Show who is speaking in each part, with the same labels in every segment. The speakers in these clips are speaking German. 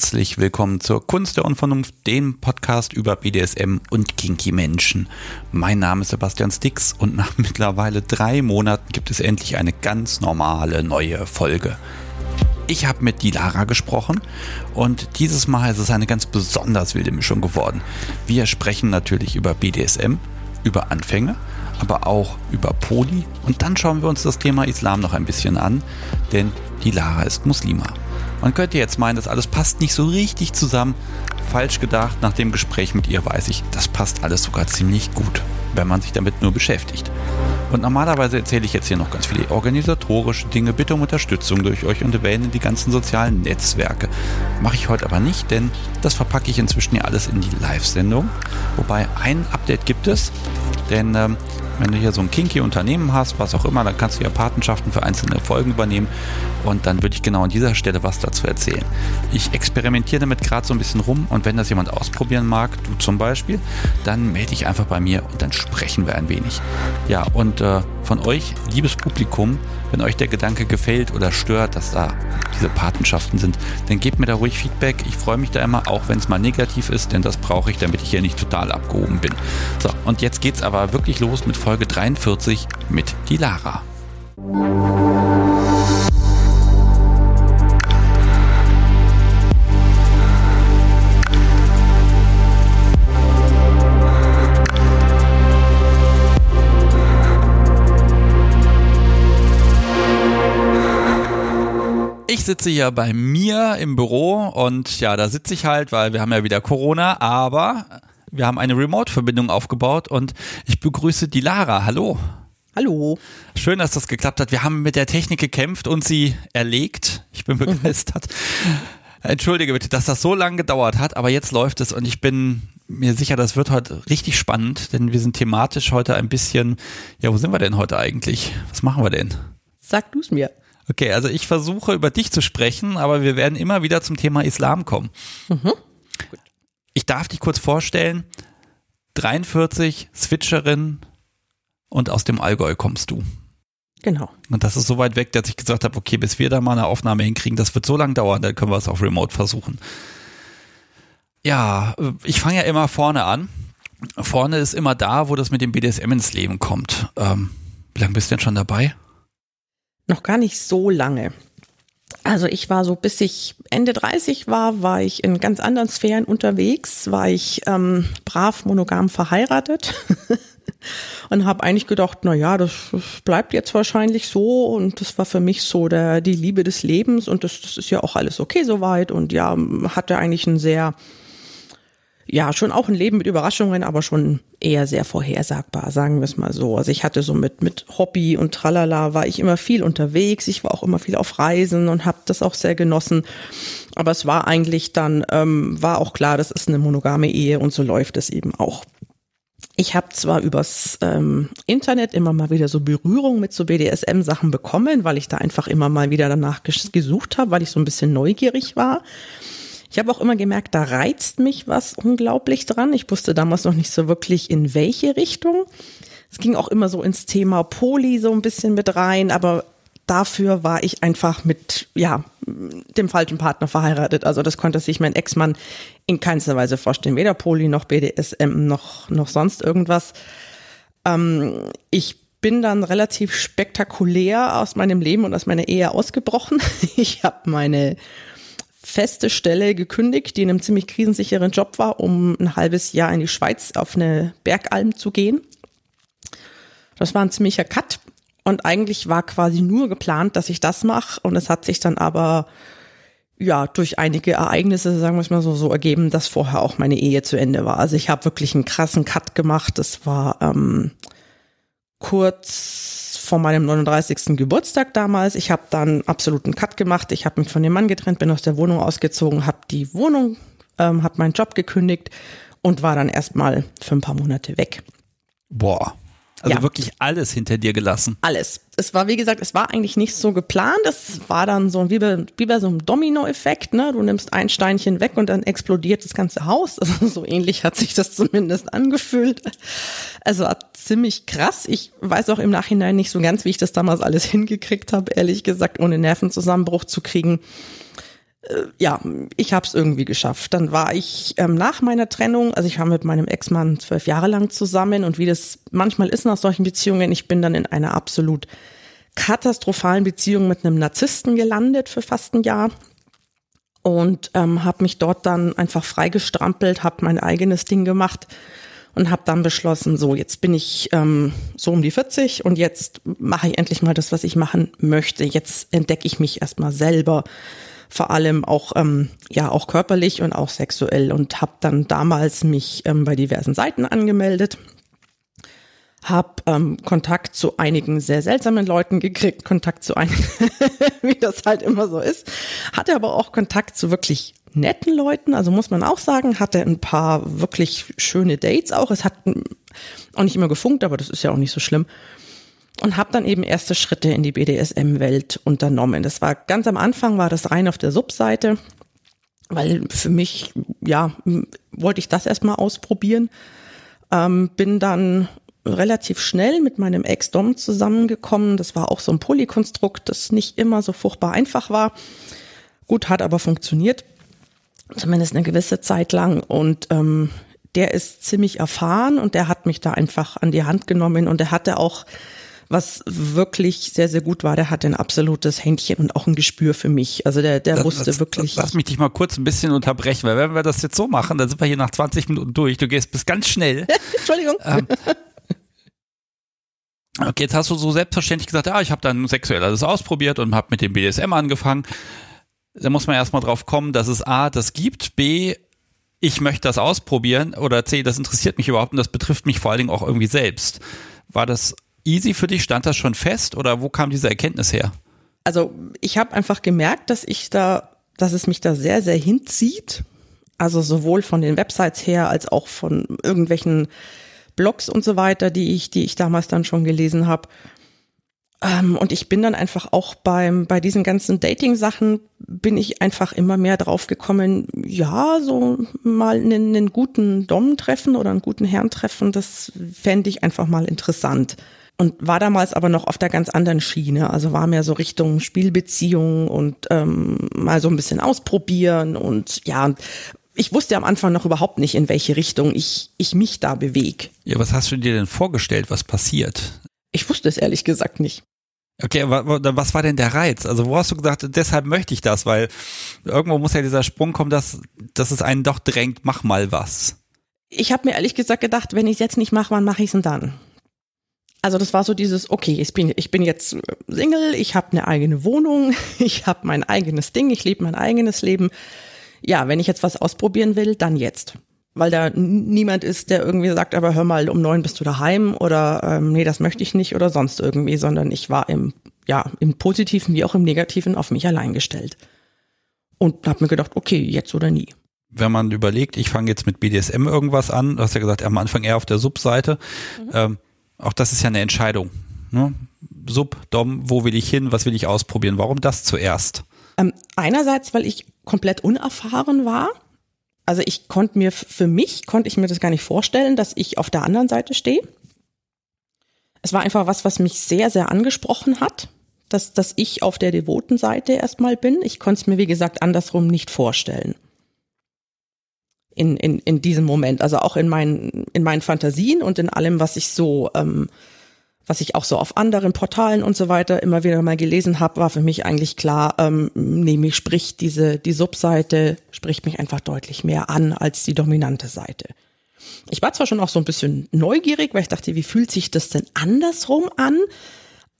Speaker 1: Herzlich willkommen zur Kunst der Unvernunft, dem Podcast über BDSM und kinky Menschen. Mein Name ist Sebastian Stix und nach mittlerweile drei Monaten gibt es endlich eine ganz normale neue Folge. Ich habe mit Dilara gesprochen und dieses Mal ist es eine ganz besonders wilde Mischung geworden. Wir sprechen natürlich über BDSM, über Anfänge, aber auch über Poli und dann schauen wir uns das Thema Islam noch ein bisschen an, denn Dilara ist Muslima. Man könnte jetzt meinen, das alles passt nicht so richtig zusammen. Falsch gedacht, nach dem Gespräch mit ihr weiß ich, das passt alles sogar ziemlich gut, wenn man sich damit nur beschäftigt. Und normalerweise erzähle ich jetzt hier noch ganz viele organisatorische Dinge, bitte um Unterstützung durch euch und erwähne die ganzen sozialen Netzwerke. Mache ich heute aber nicht, denn das verpacke ich inzwischen ja alles in die Live-Sendung. Wobei ein Update gibt es, denn ähm, wenn du hier so ein kinky Unternehmen hast, was auch immer, dann kannst du ja Patenschaften für einzelne Folgen übernehmen. Und dann würde ich genau an dieser Stelle was dazu erzählen. Ich experimentiere damit gerade so ein bisschen rum und wenn das jemand ausprobieren mag, du zum Beispiel, dann melde dich einfach bei mir und dann sprechen wir ein wenig. Ja, und äh, von euch, liebes Publikum, wenn euch der Gedanke gefällt oder stört, dass da diese Patenschaften sind, dann gebt mir da ruhig Feedback. Ich freue mich da immer, auch wenn es mal negativ ist, denn das brauche ich, damit ich hier nicht total abgehoben bin. So, und jetzt geht's aber wirklich los mit Folge 43 mit die Lara. Ich sitze hier bei mir im Büro und ja, da sitze ich halt, weil wir haben ja wieder Corona, aber wir haben eine Remote-Verbindung aufgebaut und ich begrüße die Lara. Hallo.
Speaker 2: Hallo.
Speaker 1: Schön, dass das geklappt hat. Wir haben mit der Technik gekämpft und sie erlegt. Ich bin begeistert. Entschuldige bitte, dass das so lange gedauert hat, aber jetzt läuft es und ich bin mir sicher, das wird heute richtig spannend, denn wir sind thematisch heute ein bisschen, ja, wo sind wir denn heute eigentlich? Was machen wir denn?
Speaker 2: Sag du es mir.
Speaker 1: Okay, also ich versuche über dich zu sprechen, aber wir werden immer wieder zum Thema Islam kommen. Mhm. Ich darf dich kurz vorstellen. 43, Switcherin und aus dem Allgäu kommst du.
Speaker 2: Genau.
Speaker 1: Und das ist so weit weg, dass ich gesagt habe, okay, bis wir da mal eine Aufnahme hinkriegen, das wird so lange dauern, dann können wir es auf Remote versuchen. Ja, ich fange ja immer vorne an. Vorne ist immer da, wo das mit dem BDSM ins Leben kommt. Ähm, wie lange bist du denn schon dabei?
Speaker 2: Noch gar nicht so lange. Also ich war so, bis ich Ende 30 war, war ich in ganz anderen Sphären unterwegs, war ich ähm, brav monogam verheiratet und habe eigentlich gedacht, na ja, das, das, bleibt jetzt wahrscheinlich so und das war für mich so der die Liebe des Lebens und das, das ist ja auch alles okay soweit und ja hatte eigentlich ein sehr ja, schon auch ein Leben mit Überraschungen, aber schon eher sehr vorhersagbar, sagen wir es mal so. Also ich hatte so mit, mit Hobby und Tralala war ich immer viel unterwegs. Ich war auch immer viel auf Reisen und habe das auch sehr genossen. Aber es war eigentlich dann, ähm, war auch klar, das ist eine monogame Ehe und so läuft es eben auch. Ich habe zwar übers ähm, Internet immer mal wieder so Berührung mit so BDSM-Sachen bekommen, weil ich da einfach immer mal wieder danach gesucht habe, weil ich so ein bisschen neugierig war. Ich habe auch immer gemerkt, da reizt mich was unglaublich dran. Ich wusste damals noch nicht so wirklich, in welche Richtung. Es ging auch immer so ins Thema Poli so ein bisschen mit rein, aber dafür war ich einfach mit, ja, dem falschen Partner verheiratet. Also das konnte sich mein Ex-Mann in keinster Weise vorstellen. Weder Poli noch BDSM noch, noch sonst irgendwas. Ähm, ich bin dann relativ spektakulär aus meinem Leben und aus meiner Ehe ausgebrochen. Ich habe meine feste Stelle gekündigt, die in einem ziemlich krisensicheren Job war, um ein halbes Jahr in die Schweiz auf eine Bergalm zu gehen. Das war ein ziemlicher Cut und eigentlich war quasi nur geplant, dass ich das mache und es hat sich dann aber ja durch einige Ereignisse, sagen wir es mal so, so ergeben, dass vorher auch meine Ehe zu Ende war. Also ich habe wirklich einen krassen Cut gemacht. Das war ähm, kurz vor meinem 39. Geburtstag damals. Ich habe dann absoluten Cut gemacht. Ich habe mich von dem Mann getrennt, bin aus der Wohnung ausgezogen, habe die Wohnung, ähm, habe meinen Job gekündigt und war dann erstmal für ein paar Monate weg.
Speaker 1: Boah. Also ja. wirklich alles hinter dir gelassen.
Speaker 2: Alles. Es war, wie gesagt, es war eigentlich nicht so geplant. Es war dann so wie bei, wie bei so einem Domino-Effekt. Ne? Du nimmst ein Steinchen weg und dann explodiert das ganze Haus. Also so ähnlich hat sich das zumindest angefühlt. Also war ziemlich krass. Ich weiß auch im Nachhinein nicht so ganz, wie ich das damals alles hingekriegt habe, ehrlich gesagt, ohne Nervenzusammenbruch zu kriegen. Äh, ja, ich habe es irgendwie geschafft. Dann war ich ähm, nach meiner Trennung, also ich war mit meinem Ex-Mann zwölf Jahre lang zusammen und wie das manchmal ist nach solchen Beziehungen, ich bin dann in einer absolut katastrophalen Beziehung mit einem Narzissten gelandet für fast ein Jahr und ähm, habe mich dort dann einfach freigestrampelt, habe mein eigenes Ding gemacht und habe dann beschlossen, so jetzt bin ich ähm, so um die 40 und jetzt mache ich endlich mal das, was ich machen möchte. Jetzt entdecke ich mich erstmal selber, vor allem auch ähm, ja auch körperlich und auch sexuell und habe dann damals mich ähm, bei diversen Seiten angemeldet habe ähm, Kontakt zu einigen sehr seltsamen Leuten gekriegt, Kontakt zu einigen, wie das halt immer so ist, hatte aber auch Kontakt zu wirklich netten Leuten, also muss man auch sagen, hatte ein paar wirklich schöne Dates auch. Es hat auch nicht immer gefunkt, aber das ist ja auch nicht so schlimm. Und habe dann eben erste Schritte in die BDSM-Welt unternommen. Das war ganz am Anfang, war das rein auf der Subseite, weil für mich, ja, wollte ich das erstmal ausprobieren. Ähm, bin dann relativ schnell mit meinem Ex-Dom zusammengekommen. Das war auch so ein Polykonstrukt, das nicht immer so furchtbar einfach war. Gut, hat aber funktioniert. Zumindest eine gewisse Zeit lang. Und ähm, der ist ziemlich erfahren und der hat mich da einfach an die Hand genommen und er hatte auch was wirklich sehr, sehr gut war, der hatte ein absolutes Händchen und auch ein Gespür für mich. Also der, der wusste das, wirklich.
Speaker 1: Lass mich dich mal kurz ein bisschen unterbrechen, weil wenn wir das jetzt so machen, dann sind wir hier nach 20 Minuten durch. Du gehst bis ganz schnell.
Speaker 2: Entschuldigung. Ähm,
Speaker 1: Okay, jetzt hast du so selbstverständlich gesagt, ah, ich habe dann sexuell alles ausprobiert und habe mit dem BDSM angefangen. Da muss man erstmal drauf kommen, dass es A, das gibt, B, ich möchte das ausprobieren oder C, das interessiert mich überhaupt und das betrifft mich vor allen Dingen auch irgendwie selbst. War das easy für dich? Stand das schon fest oder wo kam diese Erkenntnis her?
Speaker 2: Also ich habe einfach gemerkt, dass ich da, dass es mich da sehr, sehr hinzieht. Also sowohl von den Websites her als auch von irgendwelchen Blogs und so weiter, die ich, die ich damals dann schon gelesen habe. Ähm, und ich bin dann einfach auch beim, bei diesen ganzen Dating-Sachen bin ich einfach immer mehr drauf gekommen, ja, so mal einen, einen guten Dom treffen oder einen guten Herrn treffen, das fände ich einfach mal interessant. Und war damals aber noch auf der ganz anderen Schiene, also war mehr so Richtung Spielbeziehung und ähm, mal so ein bisschen ausprobieren und ja, ich wusste am Anfang noch überhaupt nicht, in welche Richtung ich, ich mich da bewege.
Speaker 1: Ja, was hast du dir denn vorgestellt, was passiert?
Speaker 2: Ich wusste es ehrlich gesagt nicht.
Speaker 1: Okay, was war denn der Reiz? Also wo hast du gesagt, deshalb möchte ich das? Weil irgendwo muss ja dieser Sprung kommen, dass, dass es einen doch drängt, mach mal was.
Speaker 2: Ich habe mir ehrlich gesagt gedacht, wenn ich es jetzt nicht mache, wann mache ich es denn dann? Also das war so dieses, okay, ich bin, ich bin jetzt Single, ich habe eine eigene Wohnung, ich habe mein eigenes Ding, ich lebe mein eigenes Leben ja, wenn ich jetzt was ausprobieren will, dann jetzt. Weil da niemand ist, der irgendwie sagt, aber hör mal, um neun bist du daheim oder ähm, nee, das möchte ich nicht oder sonst irgendwie, sondern ich war im, ja, im Positiven wie auch im Negativen auf mich allein gestellt. Und habe mir gedacht, okay, jetzt oder nie.
Speaker 1: Wenn man überlegt, ich fange jetzt mit BDSM irgendwas an, du hast ja gesagt, am Anfang eher auf der Subseite, mhm. ähm, auch das ist ja eine Entscheidung. Ne? Sub, Dom, wo will ich hin, was will ich ausprobieren, warum das zuerst?
Speaker 2: Ähm, einerseits, weil ich komplett unerfahren war. Also ich konnte mir, für mich konnte ich mir das gar nicht vorstellen, dass ich auf der anderen Seite stehe. Es war einfach was, was mich sehr, sehr angesprochen hat, dass, dass ich auf der devoten Seite erstmal bin. Ich konnte es mir, wie gesagt, andersrum nicht vorstellen. In, in, in diesem Moment. Also auch in meinen, in meinen Fantasien und in allem, was ich so ähm, was ich auch so auf anderen Portalen und so weiter immer wieder mal gelesen habe, war für mich eigentlich klar, ähm, nee, mich spricht diese, die Subseite spricht mich einfach deutlich mehr an als die dominante Seite. Ich war zwar schon auch so ein bisschen neugierig, weil ich dachte, wie fühlt sich das denn andersrum an?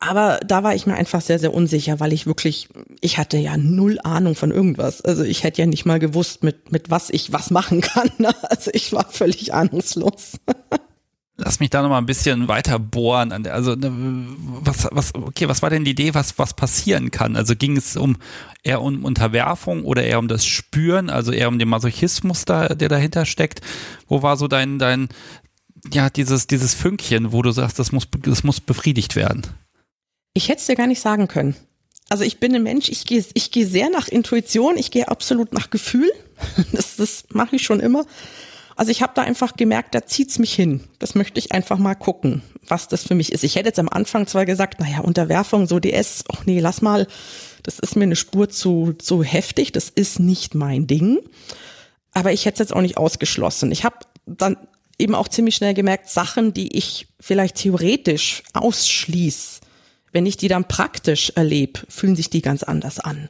Speaker 2: Aber da war ich mir einfach sehr, sehr unsicher, weil ich wirklich, ich hatte ja null Ahnung von irgendwas. Also ich hätte ja nicht mal gewusst, mit, mit was ich was machen kann. Also ich war völlig ahnungslos.
Speaker 1: Lass mich da noch mal ein bisschen weiter bohren. Also ne, was, was, okay, was war denn die Idee, was, was passieren kann? Also ging es um eher um Unterwerfung oder eher um das Spüren, also eher um den Masochismus, da, der dahinter steckt? Wo war so dein, dein, ja, dieses, dieses Fünkchen, wo du sagst, das muss, das muss befriedigt werden?
Speaker 2: Ich hätte es dir gar nicht sagen können. Also ich bin ein Mensch, ich gehe ich gehe sehr nach Intuition, ich gehe absolut nach Gefühl. Das, das mache ich schon immer. Also ich habe da einfach gemerkt, da zieht's mich hin. Das möchte ich einfach mal gucken, was das für mich ist. Ich hätte jetzt am Anfang zwar gesagt, naja, Unterwerfung, so DS, ach nee, lass mal, das ist mir eine Spur zu, zu heftig, das ist nicht mein Ding. Aber ich hätte es jetzt auch nicht ausgeschlossen. Ich habe dann eben auch ziemlich schnell gemerkt, Sachen, die ich vielleicht theoretisch ausschließe, wenn ich die dann praktisch erlebe, fühlen sich die ganz anders an.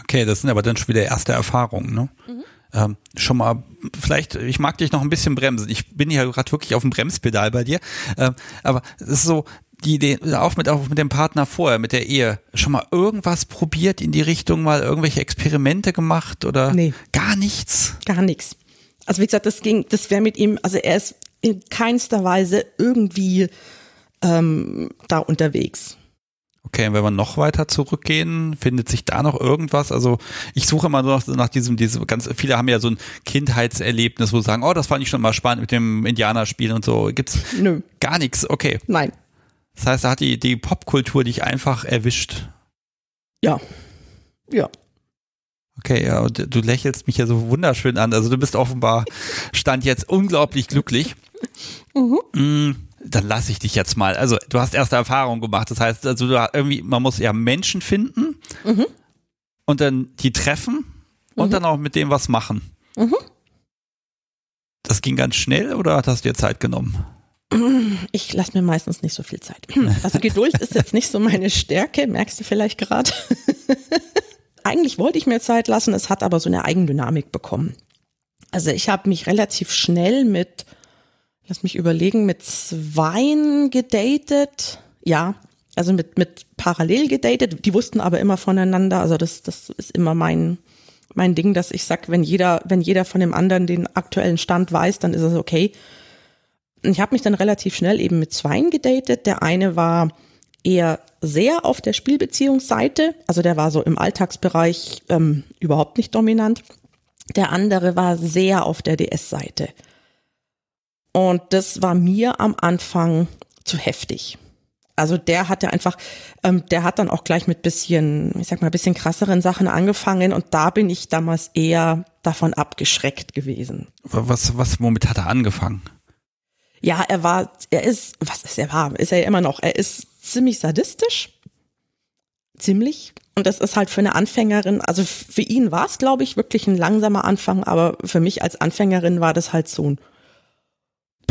Speaker 1: Okay, das sind aber dann schon wieder erste Erfahrungen, ne? Mhm. Ähm, schon mal, vielleicht, ich mag dich noch ein bisschen bremsen. Ich bin ja gerade wirklich auf dem Bremspedal bei dir. Ähm, aber es ist so, die Idee, auch mit, auch mit dem Partner vorher, mit der Ehe, schon mal irgendwas probiert in die Richtung, mal irgendwelche Experimente gemacht oder
Speaker 2: nee.
Speaker 1: gar nichts?
Speaker 2: Gar nichts. Also wie gesagt, das ging, das wäre mit ihm, also er ist in keinster Weise irgendwie ähm, da unterwegs.
Speaker 1: Okay, wenn wir noch weiter zurückgehen, findet sich da noch irgendwas? Also ich suche immer noch nach diesem, diese ganz, viele haben ja so ein Kindheitserlebnis, wo sie sagen, oh, das fand ich schon mal spannend mit dem Indianerspiel und so. Gibt's
Speaker 2: Nö.
Speaker 1: gar nichts? Okay.
Speaker 2: Nein.
Speaker 1: Das heißt, da hat die, die Popkultur dich einfach erwischt.
Speaker 2: Ja. Ja.
Speaker 1: Okay, ja, und du lächelst mich ja so wunderschön an. Also du bist offenbar, stand jetzt unglaublich glücklich. Mhm. Mm, dann lasse ich dich jetzt mal. Also du hast erste Erfahrungen gemacht. Das heißt, also du, irgendwie, man muss ja Menschen finden mhm. und dann die treffen und mhm. dann auch mit dem was machen. Mhm. Das ging ganz schnell oder hast du dir Zeit genommen?
Speaker 2: Ich lasse mir meistens nicht so viel Zeit. Also Geduld ist jetzt nicht so meine Stärke, merkst du vielleicht gerade. Eigentlich wollte ich mir Zeit lassen, es hat aber so eine Eigendynamik bekommen. Also ich habe mich relativ schnell mit, lass mich überlegen, mit Zweien gedatet. Ja, also mit, mit parallel gedatet. Die wussten aber immer voneinander. Also das, das ist immer mein, mein Ding, dass ich sag, wenn jeder, wenn jeder von dem anderen den aktuellen Stand weiß, dann ist es okay ich habe mich dann relativ schnell eben mit zweien gedatet. Der eine war eher sehr auf der Spielbeziehungsseite, also der war so im Alltagsbereich ähm, überhaupt nicht dominant. Der andere war sehr auf der DS-Seite. Und das war mir am Anfang zu heftig. Also der hatte einfach, ähm, der hat dann auch gleich mit bisschen, ich sag mal, bisschen krasseren Sachen angefangen und da bin ich damals eher davon abgeschreckt gewesen.
Speaker 1: Was, was, womit hat er angefangen?
Speaker 2: ja, er war, er ist, was ist er war, ist er ja immer noch, er ist ziemlich sadistisch. Ziemlich. Und das ist halt für eine Anfängerin, also für ihn war es, glaube ich, wirklich ein langsamer Anfang, aber für mich als Anfängerin war das halt so ein,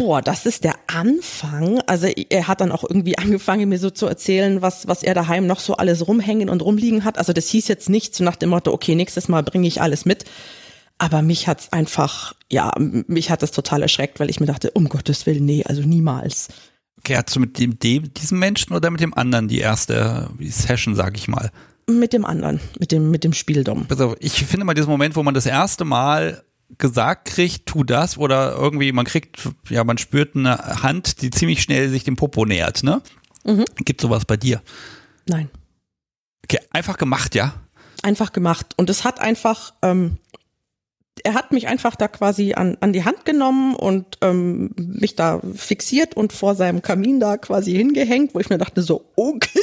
Speaker 2: boah, das ist der Anfang. Also er hat dann auch irgendwie angefangen, mir so zu erzählen, was, was er daheim noch so alles rumhängen und rumliegen hat. Also das hieß jetzt nicht so nach dem Motto, okay, nächstes Mal bringe ich alles mit. Aber mich hat's einfach, ja, mich hat das total erschreckt, weil ich mir dachte, um Gottes Willen, nee, also niemals.
Speaker 1: Okay, hast du mit dem, dem diesem Menschen oder mit dem anderen die erste Session, sag ich mal?
Speaker 2: Mit dem anderen, mit dem, mit dem Spieldom.
Speaker 1: Also ich finde mal diesen Moment, wo man das erste Mal gesagt kriegt, tu das oder irgendwie man kriegt, ja, man spürt eine Hand, die ziemlich schnell sich dem Popo nähert, ne? Mhm. Gibt sowas bei dir?
Speaker 2: Nein.
Speaker 1: Okay, einfach gemacht, ja?
Speaker 2: Einfach gemacht. Und es hat einfach, ähm, er hat mich einfach da quasi an, an die Hand genommen und ähm, mich da fixiert und vor seinem Kamin da quasi hingehängt, wo ich mir dachte so, okay,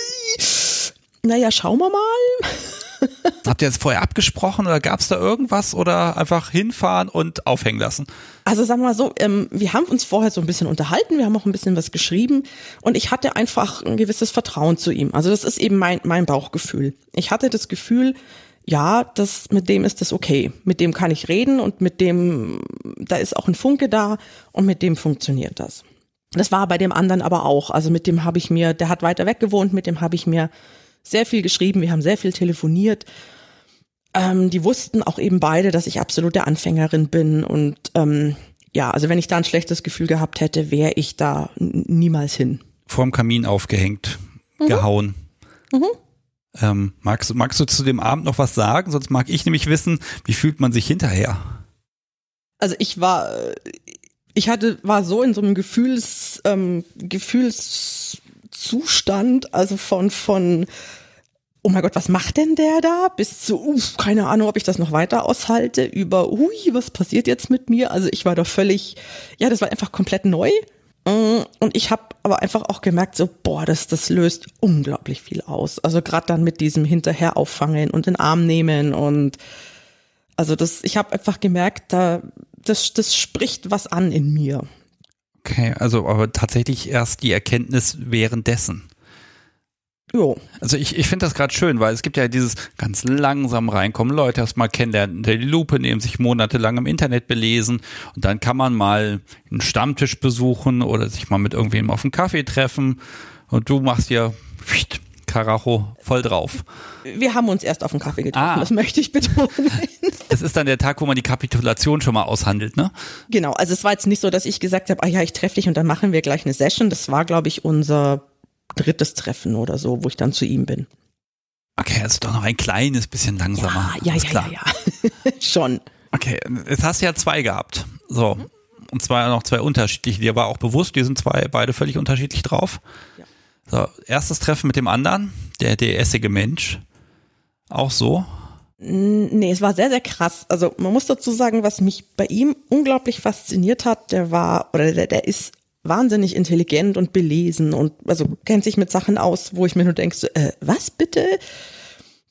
Speaker 2: naja, schauen wir mal.
Speaker 1: Habt ihr jetzt vorher abgesprochen oder gab es da irgendwas oder einfach hinfahren und aufhängen lassen?
Speaker 2: Also sagen wir mal so, ähm, wir haben uns vorher so ein bisschen unterhalten, wir haben auch ein bisschen was geschrieben und ich hatte einfach ein gewisses Vertrauen zu ihm. Also das ist eben mein, mein Bauchgefühl. Ich hatte das Gefühl, ja, das, mit dem ist das okay. Mit dem kann ich reden und mit dem, da ist auch ein Funke da und mit dem funktioniert das. Das war bei dem anderen aber auch. Also mit dem habe ich mir, der hat weiter weg gewohnt, mit dem habe ich mir sehr viel geschrieben, wir haben sehr viel telefoniert. Ähm, die wussten auch eben beide, dass ich absolute Anfängerin bin und ähm, ja, also wenn ich da ein schlechtes Gefühl gehabt hätte, wäre ich da niemals hin.
Speaker 1: Vorm Kamin aufgehängt, mhm. gehauen. Mhm. Ähm, magst, magst du zu dem Abend noch was sagen? Sonst mag ich nämlich wissen, wie fühlt man sich hinterher?
Speaker 2: Also ich war, ich hatte, war so in so einem Gefühls, ähm, Gefühlszustand, also von, von, oh mein Gott, was macht denn der da? Bis zu, uff, keine Ahnung, ob ich das noch weiter aushalte, über, ui, was passiert jetzt mit mir? Also ich war da völlig, ja, das war einfach komplett neu. Mm, und ich habe aber einfach auch gemerkt, so, boah, das, das löst unglaublich viel aus. Also gerade dann mit diesem hinterher auffangen und den Arm nehmen und also das, ich habe einfach gemerkt, da, das, das spricht was an in mir.
Speaker 1: Okay, also aber tatsächlich erst die Erkenntnis währenddessen. Jo. Also ich, ich finde das gerade schön, weil es gibt ja dieses ganz langsam reinkommen, Leute erst mal kennenlernen, die Lupe nehmen, sich monatelang im Internet belesen und dann kann man mal einen Stammtisch besuchen oder sich mal mit irgendwem auf einen Kaffee treffen und du machst hier Karacho voll drauf.
Speaker 2: Wir haben uns erst auf einen Kaffee getroffen, ah. das möchte ich betonen.
Speaker 1: Das ist dann der Tag, wo man die Kapitulation schon mal aushandelt, ne?
Speaker 2: Genau, also es war jetzt nicht so, dass ich gesagt habe, ah ja, ich treffe dich und dann machen wir gleich eine Session. Das war, glaube ich, unser drittes Treffen oder so, wo ich dann zu ihm bin.
Speaker 1: Okay, also doch noch ein kleines bisschen langsamer.
Speaker 2: Ja, ja, ja, ja, ja. Schon.
Speaker 1: Okay, jetzt hast du ja zwei gehabt. So. Mhm. Und zwar noch zwei unterschiedliche. Dir war auch bewusst, die sind zwei beide völlig unterschiedlich drauf. Ja. So, erstes Treffen mit dem anderen, der DS-ige Mensch. Auch so.
Speaker 2: Nee, es war sehr, sehr krass. Also man muss dazu sagen, was mich bei ihm unglaublich fasziniert hat, der war, oder der, der ist wahnsinnig intelligent und belesen und also kennt sich mit Sachen aus, wo ich mir nur denke, so, äh, was bitte?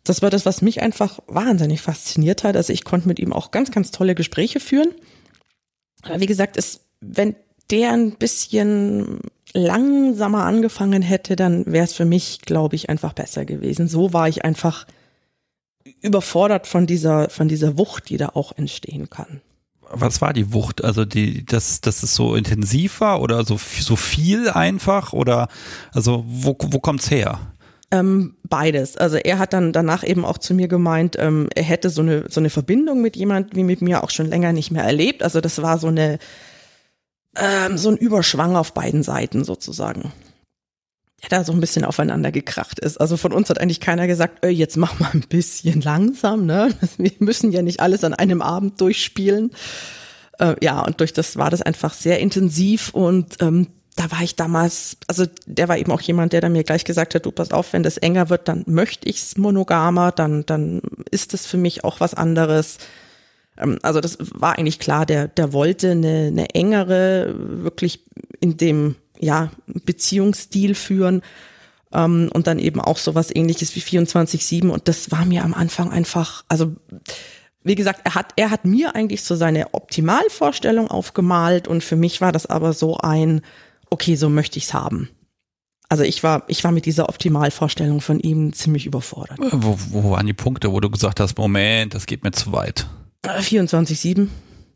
Speaker 2: Das war das, was mich einfach wahnsinnig fasziniert hat. Also ich konnte mit ihm auch ganz, ganz tolle Gespräche führen. Aber wie gesagt, es, wenn der ein bisschen langsamer angefangen hätte, dann wäre es für mich, glaube ich, einfach besser gewesen. So war ich einfach überfordert von dieser, von dieser Wucht, die da auch entstehen kann
Speaker 1: was war die Wucht? Also die, dass, dass es so intensiv war oder so, so viel einfach oder also wo, wo kommt's her?
Speaker 2: Ähm, beides. Also er hat dann danach eben auch zu mir gemeint, ähm, er hätte so eine, so eine Verbindung mit jemand wie mit mir auch schon länger nicht mehr erlebt. Also das war so eine, ähm, so ein Überschwang auf beiden Seiten sozusagen der da so ein bisschen aufeinander gekracht ist. Also von uns hat eigentlich keiner gesagt, äh, jetzt mach mal ein bisschen langsam, ne? Wir müssen ja nicht alles an einem Abend durchspielen. Äh, ja, und durch das war das einfach sehr intensiv und ähm, da war ich damals, also der war eben auch jemand, der da mir gleich gesagt hat, du pass auf, wenn das enger wird, dann möchte ich's monogamer, dann, dann ist es für mich auch was anderes. Ähm, also das war eigentlich klar, der, der wollte eine, eine engere, wirklich in dem ja, Beziehungsstil führen ähm, und dann eben auch sowas ähnliches wie 24-7 und das war mir am Anfang einfach, also wie gesagt, er hat, er hat mir eigentlich so seine Optimalvorstellung aufgemalt und für mich war das aber so ein, okay, so möchte ich's haben. Also ich war, ich war mit dieser Optimalvorstellung von ihm ziemlich überfordert.
Speaker 1: Wo, wo waren die Punkte, wo du gesagt hast, Moment, das geht mir zu weit?
Speaker 2: 24-7.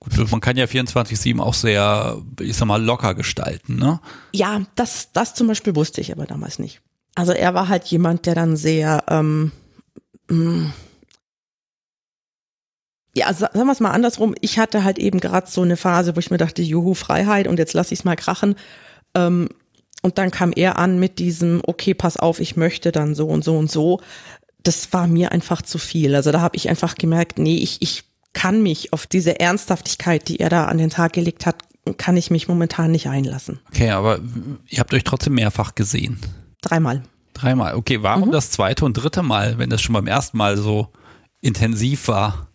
Speaker 1: Gut, man kann ja 24-7 auch sehr, ich sag mal, locker gestalten, ne?
Speaker 2: Ja, das, das zum Beispiel wusste ich aber damals nicht. Also er war halt jemand, der dann sehr, ähm, mh, mm, ja, sagen wir es mal andersrum. Ich hatte halt eben gerade so eine Phase, wo ich mir dachte, juhu, Freiheit und jetzt lass ich's mal krachen. Ähm, und dann kam er an mit diesem, okay, pass auf, ich möchte dann so und so und so. Das war mir einfach zu viel. Also da habe ich einfach gemerkt, nee, ich, ich kann mich auf diese Ernsthaftigkeit, die er da an den Tag gelegt hat, kann ich mich momentan nicht einlassen.
Speaker 1: Okay, aber ihr habt euch trotzdem mehrfach gesehen.
Speaker 2: Dreimal.
Speaker 1: Dreimal. Okay, warum mhm. das zweite und dritte Mal, wenn das schon beim ersten Mal so intensiv war?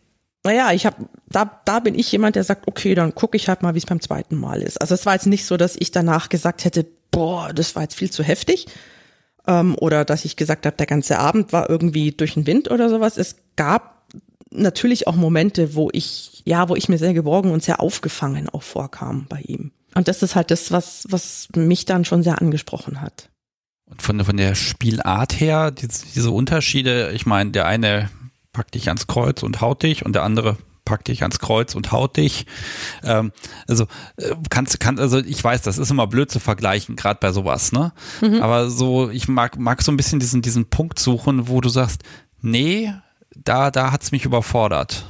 Speaker 2: Naja, ich habe, da, da bin ich jemand, der sagt, okay, dann gucke ich halt mal, wie es beim zweiten Mal ist. Also es war jetzt nicht so, dass ich danach gesagt hätte, boah, das war jetzt viel zu heftig. Ähm, oder dass ich gesagt habe, der ganze Abend war irgendwie durch den Wind oder sowas. Es gab natürlich auch Momente, wo ich, ja, wo ich mir sehr geborgen und sehr aufgefangen auch vorkam bei ihm. Und das ist halt das, was, was mich dann schon sehr angesprochen hat.
Speaker 1: Und von, von der Spielart her, diese, diese Unterschiede, ich meine, der eine packt dich ans Kreuz und haut dich und der andere packt dich ans Kreuz und haut dich. Ähm, also äh, kannst kann also ich weiß, das ist immer blöd zu vergleichen, gerade bei sowas, ne? Mhm. Aber so ich mag mag so ein bisschen diesen diesen Punkt suchen, wo du sagst, nee, da, da hat's mich überfordert.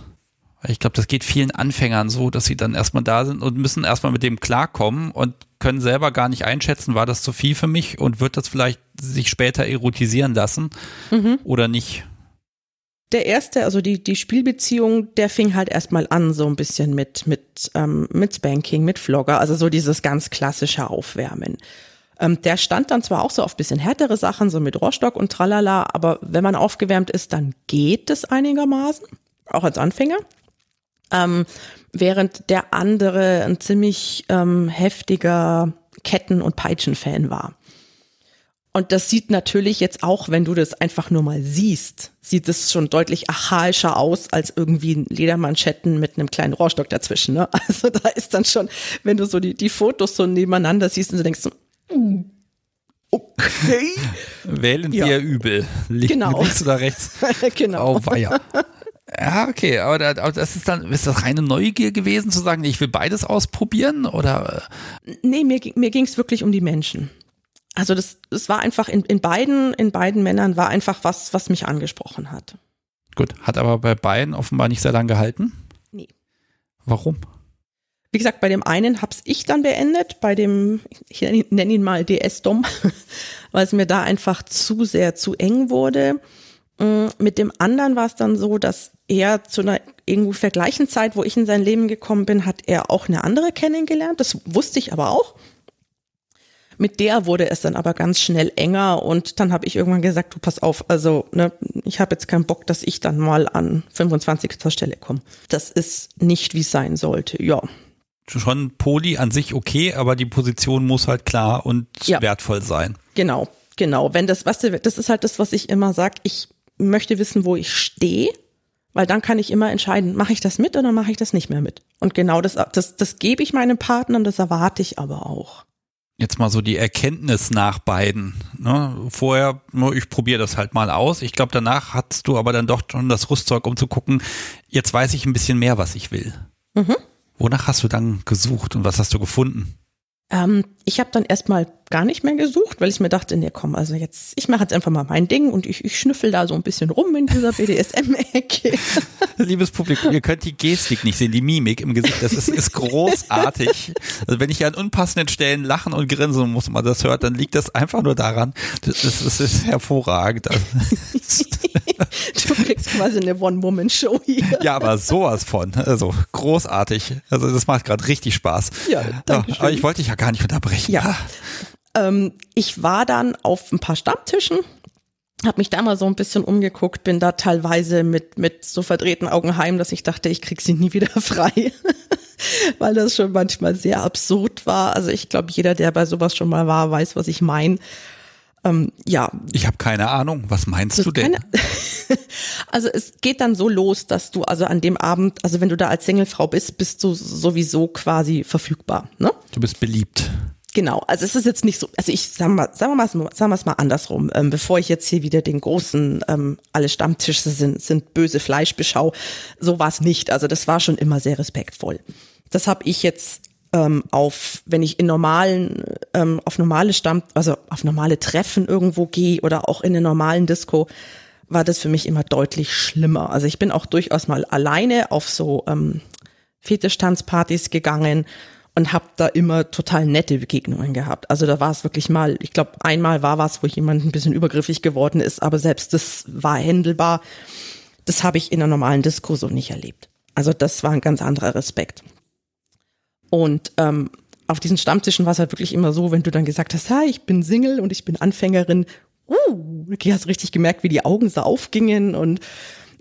Speaker 1: Ich glaube, das geht vielen Anfängern so, dass sie dann erstmal da sind und müssen erstmal mit dem klarkommen und können selber gar nicht einschätzen, war das zu viel für mich und wird das vielleicht sich später erotisieren lassen mhm. oder nicht.
Speaker 2: Der erste, also die, die Spielbeziehung, der fing halt erstmal an, so ein bisschen mit, mit, ähm, mit Spanking, mit Vlogger, also so dieses ganz klassische Aufwärmen. Ähm, der stand dann zwar auch so auf bisschen härtere Sachen, so mit Rohrstock und tralala, aber wenn man aufgewärmt ist, dann geht es einigermaßen, auch als Anfänger. Ähm, während der andere ein ziemlich ähm, heftiger Ketten- und Peitschen-Fan war. Und das sieht natürlich jetzt auch, wenn du das einfach nur mal siehst, sieht es schon deutlich archaischer aus als irgendwie Ledermanschetten mit einem kleinen Rohrstock dazwischen. Ne? Also da ist dann schon, wenn du so die, die Fotos so nebeneinander siehst und du denkst, Okay.
Speaker 1: Wählen ja übel. Links,
Speaker 2: Genau.
Speaker 1: links oder rechts?
Speaker 2: genau.
Speaker 1: Oh, weia. Ja, okay, aber da- aber das ist dann, ist das reine Neugier gewesen, zu sagen, ich will beides ausprobieren? Oder
Speaker 2: Nee, mir, ging- mir ging es wirklich um die Menschen. Also das, das war einfach in, in beiden, in beiden Männern war einfach was, was mich angesprochen hat.
Speaker 1: gut, hat aber bei beiden offenbar nicht sehr lange gehalten.
Speaker 2: Nee.
Speaker 1: Warum?
Speaker 2: Wie gesagt, bei dem einen hab's ich dann beendet, bei dem, ich nenne ihn mal DS-Dom, weil es mir da einfach zu sehr zu eng wurde. Mm, Mit dem anderen war es dann so, dass er zu einer ungefähr gleichen Zeit, wo ich in sein Leben gekommen bin, hat er auch eine andere kennengelernt. Das wusste ich aber auch. Mit der wurde es dann aber ganz schnell enger und dann habe ich irgendwann gesagt, du pass auf, also ne, ich habe jetzt keinen Bock, dass ich dann mal an 25. Stelle komme. Das ist nicht, wie es sein sollte. Ja,
Speaker 1: Schon Poli an sich okay, aber die Position muss halt klar und
Speaker 2: Ja.
Speaker 1: wertvoll sein.
Speaker 2: Genau, genau. Wenn das, du, das ist halt das, was ich immer sage. Ich möchte wissen, wo ich stehe, weil dann kann ich immer entscheiden, mache ich das mit oder mache ich das nicht mehr mit. Und genau das, das, das gebe ich meinem Partner und das erwarte ich aber auch.
Speaker 1: Jetzt mal so die Erkenntnis nach beiden. Ne? Vorher, nur ich probiere das halt mal aus. Ich glaube, danach hattest du aber dann doch schon das Rüstzeug, um zu gucken, jetzt weiß ich ein bisschen mehr, was ich will.
Speaker 2: Mhm.
Speaker 1: Wonach hast du dann gesucht und was hast du gefunden?
Speaker 2: Ähm, ich habe dann erstmal gar nicht mehr gesucht, weil ich mir dachte, nee, komm, also jetzt, ich mache jetzt einfach mal mein Ding und ich, ich schnüffel da so ein bisschen rum in dieser BDSM-Ecke.
Speaker 1: Liebes Publikum, ihr könnt die Gestik nicht sehen, die Mimik im Gesicht, das ist, ist großartig. Also wenn ich an unpassenden Stellen lachen und grinsen muss, man das hört, dann liegt das einfach nur daran. Das, das, das ist hervorragend. Also,
Speaker 2: Du kriegst quasi eine One-Woman-Show hier.
Speaker 1: ja, aber sowas von. Also großartig. Also das macht gerade richtig Spaß.
Speaker 2: Ja, danke schön.
Speaker 1: aber ich wollte dich ja gar nicht unterbrechen.
Speaker 2: Ja. Ähm, ich war dann auf ein paar Stammtischen, habe mich da mal so ein bisschen umgeguckt, bin da teilweise mit, mit so verdrehten Augen heim, dass ich dachte, ich krieg sie nie wieder frei. Weil das schon manchmal sehr absurd war. Also ich glaube, jeder, der bei sowas schon mal war, weiß, was ich meine. Ähm, ja,
Speaker 1: Ich habe keine Ahnung. Was meinst du denn?
Speaker 2: also es geht dann so los, dass du also an dem Abend, also wenn du da als Singlefrau bist, bist du sowieso quasi verfügbar. Ne?
Speaker 1: Du bist beliebt.
Speaker 2: Genau, also es ist jetzt nicht so, also ich sagen wir mal, sagen wir mal, sagen wir es mal andersrum, ähm, bevor ich jetzt hier wieder den großen, ähm, alle Stammtische sind, sind böse Fleischbeschau, so war es nicht. Also das war schon immer sehr respektvoll. Das habe ich jetzt ähm, auf, wenn ich in normalen, ähm, auf normale Stamm, also auf normale Treffen irgendwo gehe oder auch in einer normalen Disco, war das für mich immer deutlich schlimmer. Also ich bin auch durchaus mal alleine auf so ähm, Fetischtanzpartys gegangen und habe da immer total nette Begegnungen gehabt. Also da war es wirklich mal, ich glaube, einmal war was, wo jemand ein bisschen übergriffig geworden ist, aber selbst das war händelbar. Das habe ich in einer normalen Disco so nicht erlebt. Also das war ein ganz anderer Respekt. Und ähm, auf diesen Stammtischen war es halt wirklich immer so, wenn du dann gesagt hast, ja, ich bin Single und ich bin Anfängerin, uh, okay, hast richtig gemerkt, wie die Augen so aufgingen und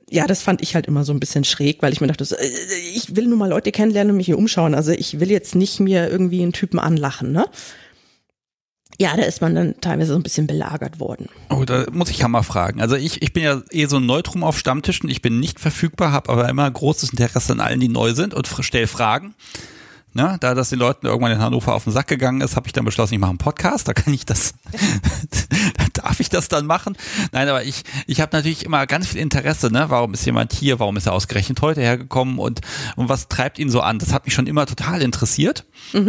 Speaker 2: ja, das fand ich halt immer so ein bisschen schräg, weil ich mir dachte, äh, ich will nur mal Leute kennenlernen und mich hier umschauen. Also ich will jetzt nicht mir irgendwie einen Typen anlachen, ne? Ja, da ist man dann teilweise so ein bisschen belagert worden.
Speaker 1: Oh, da muss ich ja mal fragen. Also ich, ich bin ja eh so ein Neutrum auf Stammtischen. Ich bin nicht verfügbar, habe aber immer großes Interesse an allen, die neu sind und stelle Fragen. Ne, da das den Leuten irgendwann in Hannover auf den Sack gegangen ist, habe ich dann beschlossen, ich mache einen Podcast, da kann ich das, da darf ich das dann machen. Nein, aber ich, ich habe natürlich immer ganz viel Interesse, ne? Warum ist jemand hier, warum ist er ausgerechnet heute hergekommen und, und was treibt ihn so an? Das hat mich schon immer total interessiert.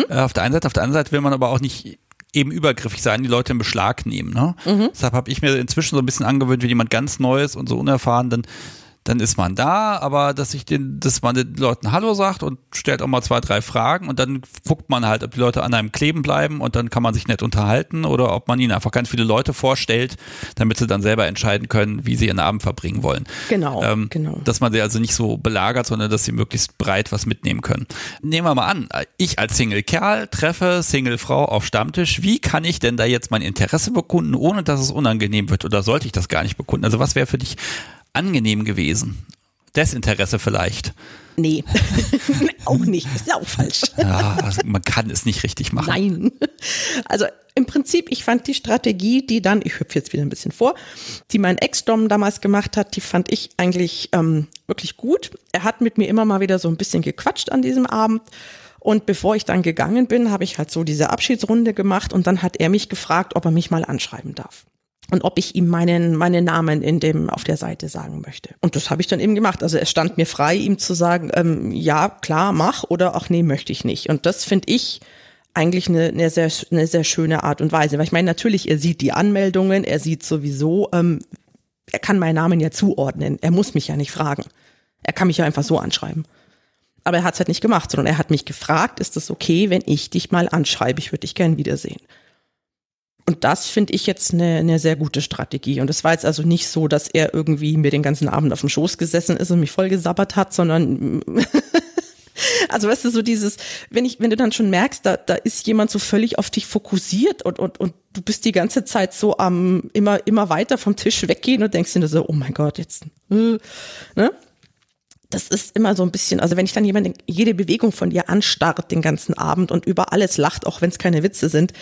Speaker 1: Äh, auf der einen Seite, auf der anderen Seite will man aber auch nicht eben übergriffig sein, die Leute in Beschlag nehmen. Ne? Deshalb habe ich mir inzwischen so ein bisschen angewöhnt, wenn jemand ganz Neues und so unerfahren, dann dann ist man da, aber dass ich den, dass man den Leuten Hallo sagt und stellt auch mal zwei, drei Fragen und dann guckt man halt, ob die Leute an einem kleben bleiben und dann kann man sich nett unterhalten oder ob man ihnen einfach ganz viele Leute vorstellt, damit sie dann selber entscheiden können, wie sie ihren Abend verbringen wollen.
Speaker 2: Genau,
Speaker 1: Ähm,
Speaker 2: genau.
Speaker 1: Dass man sie also nicht so belagert, sondern dass sie möglichst breit was mitnehmen können. Nehmen wir mal an, ich als Single-Kerl treffe Single-Frau auf Stammtisch. Wie kann ich denn da jetzt mein Interesse bekunden, ohne dass es unangenehm wird? Oder sollte ich das gar nicht bekunden? Also was wäre für dich angenehm gewesen? Desinteresse vielleicht.
Speaker 2: Nee, auch nicht. Ist ja auch falsch.
Speaker 1: Ja, also man kann es nicht richtig machen.
Speaker 2: Nein. Also im Prinzip, ich fand die Strategie, die dann, ich hüpfe jetzt wieder ein bisschen vor, die mein Ex-Dom damals gemacht hat, die fand ich eigentlich ähm, wirklich gut. Er hat mit mir immer mal wieder so ein bisschen gequatscht an diesem Abend Und bevor ich dann gegangen bin, habe ich halt so diese Abschiedsrunde gemacht und dann hat er mich gefragt, ob er mich mal anschreiben darf und ob ich ihm meinen meinen Namen in dem auf der Seite sagen möchte. Und das habe ich dann eben gemacht. Also es stand mir frei, ihm zu sagen, ähm, ja klar mach oder ach nee möchte ich nicht. Und das finde ich eigentlich eine, eine sehr eine sehr schöne Art und Weise, weil ich meine natürlich, er sieht die Anmeldungen, er sieht sowieso, ähm, er kann meinen Namen ja zuordnen. Er muss mich ja nicht fragen. Er kann mich ja einfach so anschreiben. Aber er hat es halt nicht gemacht, sondern er hat mich gefragt, ist es okay, wenn ich dich mal anschreibe? Ich würde dich gern wiedersehen. Und das finde ich jetzt eine, eine sehr gute Strategie. Und es war jetzt also nicht so, dass er irgendwie mir den ganzen Abend auf dem Schoß gesessen ist und mich voll gesabbert hat, sondern also weißt du, so dieses, wenn ich, wenn du dann schon merkst, da, da ist jemand so völlig auf dich fokussiert und, und, und du bist die ganze Zeit so am immer, immer weiter vom Tisch weggehen und denkst dir so, oh mein Gott, jetzt, äh, ne? Das ist immer so ein bisschen, also wenn ich dann jemanden jede Bewegung von dir anstarrt den ganzen Abend und über alles lacht, auch wenn es keine Witze sind,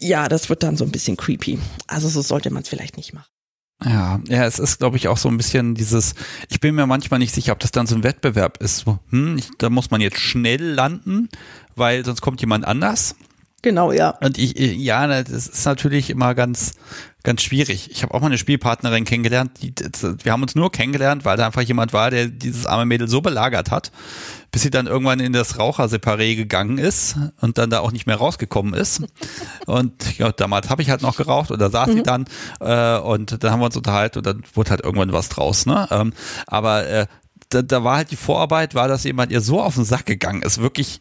Speaker 2: ja, das wird dann so ein bisschen creepy. Also so sollte man es vielleicht nicht machen.
Speaker 1: Ja, ja, es ist, glaube ich, auch so ein bisschen dieses, ich bin mir manchmal nicht sicher, ob das dann so ein Wettbewerb ist. So, hm, ich, da muss man jetzt schnell landen, weil sonst kommt jemand anders.
Speaker 2: Genau, ja.
Speaker 1: Und ich, ja, das ist natürlich immer ganz, ganz schwierig. Ich habe auch mal eine Spielpartnerin kennengelernt, die, wir haben uns nur kennengelernt, weil da einfach jemand war, der dieses arme Mädel so belagert hat, bis sie dann irgendwann in das Raucherseparé gegangen ist und dann da auch nicht mehr rausgekommen ist. Und ja, damals habe ich halt noch geraucht und da saß mhm. sie dann äh, und dann haben wir uns unterhalten und dann wurde halt irgendwann was draus. Ne? Ähm, aber äh, da, da war halt die Vorarbeit, war, dass jemand ihr so auf den Sack gegangen ist, wirklich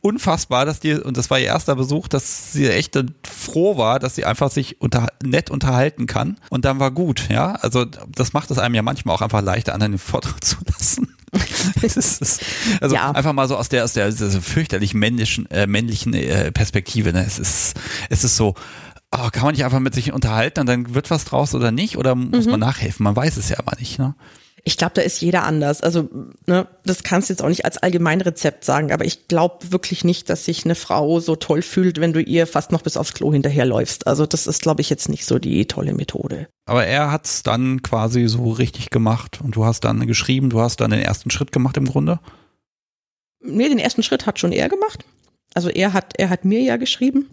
Speaker 1: unfassbar, dass die, und das war ihr erster Besuch, dass sie echt froh war, dass sie einfach sich unter, nett unterhalten kann. Und dann war gut, ja. Also das macht es einem ja manchmal auch einfach leichter, anderen den Vortrag zu lassen. ist, also ja. einfach mal so aus der, aus der, fürchterlich männlichen, äh, männlichen äh, Perspektive. Ne? Es ist, es ist so, oh, kann man nicht einfach mit sich unterhalten und dann wird was draus oder nicht? Oder muss mhm. man nachhelfen? Man weiß es ja aber nicht. Ne?
Speaker 2: Ich glaube, da ist jeder anders. Also, ne, das kannst du jetzt auch nicht als Allgemeinrezept sagen, aber ich glaube wirklich nicht, dass sich eine Frau so toll fühlt, wenn du ihr fast noch bis aufs Klo hinterherläufst. Also, das ist, glaube ich, jetzt nicht so die tolle Methode.
Speaker 1: Aber er hat es dann quasi so richtig gemacht und du hast dann geschrieben, du hast dann den ersten Schritt gemacht im Grunde?
Speaker 2: Nee, den ersten Schritt hat schon er gemacht. Also er hat, er hat mir ja geschrieben.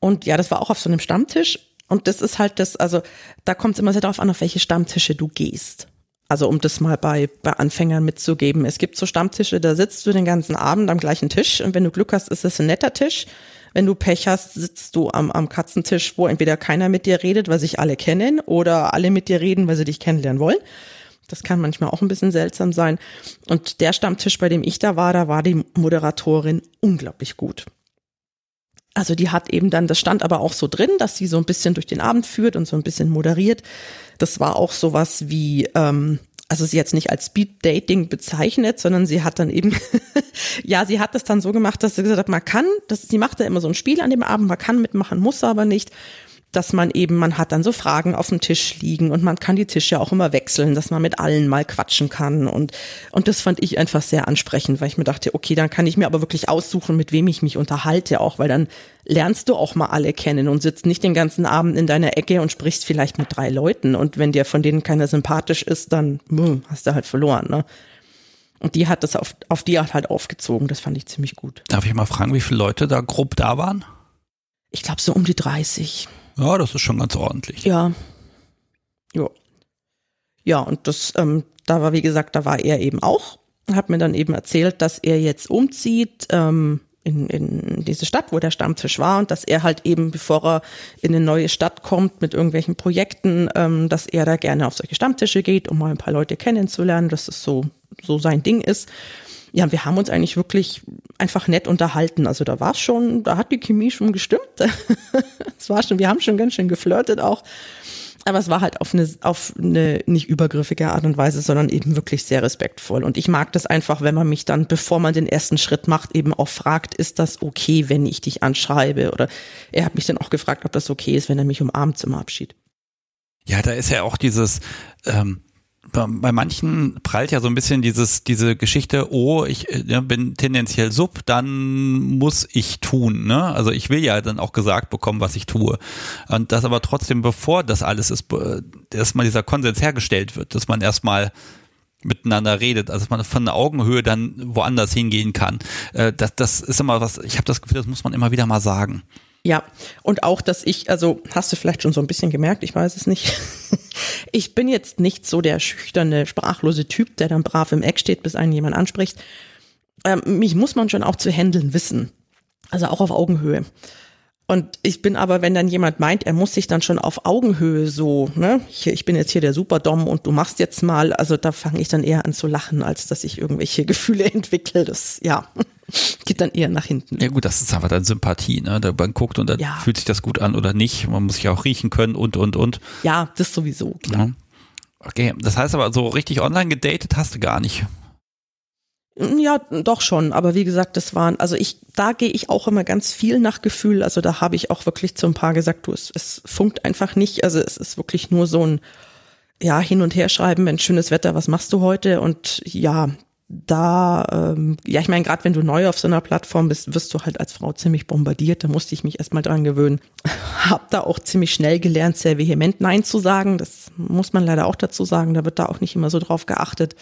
Speaker 2: Und ja, das war auch auf so einem Stammtisch. Und das ist halt das, also da kommt es immer sehr darauf an, auf welche Stammtische du gehst. Also um das mal bei, bei Anfängern mitzugeben. Es gibt so Stammtische, da sitzt du den ganzen Abend am gleichen Tisch und wenn du Glück hast, ist es ein netter Tisch. Wenn du Pech hast, sitzt du am, am Katzentisch, wo entweder keiner mit dir redet, weil sich alle kennen, oder alle mit dir reden, weil sie dich kennenlernen wollen. Das kann manchmal auch ein bisschen seltsam sein. Und der Stammtisch, bei dem ich da war, da war die Moderatorin unglaublich gut. Also die hat eben dann, das stand aber auch so drin, dass sie so ein bisschen durch den Abend führt und so ein bisschen moderiert. Das war auch sowas wie, ähm, also sie jetzt nicht als Speed Dating bezeichnet, sondern sie hat dann eben, ja, sie hat das dann so gemacht, dass sie gesagt hat, man kann, das, sie macht da immer so ein Spiel an dem Abend, man kann mitmachen, muss aber nicht dass man eben, man hat dann so Fragen auf dem Tisch liegen und man kann die Tische auch immer wechseln, dass man mit allen mal quatschen kann und, und das fand ich einfach sehr ansprechend, weil ich mir dachte, okay, dann kann ich mir aber wirklich aussuchen, mit wem ich mich unterhalte auch, weil dann lernst du auch mal alle kennen und sitzt nicht den ganzen Abend in deiner Ecke und sprichst vielleicht mit drei Leuten und wenn dir von denen keiner sympathisch ist, dann mh, hm, hast du halt verloren, ne? Und die hat das auf, auf die Art halt aufgezogen. Das fand ich ziemlich gut.
Speaker 1: Darf ich mal fragen, wie viele Leute da grob da waren?
Speaker 2: Ich glaube so um die 30.
Speaker 1: Ja, das ist schon ganz ordentlich.
Speaker 2: Ja. Ja. Ja, und das, ähm, da war, wie gesagt, da war er eben auch, hat mir dann eben erzählt, dass er jetzt umzieht ähm, in, in diese Stadt, wo der Stammtisch war und dass er halt eben, bevor er in eine neue Stadt kommt mit irgendwelchen Projekten, ähm, dass er da gerne auf solche Stammtische geht, um mal ein paar Leute kennenzulernen, dass es so, so sein Ding ist ja, wir haben uns eigentlich wirklich einfach nett unterhalten. Also da war es schon, da hat die Chemie schon gestimmt. es war schon, wir haben schon ganz schön geflirtet auch. Aber es war halt auf eine, auf eine nicht übergriffige Art und Weise, sondern eben wirklich sehr respektvoll. Und ich mag das einfach, wenn man mich dann, bevor man den ersten Schritt macht, eben auch fragt, ist das okay, wenn ich dich anschreibe? Oder er hat mich dann auch gefragt, ob das okay ist, wenn er mich umarmt zum Abschied.
Speaker 1: Ja, da ist ja auch dieses, ähm, bei manchen prallt ja so ein bisschen dieses, diese Geschichte, oh, ich ja, bin tendenziell sub, dann muss ich tun. Ne? Also ich will ja dann auch gesagt bekommen, was ich tue. Und das aber trotzdem, bevor das alles ist, erstmal dieser Konsens hergestellt wird, dass man erstmal miteinander redet, also dass man von der Augenhöhe dann woanders hingehen kann. Äh, das, das ist immer was, ich habe das Gefühl, das muss man immer wieder mal sagen.
Speaker 2: Ja, und auch, dass ich, also hast du vielleicht schon so ein bisschen gemerkt, ich weiß es nicht. Ich bin jetzt nicht so der schüchterne, sprachlose Typ, der dann brav im Eck steht, bis einen jemand anspricht. Ähm, mich muss man schon auch zu handeln wissen. Also auch auf Augenhöhe. Und ich bin aber, wenn dann jemand meint, er muss sich dann schon auf Augenhöhe so, ne, ich, ich bin jetzt hier der Superdom und du machst jetzt mal, also da fange ich dann eher an zu lachen, als dass ich irgendwelche Gefühle entwickle. Das, ja, geht dann eher nach hinten.
Speaker 1: Ja gut, das ist einfach dann Sympathie, ne? Da man guckt und dann ja. fühlt sich das gut an oder nicht. Man muss sich auch riechen können und, und, und.
Speaker 2: Ja, das sowieso, klar. Ja.
Speaker 1: Okay, das heißt aber, so richtig online gedatet hast du gar nicht.
Speaker 2: Ja, doch schon. Aber wie gesagt, das waren, also ich, da gehe ich auch immer ganz viel nach Gefühl. Also da habe ich auch wirklich zu ein paar gesagt, du, es, es funkt einfach nicht. Also es ist wirklich nur so ein, ja, hin und her schreiben, wenn schönes Wetter, was machst du heute? Und ja, da, ähm, ja, ich meine, gerade wenn du neu auf so einer Plattform bist, wirst du halt als Frau ziemlich bombardiert. Da musste ich mich erstmal dran gewöhnen. Hab da auch ziemlich schnell gelernt, sehr vehement Nein zu sagen. Das muss man leider auch dazu sagen. Da wird da auch nicht immer so drauf geachtet.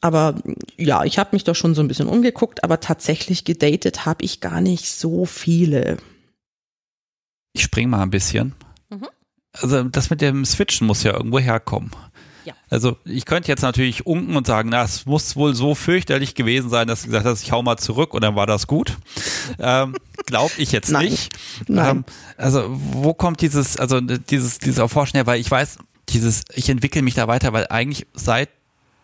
Speaker 2: Aber ja, ich habe mich doch schon so ein bisschen umgeguckt, aber tatsächlich gedatet habe ich gar nicht so viele.
Speaker 1: Ich spring mal ein bisschen. Mhm. Also das mit dem Switchen muss ja irgendwo herkommen. Ja. Also ich könnte jetzt natürlich unken und sagen, na, es muss wohl so fürchterlich gewesen sein, dass du gesagt hast, ich hau mal zurück und dann war das gut. ähm, Glaube ich jetzt Nein. nicht. Nein. Ähm, also wo kommt dieses, also dieses, dieses Erforschen her, weil ich weiß, dieses, ich entwickle mich da weiter, weil eigentlich seit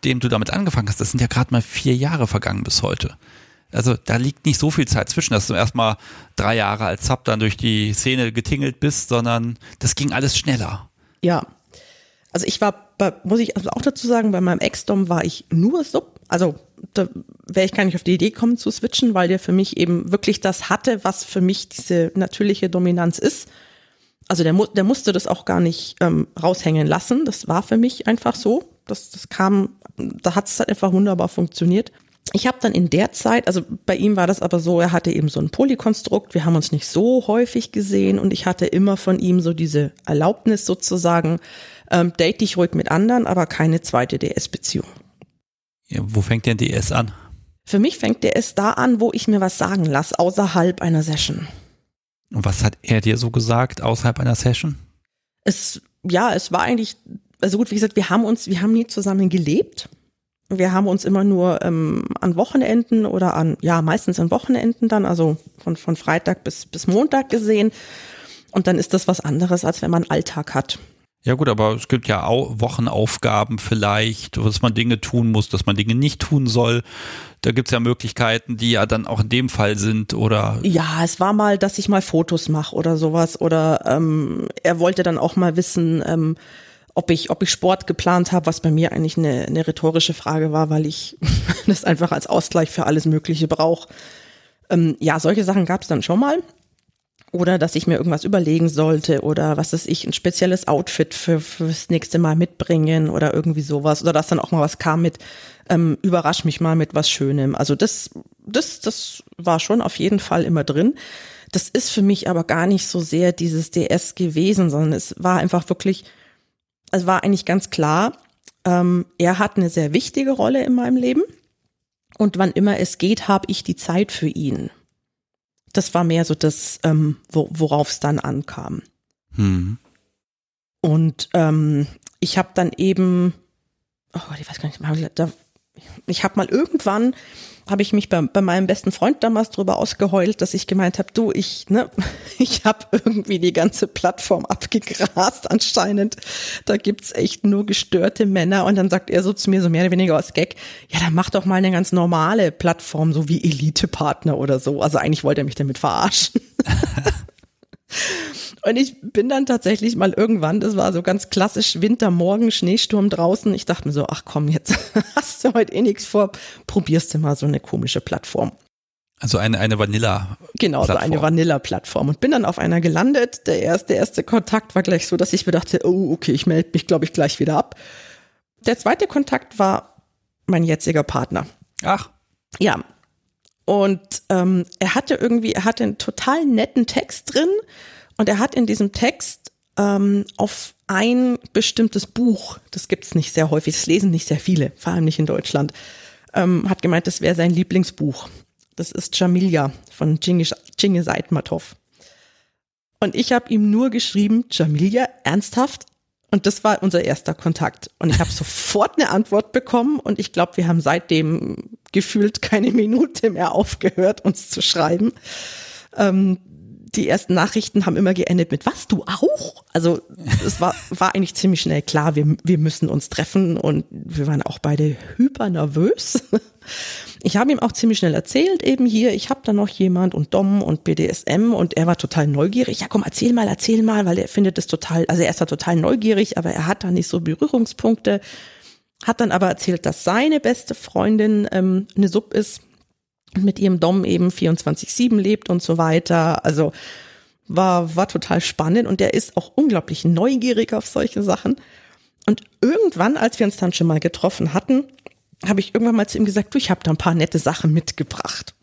Speaker 1: dem du damit angefangen hast, das sind ja gerade mal vier Jahre vergangen bis heute. Also da liegt nicht so viel Zeit zwischen, dass du erstmal drei Jahre als Sub dann durch die Szene getingelt bist, sondern das ging alles schneller.
Speaker 2: Ja. Also ich war, bei, muss ich also auch dazu sagen, bei meinem Ex-Dom war ich nur Sub. Also da wäre ich gar nicht auf die Idee gekommen zu switchen, weil der für mich eben wirklich das hatte, was für mich diese natürliche Dominanz ist. Also der, der musste das auch gar nicht ähm, raushängen lassen. Das war für mich einfach so. Das, das kam, da hat es halt einfach wunderbar funktioniert. Ich habe dann in der Zeit, also bei ihm war das aber so, er hatte eben so ein Polykonstrukt, wir haben uns nicht so häufig gesehen und ich hatte immer von ihm so diese Erlaubnis sozusagen, ähm, date dich ruhig mit anderen, aber keine zweite DS-Beziehung.
Speaker 1: Ja, wo fängt denn DS an?
Speaker 2: Für mich fängt DS da an, wo ich mir was sagen lasse, außerhalb einer Session.
Speaker 1: Und was hat er dir so gesagt außerhalb einer Session?
Speaker 2: Es, ja, es war eigentlich, also gut, wie gesagt, wir haben uns, wir haben nie zusammen gelebt. Wir haben uns immer nur ähm, an Wochenenden oder an, ja, meistens an Wochenenden dann, also von, von Freitag bis, bis Montag gesehen. Und dann ist das was anderes, als wenn man Alltag hat.
Speaker 1: Ja gut, aber es gibt ja auch Wochenaufgaben vielleicht, dass man Dinge tun muss, dass man Dinge nicht tun soll. Da gibt es ja Möglichkeiten, die ja dann auch in dem Fall sind oder.
Speaker 2: Ja, es war mal, dass ich mal Fotos mache oder sowas. Oder ähm, er wollte dann auch mal wissen, ähm, ob ich, ob ich Sport geplant habe, was bei mir eigentlich eine, eine rhetorische Frage war, weil ich das einfach als Ausgleich für alles Mögliche brauche. Ähm, ja, solche Sachen gab es dann schon mal oder dass ich mir irgendwas überlegen sollte oder was ist ich, ein spezielles Outfit für, fürs nächste Mal mitbringen oder irgendwie sowas oder dass dann auch mal was kam mit, ähm, überrasch mich mal mit was Schönem. Also das, das, das war schon auf jeden Fall immer drin. Das ist für mich aber gar nicht so sehr dieses DS gewesen, sondern es war einfach wirklich, es war eigentlich ganz klar, ähm, er hat eine sehr wichtige Rolle in meinem Leben und wann immer es geht, habe ich die Zeit für ihn. Das war mehr so das, ähm, wo, worauf es dann ankam. Hm. Und ähm, ich habe dann eben, oh Gott, ich weiß gar nicht, ich habe mal irgendwann habe ich mich bei, bei meinem besten Freund damals drüber ausgeheult, dass ich gemeint habe, du, ich, ne, ich habe irgendwie die ganze Plattform abgegrast anscheinend. Da gibt's echt nur gestörte Männer. Und dann sagt er so zu mir, so mehr oder weniger aus Gag, ja, dann mach doch mal eine ganz normale Plattform, so wie Elite-Partner oder so. Also eigentlich wollte er mich damit verarschen. Und ich bin dann tatsächlich mal irgendwann, das war so ganz klassisch Wintermorgen, Schneesturm draußen. Ich dachte mir so, ach komm, jetzt hast du heute eh nichts vor, probierst du mal so eine komische Plattform.
Speaker 1: Also eine, eine Vanilla.
Speaker 2: Genau, so eine Vanilla-Plattform. Und bin dann auf einer gelandet. Der erste, der erste Kontakt war gleich so, dass ich mir dachte, oh, okay, ich melde mich, glaube ich, gleich wieder ab. Der zweite Kontakt war mein jetziger Partner.
Speaker 1: Ach.
Speaker 2: Ja. Und ähm, er hatte irgendwie, er hatte einen total netten Text drin und er hat in diesem Text ähm, auf ein bestimmtes Buch, das gibt's nicht sehr häufig, das lesen nicht sehr viele, vor allem nicht in Deutschland, ähm, hat gemeint, das wäre sein Lieblingsbuch. Das ist Jamilia von Cengiz Aitmatov. Und ich habe ihm nur geschrieben, Jamilia, ernsthaft? Und das war unser erster Kontakt. Und ich habe sofort eine Antwort bekommen und ich glaube, wir haben seitdem gefühlt keine Minute mehr aufgehört, uns zu schreiben. Ähm, die ersten Nachrichten haben immer geendet mit, was, du auch? Also es war, war eigentlich ziemlich schnell klar, wir, wir müssen uns treffen und wir waren auch beide hyper nervös. Ich habe ihm auch ziemlich schnell erzählt, eben hier, ich habe da noch jemand und Dom und BDSM und er war total neugierig. Ja, komm, erzähl mal, erzähl mal, weil er findet es total, also er ist da total neugierig, aber er hat da nicht so Berührungspunkte. Hat dann aber erzählt, dass seine beste Freundin ähm, eine Sub ist mit ihrem Dom eben 24-7 lebt und so weiter. Also war, war total spannend und der ist auch unglaublich neugierig auf solche Sachen. Und irgendwann, als wir uns dann schon mal getroffen hatten, habe ich irgendwann mal zu ihm gesagt, du, ich habe da ein paar nette Sachen mitgebracht.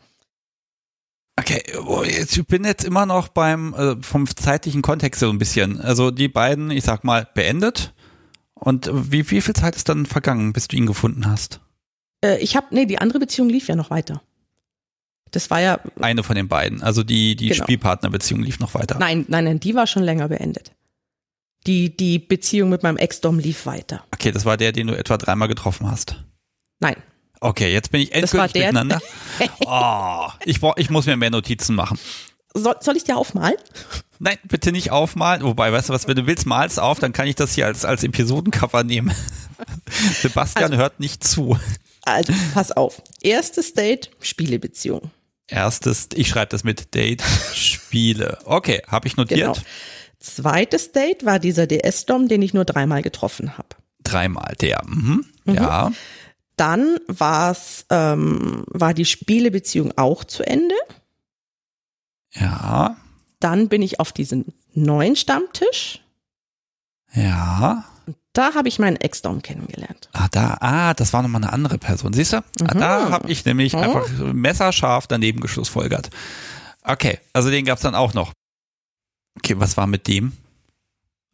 Speaker 1: Okay, ich bin jetzt immer noch beim äh, vom zeitlichen Kontext so ein bisschen. Also die beiden, ich sag mal, beendet. Und wie, wie viel Zeit ist dann vergangen, bis du ihn gefunden hast?
Speaker 2: Äh, ich habe, nee, die andere Beziehung lief ja noch weiter. Das war ja.
Speaker 1: Eine von den beiden. Also die, die genau. Spielpartnerbeziehung lief noch weiter.
Speaker 2: Nein, nein, nein, die war schon länger beendet. Die, die Beziehung mit meinem Ex-Dom lief weiter.
Speaker 1: Okay, das war der, den du etwa dreimal getroffen hast.
Speaker 2: Nein.
Speaker 1: Okay, jetzt bin ich endgültig der, miteinander. oh, ich, ich muss mir mehr Notizen machen.
Speaker 2: Soll, soll ich dir aufmalen?
Speaker 1: Nein, bitte nicht aufmalen. Wobei, weißt du was, wenn du willst, malst auf, dann kann ich das hier als, als Episodencover nehmen. Sebastian also, hört nicht zu.
Speaker 2: Also, pass auf. Erstes Date, Spielebeziehung.
Speaker 1: Erstes, ich schreibe das mit Date, Spiele. Okay, habe ich notiert. Genau.
Speaker 2: Zweites Date war dieser DS-Dom, den ich nur dreimal getroffen habe.
Speaker 1: Dreimal, der. Mhm. Mhm. Ja.
Speaker 2: Dann war's, ähm, war die Spielebeziehung auch zu Ende.
Speaker 1: Ja.
Speaker 2: Dann bin ich auf diesen neuen Stammtisch.
Speaker 1: Ja.
Speaker 2: Da habe ich meinen Ex-Dom kennengelernt.
Speaker 1: Ah, da, ah, das war nochmal eine andere Person. Siehst du? Mhm. Ah, da habe ich nämlich mhm. einfach messerscharf daneben geschlussfolgert. Okay, also den gab's dann auch noch. Okay, was war mit dem?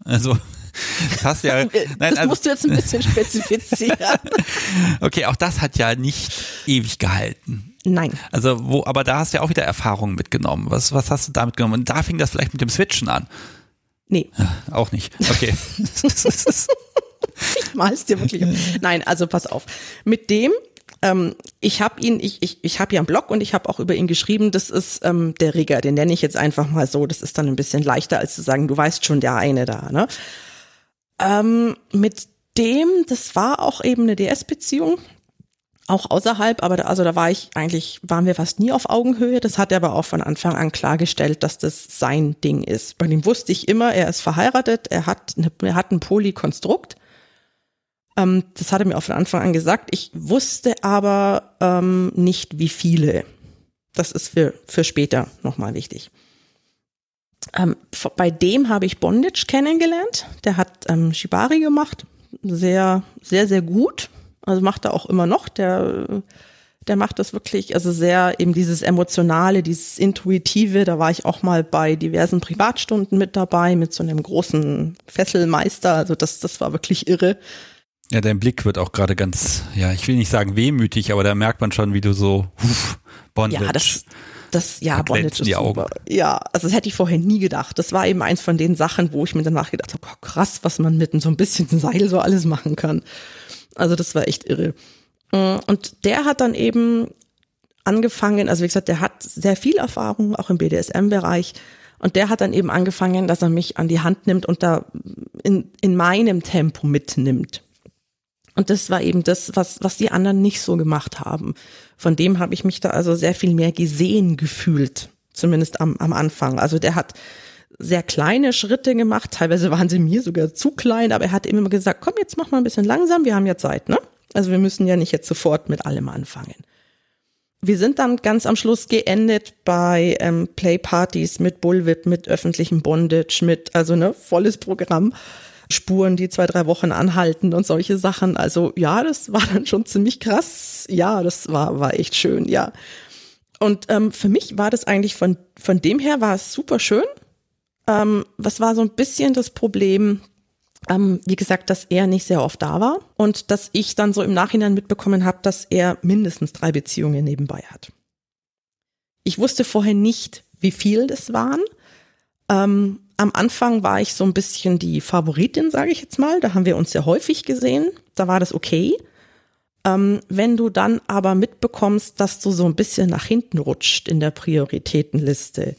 Speaker 1: Also, das hast ja.
Speaker 2: Nein, das also, musst du jetzt ein bisschen spezifizieren.
Speaker 1: okay, auch das hat ja nicht ewig gehalten.
Speaker 2: Nein.
Speaker 1: Also, wo, aber da hast du ja auch wieder Erfahrungen mitgenommen. Was, was hast du da mitgenommen? Und da fing das vielleicht mit dem Switchen an.
Speaker 2: Nee.
Speaker 1: Auch nicht. Okay.
Speaker 2: ich mal's dir wirklich. Nein, also pass auf. Mit dem ähm, ich habe ihn, ich, ich, ich habe ja einen Blog und ich habe auch über ihn geschrieben, das ist ähm, der Rigger, den nenne ich jetzt einfach mal so. Das ist dann ein bisschen leichter, als zu sagen, du weißt schon, der eine da. Ne? Ähm, mit dem, das war auch eben eine DS-Beziehung, auch außerhalb, aber da, also da war ich eigentlich, waren wir fast nie auf Augenhöhe. Das hat er aber auch von Anfang an klargestellt, dass das sein Ding ist. Bei dem wusste ich immer, er ist verheiratet, er hat, eine, er hat ein Polykonstrukt ähm, das hat er mir auch von Anfang an gesagt. Ich wusste aber ähm, nicht, wie viele. Das ist für, für später nochmal wichtig. Ähm, bei dem habe ich Bondage kennengelernt. Der hat ähm, Shibari gemacht. Sehr, sehr, sehr gut. Also macht er auch immer noch. Der, der macht das wirklich, also sehr eben dieses Emotionale, dieses Intuitive. Da war ich auch mal bei diversen Privatstunden mit dabei, mit so einem großen Fesselmeister. Also das, das war wirklich irre.
Speaker 1: Ja, dein Blick wird auch gerade ganz, ja, ich will nicht sagen wehmütig, aber da merkt man schon, wie du so huf,
Speaker 2: Bondage. Ja, das, das ja, Bondage ist die Augen. super. Ja, also das hätte ich vorher nie gedacht. Das war eben eins von den Sachen, wo ich mir danach gedacht habe, oh, krass, was man mit so ein bisschen Seil so alles machen kann. Also das war echt irre. Mm, und der hat dann eben angefangen, also wie gesagt, der hat sehr viel Erfahrung, auch im BDSM-Bereich. Und der hat dann eben angefangen, dass er mich an die Hand nimmt und da in, in meinem Tempo mitnimmt. Und das war eben das, was, was die anderen nicht so gemacht haben. Von dem habe ich mich da also sehr viel mehr gesehen gefühlt, zumindest am, am Anfang. Also der hat sehr kleine Schritte gemacht, teilweise waren sie mir sogar zu klein, aber er hat immer gesagt, komm, jetzt mach mal ein bisschen langsam, wir haben ja Zeit, ne? Also wir müssen ja nicht jetzt sofort mit allem anfangen. Wir sind dann ganz am Schluss geendet bei ähm, Playpartys mit Bullwhip, mit öffentlichem Bondage, mit also ne volles Programm. Spuren, die zwei, drei Wochen anhalten und solche Sachen. Also ja, das war dann schon ziemlich krass. Ja, das war, war echt schön, ja. Und ähm, für mich war das eigentlich von, von dem her war es super schön. Ähm, was war so ein bisschen das Problem? Ähm, wie gesagt, dass er nicht sehr oft da war und dass ich dann so im Nachhinein mitbekommen habe, dass er mindestens drei Beziehungen nebenbei hat. Ich wusste vorher nicht, wie viel das waren. Ähm, am Anfang war ich so ein bisschen die Favoritin, sage ich jetzt mal. Da haben wir uns sehr häufig gesehen. Da war das okay. Ähm, wenn du dann aber mitbekommst, dass du so ein bisschen nach hinten rutscht in der Prioritätenliste,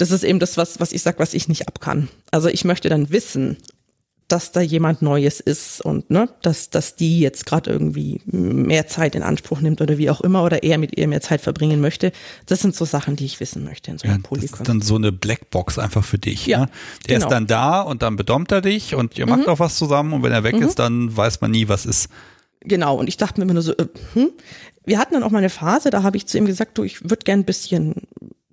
Speaker 2: das ist eben das, was, was ich sag, was ich nicht ab kann. Also ich möchte dann wissen, dass da jemand Neues ist und ne, dass, dass die jetzt gerade irgendwie mehr Zeit in Anspruch nimmt oder wie auch immer oder er mit ihr mehr Zeit verbringen möchte. Das sind so Sachen, die ich wissen möchte in so einem
Speaker 1: ja, Das ist dann so eine Blackbox einfach für dich. Ja, ne? Der
Speaker 2: genau.
Speaker 1: ist dann da und dann bedommt er dich und ihr macht
Speaker 2: Mhm.
Speaker 1: auch was zusammen und wenn er weg
Speaker 2: Mhm.
Speaker 1: ist, dann weiß man nie, was ist.
Speaker 2: Genau, und ich dachte mir immer nur so, äh, hm? wir hatten dann auch mal eine Phase, da habe ich zu ihm gesagt, du, ich würde gern ein bisschen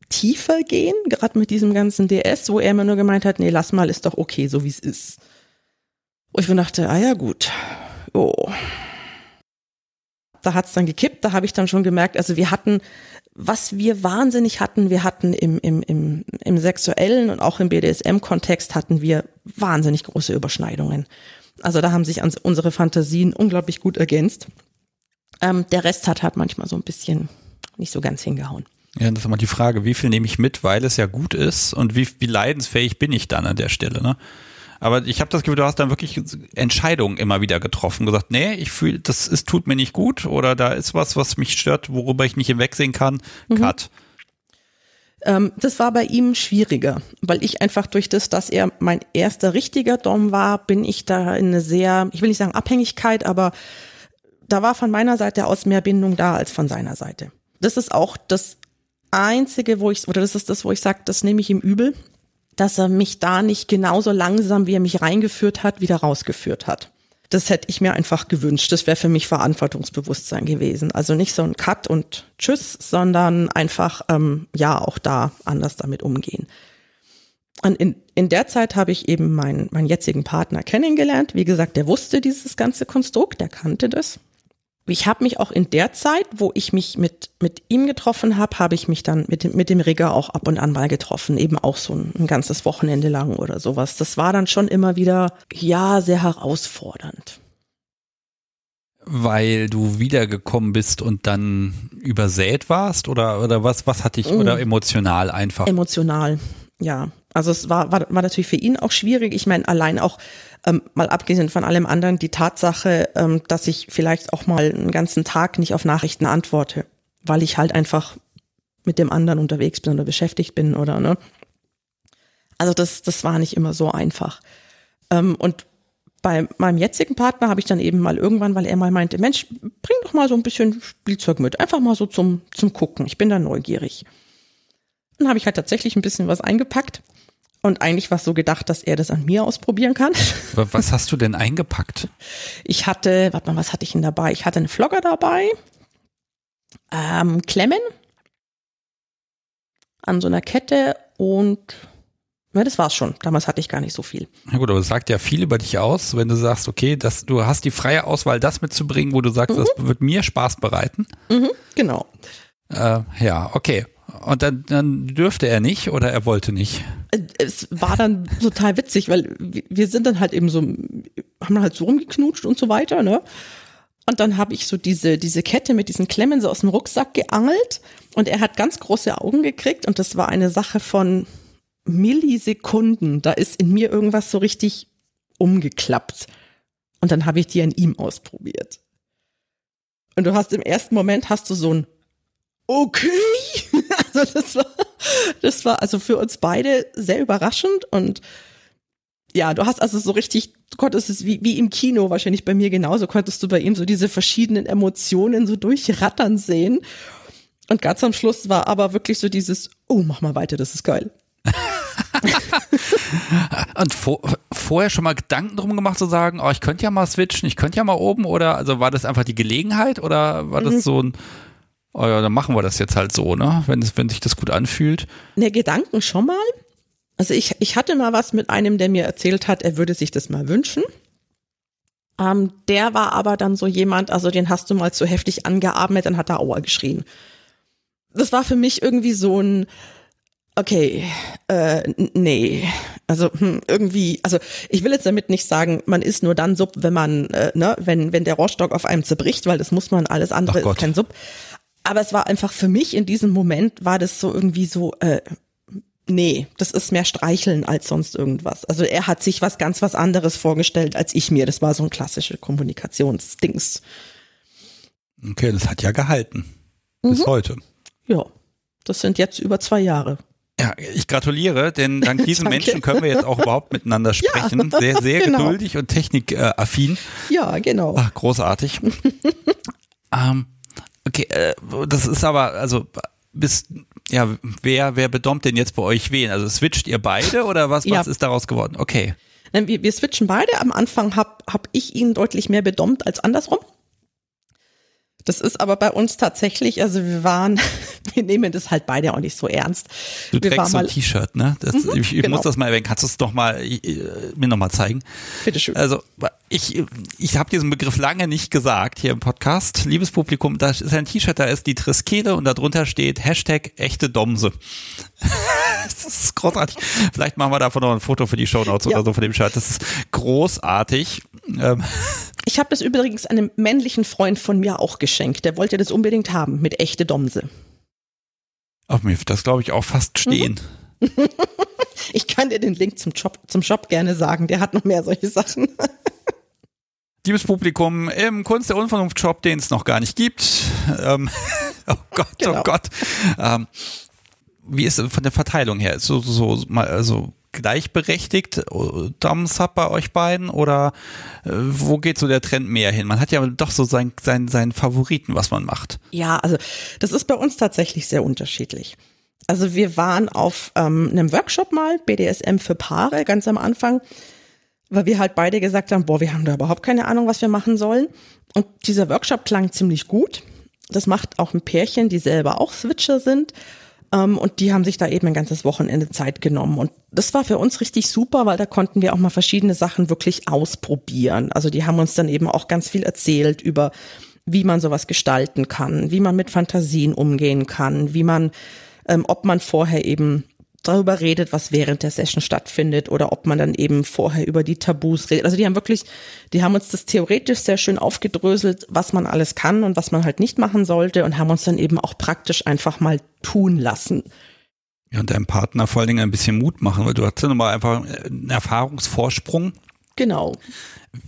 Speaker 2: tiefer gehen, gerade mit diesem ganzen DS, wo er immer nur gemeint hat, nee, lass mal, ist doch okay, so wie es ist. Wo ich mir dachte, ah ja, gut. Oh. Da hat's dann gekippt, da habe ich dann schon gemerkt, also wir hatten, was wir wahnsinnig hatten, wir hatten im, im, im, im sexuellen und auch im BDSM-Kontext hatten wir wahnsinnig große Überschneidungen. Also da haben sich unsere Fantasien unglaublich gut ergänzt. Ähm, der Rest hat halt manchmal so ein bisschen nicht so ganz hingehauen.
Speaker 1: Ja, das ist immer die Frage, wie viel nehme ich mit, weil es ja gut ist und wie, wie leidensfähig bin ich dann an der Stelle, ne? Aber ich habe das Gefühl, du hast dann wirklich Entscheidungen immer wieder getroffen, gesagt, nee, ich fühle, das ist, tut mir nicht gut oder da ist was, was mich stört, worüber ich nicht hinwegsehen kann. Cut.
Speaker 2: Ähm, das war bei ihm schwieriger, weil ich einfach durch das, dass er mein erster richtiger Dom war, bin ich da in eine sehr, ich will nicht sagen Abhängigkeit, aber da war von meiner Seite aus mehr Bindung da als von seiner Seite. Das ist auch das einzige, wo ich, oder das ist das, wo ich sage, das nehme ich ihm übel, dass er mich da nicht genauso langsam, wie er mich reingeführt hat, wieder rausgeführt hat. Das hätte ich mir einfach gewünscht. Das wäre für mich Verantwortungsbewusstsein gewesen. Also nicht so ein Cut und Tschüss, sondern einfach, ähm, ja, auch da anders damit umgehen. Und in, in der Zeit habe ich eben meinen, meinen jetzigen Partner kennengelernt. Wie gesagt, der wusste dieses ganze Konstrukt, der kannte das. Ich habe mich auch in der Zeit, wo ich mich mit, mit ihm getroffen habe, habe ich mich dann mit dem, mit dem Rigger auch ab und an mal getroffen, eben auch so ein, ein ganzes Wochenende lang oder sowas. Das war dann schon immer wieder, ja, sehr herausfordernd.
Speaker 1: Weil du wiedergekommen bist und dann übersät warst oder, oder was, was hat dich,
Speaker 2: Mm.
Speaker 1: oder emotional einfach?
Speaker 2: Emotional, ja. Also es war, war, war natürlich für ihn auch schwierig. Ich meine, allein auch ähm, mal abgesehen von allem anderen, die Tatsache, ähm, dass ich vielleicht auch mal einen ganzen Tag nicht auf Nachrichten antworte, weil ich halt einfach mit dem anderen unterwegs bin oder beschäftigt bin oder ne. Also das, das war nicht immer so einfach. Ähm, und bei meinem jetzigen Partner habe ich dann eben mal irgendwann, weil er mal meinte, Mensch, bring doch mal so ein bisschen Spielzeug mit, einfach mal so zum, zum Gucken. Ich bin da neugierig. Dann habe ich halt tatsächlich ein bisschen was eingepackt. Und eigentlich war es so gedacht, dass er das an mir ausprobieren kann.
Speaker 1: Wa- Was hast du denn eingepackt?
Speaker 2: Ich hatte, warte mal, was hatte ich denn dabei? Ich hatte einen Vlogger dabei, ähm, Klemmen an so einer Kette und na, das war's schon. Damals hatte ich gar nicht so viel.
Speaker 1: Na gut, aber es sagt ja viel über dich aus, wenn du sagst, okay, das, du hast die freie Auswahl, das mitzubringen, wo du sagst, das wird mir Spaß bereiten.
Speaker 2: Mhm, genau.
Speaker 1: Äh, ja, okay. Und dann, dann dürfte er nicht oder er wollte nicht.
Speaker 2: Äh, Es war dann total witzig, weil wir sind dann halt eben so, haben halt so rumgeknutscht und so weiter, ne? Und dann habe ich so diese, diese Kette mit diesen Klemmen so aus dem Rucksack geangelt und er hat ganz große Augen gekriegt und das war eine Sache von Millisekunden. Da ist in mir irgendwas so richtig umgeklappt. Und dann habe ich die an ihm ausprobiert. Und du hast im ersten Moment hast du so ein Okay. Also das war, das war also für uns beide sehr überraschend und ja, du hast also so richtig, du konntest es wie, wie im Kino wahrscheinlich bei mir genauso, konntest du bei ihm so diese verschiedenen Emotionen so durchrattern sehen. Und ganz am Schluss war aber wirklich so dieses, oh, mach mal weiter, das ist geil.
Speaker 1: Und vor, vorher schon mal Gedanken drum gemacht zu sagen, oh, ich könnte ja mal switchen, ich könnte ja mal oben oder also war das einfach die Gelegenheit oder war das so ein, ja, dann machen wir das jetzt halt so, ne? Wenn, es, wenn sich das gut anfühlt.
Speaker 2: Ne, Gedanken schon mal. Also ich, ich hatte mal was mit einem, der mir erzählt hat, er würde sich das mal wünschen. Ähm, der war aber dann so jemand, also den hast du mal zu heftig angeatmet, dann hat er Aua geschrien. Das war für mich irgendwie so ein, okay, äh, nee, also hm, irgendwie, also ich will jetzt damit nicht sagen, man ist nur dann Sub, wenn man, äh, ne, wenn wenn der Rohrstock auf einem zerbricht, weil das muss man, alles andere ist kein Sub. Aber es war einfach für mich in diesem Moment war das so irgendwie so, äh, nee, das ist mehr Streicheln als sonst irgendwas. Also er hat sich was ganz was anderes vorgestellt als ich mir. Das war so ein klassische Kommunikationsdings.
Speaker 1: Okay, das hat ja gehalten. Bis mhm. heute.
Speaker 2: Ja, das sind jetzt über zwei Jahre.
Speaker 1: Ja, ich gratuliere, denn dank diesen Menschen können wir jetzt auch überhaupt miteinander sprechen. Ja, sehr, sehr genau. geduldig und technikaffin.
Speaker 2: Ja, genau.
Speaker 1: Ach, großartig. ähm, okay, äh, das ist aber, also bis, ja, wer, wer bedommt denn jetzt bei euch wen? Also switcht ihr beide oder was, ja. was ist daraus geworden? Okay.
Speaker 2: Wir, wir switchen beide. Am Anfang habe hab ich ihn deutlich mehr bedommt als andersrum. Das ist aber bei uns tatsächlich, also wir waren, wir nehmen das halt beide auch nicht so ernst.
Speaker 1: Du wir trägst so ein T-Shirt, ne? Das, mhm, ich, ich genau. muss das mal erwähnen. Kannst du es doch mal, äh, mir noch mal zeigen?
Speaker 2: Bitteschön.
Speaker 1: Also ich, ich habe diesen Begriff lange nicht gesagt hier im Podcast. Liebes Publikum, da ist ein T-Shirt, da ist die Triskele und darunter steht Hashtag echte Domse. das ist großartig. Vielleicht machen wir davon noch ein Foto für die Show Notes ja. oder so von dem Shirt. Das ist großartig. Ähm,
Speaker 2: ich habe das übrigens einem männlichen Freund von mir auch geschenkt. Der wollte das unbedingt haben mit echte Domse.
Speaker 1: Auf mir das glaube ich auch fast stehen.
Speaker 2: ich kann dir den Link zum Shop, zum Shop gerne sagen. Der hat noch mehr solche Sachen.
Speaker 1: Liebes Publikum, im Kunst der Unvernunft Shop, den es noch gar nicht gibt. Ähm, oh Gott, oh genau. oh Gott. Ähm, wie ist es von der Verteilung her? So, so, mal, also gleichberechtigt Dom-Sub bei euch beiden oder äh, wo geht so der Trend mehr hin? Man hat ja doch so seinen sein, sein Favoriten, was man macht.
Speaker 2: Ja, also das ist bei uns tatsächlich sehr unterschiedlich. Also wir waren auf ähm, einem Workshop mal, BDSM für Paare, ganz am Anfang, weil wir halt beide gesagt haben, boah, wir haben da überhaupt keine Ahnung, was wir machen sollen. Und dieser Workshop klang ziemlich gut. Das macht auch ein Pärchen, die selber auch Switcher sind. Ähm, und die haben sich da eben ein ganzes Wochenende Zeit genommen. Und das war für uns richtig super, weil da konnten wir auch mal verschiedene Sachen wirklich ausprobieren. Also die haben uns dann eben auch ganz viel erzählt über, wie man sowas gestalten kann, wie man mit Fantasien umgehen kann, wie man, ähm, ob man vorher eben darüber redet, was während der Session stattfindet oder ob man dann eben vorher über die Tabus redet. Also die haben wirklich, die haben uns das theoretisch sehr schön aufgedröselt, was man alles kann und was man halt nicht machen sollte und haben uns dann eben auch praktisch einfach mal tun lassen.
Speaker 1: Ja, und deinem Partner vor allen Dingen ein bisschen Mut machen, weil du hast ja nochmal einfach einen Erfahrungsvorsprung.
Speaker 2: Genau.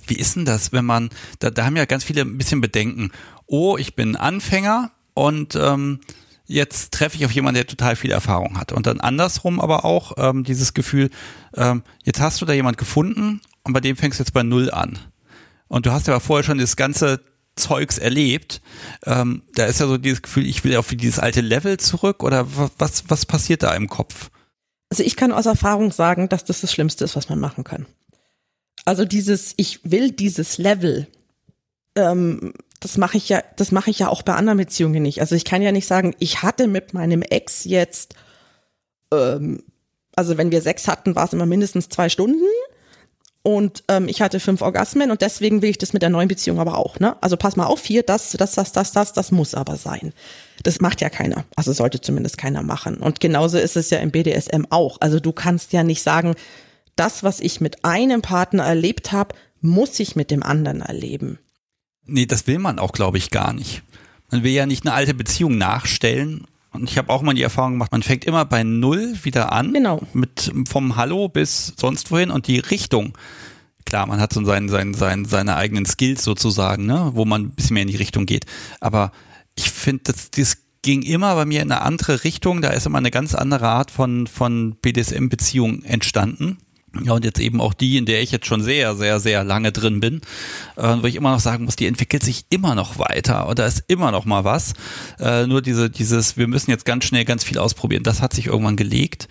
Speaker 1: Wie ist denn das, wenn man, da, da haben ja ganz viele ein bisschen Bedenken. Oh, ich bin Anfänger und ähm, jetzt treffe ich auf jemanden, der total viel Erfahrung hat. Und dann andersrum aber auch ähm, dieses Gefühl, ähm, jetzt hast du da jemand gefunden und bei dem fängst du jetzt bei Null an. Und du hast ja vorher schon das ganze Zeugs erlebt. Ähm, da ist ja so dieses Gefühl, ich will auf dieses alte Level zurück oder was, was passiert da im Kopf?
Speaker 2: Also ich kann aus Erfahrung sagen, dass das das Schlimmste ist, was man machen kann. Also dieses, ich will dieses Level, ähm, das mache ich ja, das mache ich ja auch bei anderen Beziehungen nicht. Also ich kann ja nicht sagen, ich hatte mit meinem Ex jetzt, ähm, also wenn wir Sex hatten, war es immer mindestens zwei Stunden und ähm, ich hatte fünf Orgasmen und deswegen will ich das mit der neuen Beziehung aber auch. Ne? Also pass mal auf, hier, das, das, das, das, das, das muss aber sein. Das macht ja keiner. Also sollte zumindest keiner machen. Und genauso ist es ja im BDSM auch. Also du kannst ja nicht sagen, das, was ich mit einem Partner erlebt habe, muss ich mit dem anderen erleben.
Speaker 1: Nee, das will man auch, glaube ich, gar nicht. Man will ja nicht eine alte Beziehung nachstellen. Und ich habe auch mal die Erfahrung gemacht, man fängt immer bei Null wieder an.
Speaker 2: Genau.
Speaker 1: Mit vom Hallo bis sonst wohin und die Richtung. Klar, man hat so seinen, seinen, seinen, seine eigenen Skills sozusagen, ne, wo man ein bisschen mehr in die Richtung geht. Aber ich finde, das, das ging immer bei mir in eine andere Richtung. Da ist immer eine ganz andere Art von, von BDSM-Beziehung entstanden. Ja, und jetzt eben auch die, in der ich jetzt schon sehr, sehr, sehr lange drin bin, äh, wo ich immer noch sagen muss, die entwickelt sich immer noch weiter und da ist immer noch mal was. Äh, nur diese, dieses, wir müssen jetzt ganz schnell ganz viel ausprobieren, das hat sich irgendwann gelegt.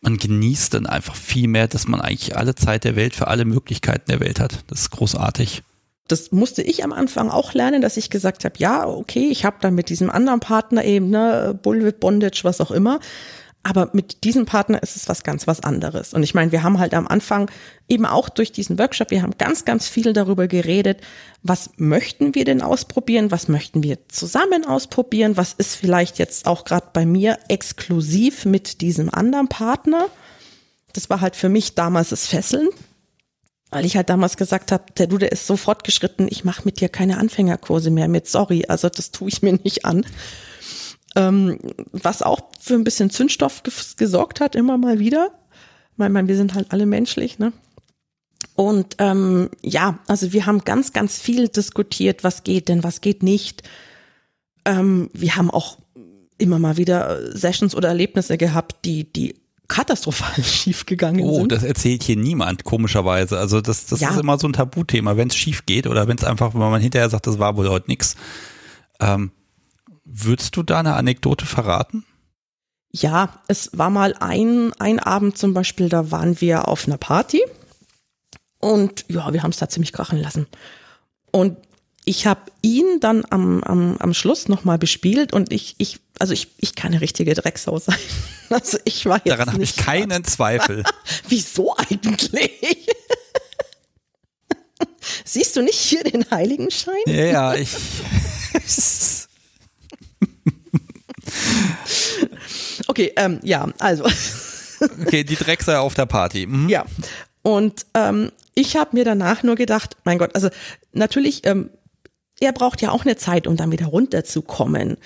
Speaker 1: Man genießt dann einfach viel mehr, dass man eigentlich alle Zeit der Welt für alle Möglichkeiten der Welt hat. Das ist großartig.
Speaker 2: Das musste ich am Anfang auch lernen, dass ich gesagt habe, ja, okay, ich habe dann mit diesem anderen Partner eben, ne, Bullwhip, Bondage, was auch immer, aber mit diesem Partner ist es was ganz was anderes. Und ich meine, wir haben halt am Anfang eben auch durch diesen Workshop, wir haben ganz, ganz viel darüber geredet, was möchten wir denn ausprobieren, was möchten wir zusammen ausprobieren, was ist vielleicht jetzt auch gerade bei mir exklusiv mit diesem anderen Partner. Das war halt für mich damals das Fesseln, weil ich halt damals gesagt habe, der du, der ist so fortgeschritten, ich mache mit dir keine Anfängerkurse mehr mit, sorry, also das tue ich mir nicht an. Ähm, was auch für ein bisschen Zündstoff gesorgt hat, immer mal wieder. Ich meine, wir sind halt alle menschlich, ne? Und ähm, ja, also wir haben ganz, ganz viel diskutiert, was geht denn, was geht nicht. Ähm, wir haben auch immer mal wieder Sessions oder Erlebnisse gehabt, die, die katastrophal schief gegangen
Speaker 1: oh,
Speaker 2: sind.
Speaker 1: Oh, das erzählt hier niemand, komischerweise. Also das, das ja. ist immer so ein Tabuthema, wenn es schief geht oder wenn es einfach, wenn man hinterher sagt, das war wohl heute nix. Ähm, Würdest du da eine Anekdote verraten?
Speaker 2: Ja, es war mal ein, ein Abend zum Beispiel, da waren wir auf einer Party und ja, wir haben es da ziemlich krachen lassen. Und ich habe ihn dann am, am, am Schluss nochmal bespielt und ich, ich, also ich, ich kann eine richtige Drecksau sein. Also ich war jetzt
Speaker 1: Daran habe ich keinen Zweifel.
Speaker 2: Wieso eigentlich? Siehst du nicht hier den Heiligenschein?
Speaker 1: Ja, ja, ich.
Speaker 2: Okay, ähm, ja, also.
Speaker 1: okay, die Drecksau auf der Party. Mhm.
Speaker 2: Ja. Und ähm, ich habe mir danach nur gedacht, mein Gott, also natürlich, ähm, er braucht ja auch eine Zeit, um dann wieder runterzukommen.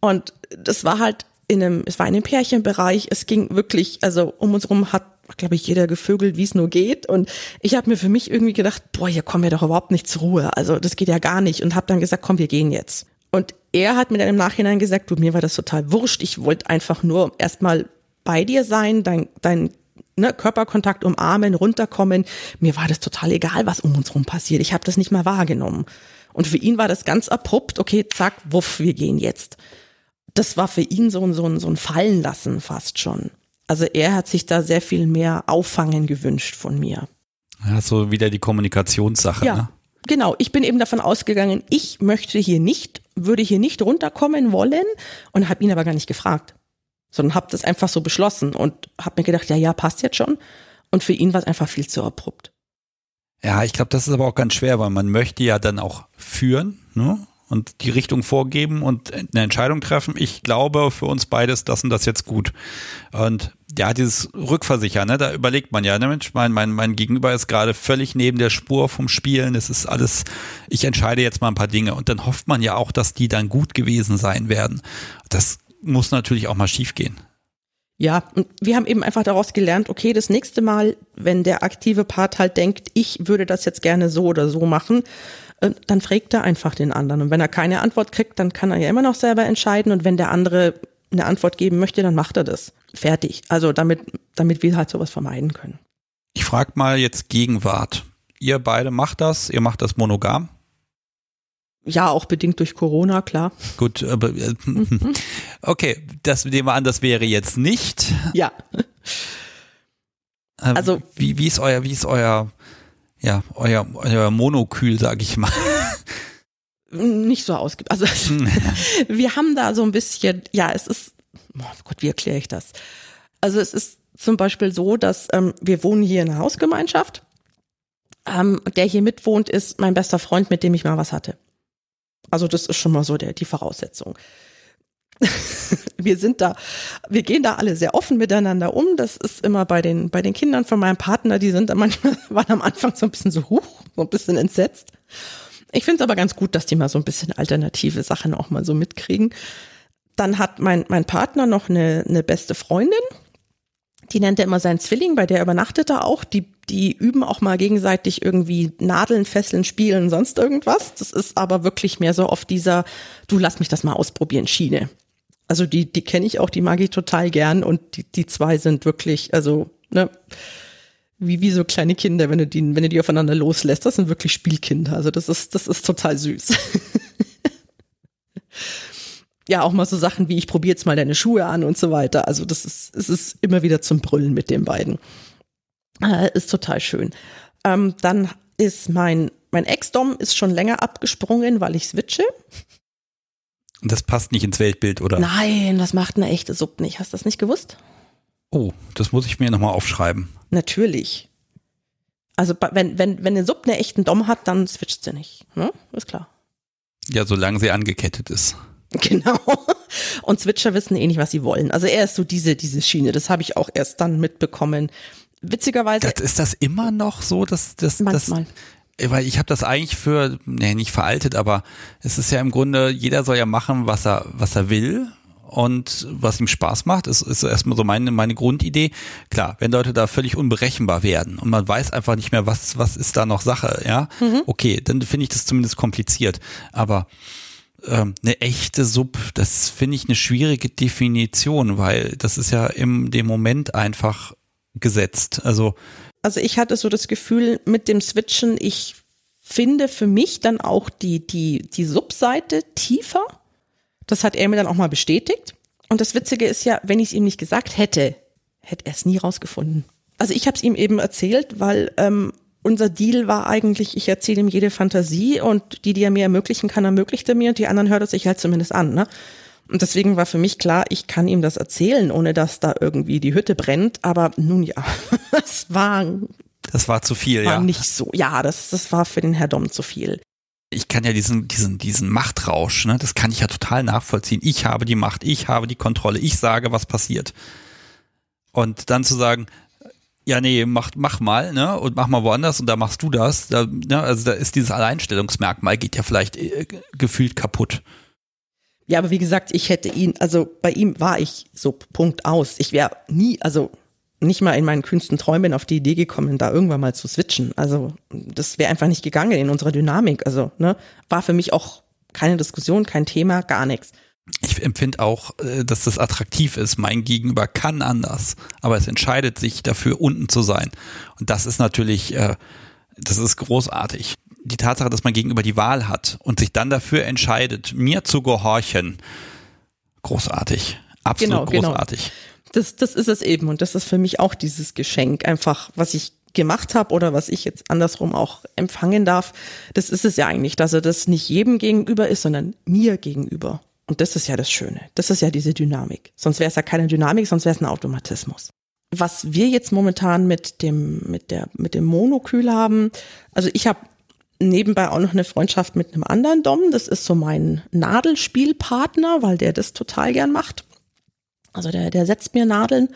Speaker 2: Und das war halt in einem, es war in einem Pärchenbereich, es ging wirklich, also um uns rum hat, glaube ich, jeder gevögelt, wie es nur geht. Und ich habe mir für mich irgendwie gedacht, boah, hier kommen wir doch überhaupt nicht zur Ruhe. Also das geht ja gar nicht. Und habe dann gesagt, komm, wir gehen jetzt. Und er hat mir dann im Nachhinein gesagt, du, mir war das total wurscht. Ich wollte einfach nur erstmal bei dir sein, dein, dein ne, Körperkontakt umarmen, runterkommen. Mir war das total egal, was um uns rum passiert. Ich habe das nicht mal wahrgenommen. Und für ihn war das ganz abrupt, okay, zack, wuff, wir gehen jetzt. Das war für ihn so ein, so ein, so ein Fallenlassen fast schon. Also er hat sich da sehr viel mehr Auffangen gewünscht von mir.
Speaker 1: Ja, so wieder die Kommunikationssache. Ja, ne?
Speaker 2: Genau. Ich bin eben davon ausgegangen, ich möchte hier nicht würde hier nicht runterkommen wollen und habe ihn aber gar nicht gefragt, sondern habe das einfach so beschlossen und habe mir gedacht, ja, ja, passt jetzt schon. Und für ihn war es einfach viel zu abrupt.
Speaker 1: Ja, ich glaube, das ist aber auch ganz schwer, weil man möchte ja dann auch führen ne? und die Richtung vorgeben und eine Entscheidung treffen. Ich glaube, für uns beides, das und das jetzt gut. Und ja, dieses Rückversichern, ne, da überlegt man ja, ne, Mensch, mein, mein, mein Gegenüber ist gerade völlig neben der Spur vom Spielen. Es ist alles, ich entscheide jetzt mal ein paar Dinge und dann hofft man ja auch, dass die dann gut gewesen sein werden. Das muss natürlich auch mal schiefgehen.
Speaker 2: Ja, und wir haben eben einfach daraus gelernt, okay, das nächste Mal, wenn der aktive Part halt denkt, ich würde das jetzt gerne so oder so machen, äh, dann fragt er einfach den anderen. Und wenn er keine Antwort kriegt, dann kann er ja immer noch selber entscheiden. Und wenn der andere eine Antwort geben möchte, dann macht er das. Fertig. Also damit, damit wir halt sowas vermeiden können.
Speaker 1: Ich frage mal jetzt Gegenwart. Ihr beide macht das, ihr macht das monogam?
Speaker 2: Ja, auch bedingt durch Corona, klar.
Speaker 1: Gut, aber äh, okay, das nehmen wir an, das wäre jetzt nicht.
Speaker 2: Ja.
Speaker 1: Ähm, also wie, wie ist euer, wie ist euer, ja, euer, euer Monokühl, sag ich mal?
Speaker 2: Nicht so ausgibt. Also wir haben da so ein bisschen, ja, es ist oh Gott, wie erkläre ich das? Also es ist zum Beispiel so, dass ähm, wir wohnen hier in einer Hausgemeinschaft. Ähm, der hier mitwohnt, ist mein bester Freund, mit dem ich mal was hatte. Also das ist schon mal so der, die Voraussetzung. wir sind da, wir gehen da alle sehr offen miteinander um. Das ist immer bei den, bei den Kindern von meinem Partner, die sind da manchmal, waren am Anfang so ein bisschen so hoch, so ein bisschen entsetzt. Ich finde es aber ganz gut, dass die mal so ein bisschen alternative Sachen auch mal so mitkriegen. Dann hat mein, mein Partner noch eine, eine beste Freundin. Die nennt er immer seinen Zwilling, bei der übernachtet er auch. Die, die üben auch mal gegenseitig irgendwie Nadeln, Fesseln, Spielen, sonst irgendwas. Das ist aber wirklich mehr so auf dieser, du lass mich das mal ausprobieren, Schiene. Also die, die kenne ich auch, die mag ich total gern und die, die zwei sind wirklich, also, ne, wie, wie so kleine Kinder, wenn du die, wenn du die aufeinander loslässt. Das sind wirklich Spielkinder. Also das ist, das ist total süß. ja auch mal so Sachen wie ich probiere jetzt mal deine Schuhe an und so weiter. Also das ist, es ist immer wieder zum Brüllen mit den beiden. Äh, ist total schön. Ähm, dann ist mein, mein Ex-Dom ist schon länger abgesprungen, weil ich switche.
Speaker 1: Das passt nicht ins Weltbild, oder?
Speaker 2: Nein, das macht eine echte Sub nicht. Hast du das nicht gewusst?
Speaker 1: Oh, das muss ich mir nochmal aufschreiben.
Speaker 2: Natürlich. Also wenn, wenn, wenn eine Sub einen echten Dom hat, dann switcht sie nicht. Ne? Ist klar.
Speaker 1: Ja, solange sie angekettet ist.
Speaker 2: Genau. Und Switcher wissen eh nicht, was sie wollen. Also er ist so diese, diese Schiene. Das habe ich auch erst dann mitbekommen. Witzigerweise.
Speaker 1: Das, ist das immer noch so, dass das.
Speaker 2: Manchmal.
Speaker 1: Das, weil ich habe das eigentlich für, nee, nicht veraltet, aber es ist ja im Grunde, jeder soll ja machen, was er, was er will und was ihm Spaß macht, ist, ist erstmal so meine, meine Grundidee. Klar, wenn Leute da völlig unberechenbar werden und man weiß einfach nicht mehr, was, was ist da noch Sache, ja, mhm. okay, dann finde ich das zumindest kompliziert. Aber ähm, eine echte Sub, das finde ich eine schwierige Definition, weil das ist ja im dem Moment einfach gesetzt. Also
Speaker 2: also ich hatte so das Gefühl mit dem Switchen, ich finde für mich dann auch die die die Subseite tiefer das hat er mir dann auch mal bestätigt. Und das Witzige ist ja, wenn ich es ihm nicht gesagt hätte, hätte er es nie rausgefunden. Also ich habe es ihm eben erzählt, weil ähm, unser Deal war eigentlich, ich erzähle ihm jede Fantasie und die, die er mir ermöglichen kann, ermöglicht er mir und die anderen hört er sich halt zumindest an. Ne? Und deswegen war für mich klar, ich kann ihm das erzählen, ohne dass da irgendwie die Hütte brennt. Aber nun ja, es war
Speaker 1: das war zu viel,
Speaker 2: war
Speaker 1: ja.
Speaker 2: Nicht so. Ja, das, das war für den Herr Dom zu viel
Speaker 1: ich kann ja diesen, diesen, diesen Machtrausch, ne, das kann ich ja total nachvollziehen. Ich habe die Macht, ich habe die Kontrolle, ich sage, was passiert. Und dann zu sagen, ja, nee, mach, mach mal, ne, und mach mal woanders und da machst du das, da, ne, also da ist dieses Alleinstellungsmerkmal, geht ja vielleicht äh, gefühlt kaputt.
Speaker 2: Ja, aber wie gesagt, ich hätte ihn, also bei ihm war ich so Punkt aus. Ich wäre nie, also nicht mal in meinen kühnsten Träumen auf die Idee gekommen, da irgendwann mal zu switchen. Also das wäre einfach nicht gegangen in unserer Dynamik. Also ne, war für mich auch keine Diskussion, kein Thema, gar nichts.
Speaker 1: Ich empfinde auch, äh, dass das attraktiv ist. Mein Gegenüber kann anders, aber es entscheidet sich dafür, unten zu sein. Und das ist natürlich, äh, das ist großartig. Die Tatsache, dass man gegenüber die Wahl hat und sich dann dafür entscheidet, mir zu gehorchen, großartig. Absolut genau, genau. großartig. Genau
Speaker 2: das, das ist es eben. Und das ist für mich auch dieses Geschenk, einfach, was ich gemacht habe oder was ich jetzt andersrum auch empfangen darf. Das ist es ja eigentlich, dass er das nicht jedem gegenüber ist, sondern mir gegenüber. Und das ist ja das Schöne. Das ist ja diese Dynamik. Sonst wäre es ja keine Dynamik, sonst wäre es ein Automatismus. Was wir jetzt momentan mit dem, mit der, mit dem Monokühl haben, also ich habe nebenbei auch noch eine Freundschaft mit einem anderen Dom. Das ist so mein Nadelspielpartner, weil der das total gern macht. Also der, der setzt mir Nadeln.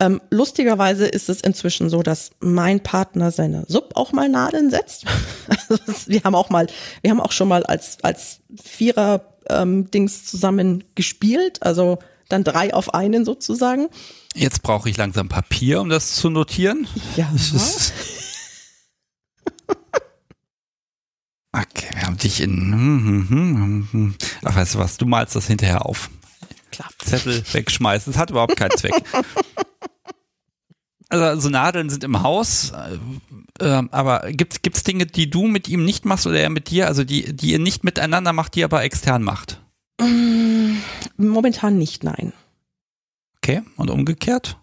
Speaker 2: Ähm, lustigerweise ist es inzwischen so, dass mein Partner seine Sub auch mal Nadeln setzt. also wir haben auch mal, wir haben auch schon mal als, als Vierer ähm, Dings zusammen gespielt, also dann drei auf einen sozusagen.
Speaker 1: Jetzt brauche ich langsam Papier, um das zu notieren.
Speaker 2: Ja.
Speaker 1: okay, wir haben dich in. Hm, hm, hm, Ach, weißt du was, du malst das hinterher auf
Speaker 2: klar.
Speaker 1: Zettel wegschmeißen. Das hat überhaupt keinen Zweck. Also so Nadeln sind im Haus, äh, äh, aber gibt es Dinge, die du mit ihm nicht machst oder er mit dir, also die, die ihr nicht miteinander macht, die er aber extern macht?
Speaker 2: Mm, momentan nicht, nein.
Speaker 1: Okay, und umgekehrt?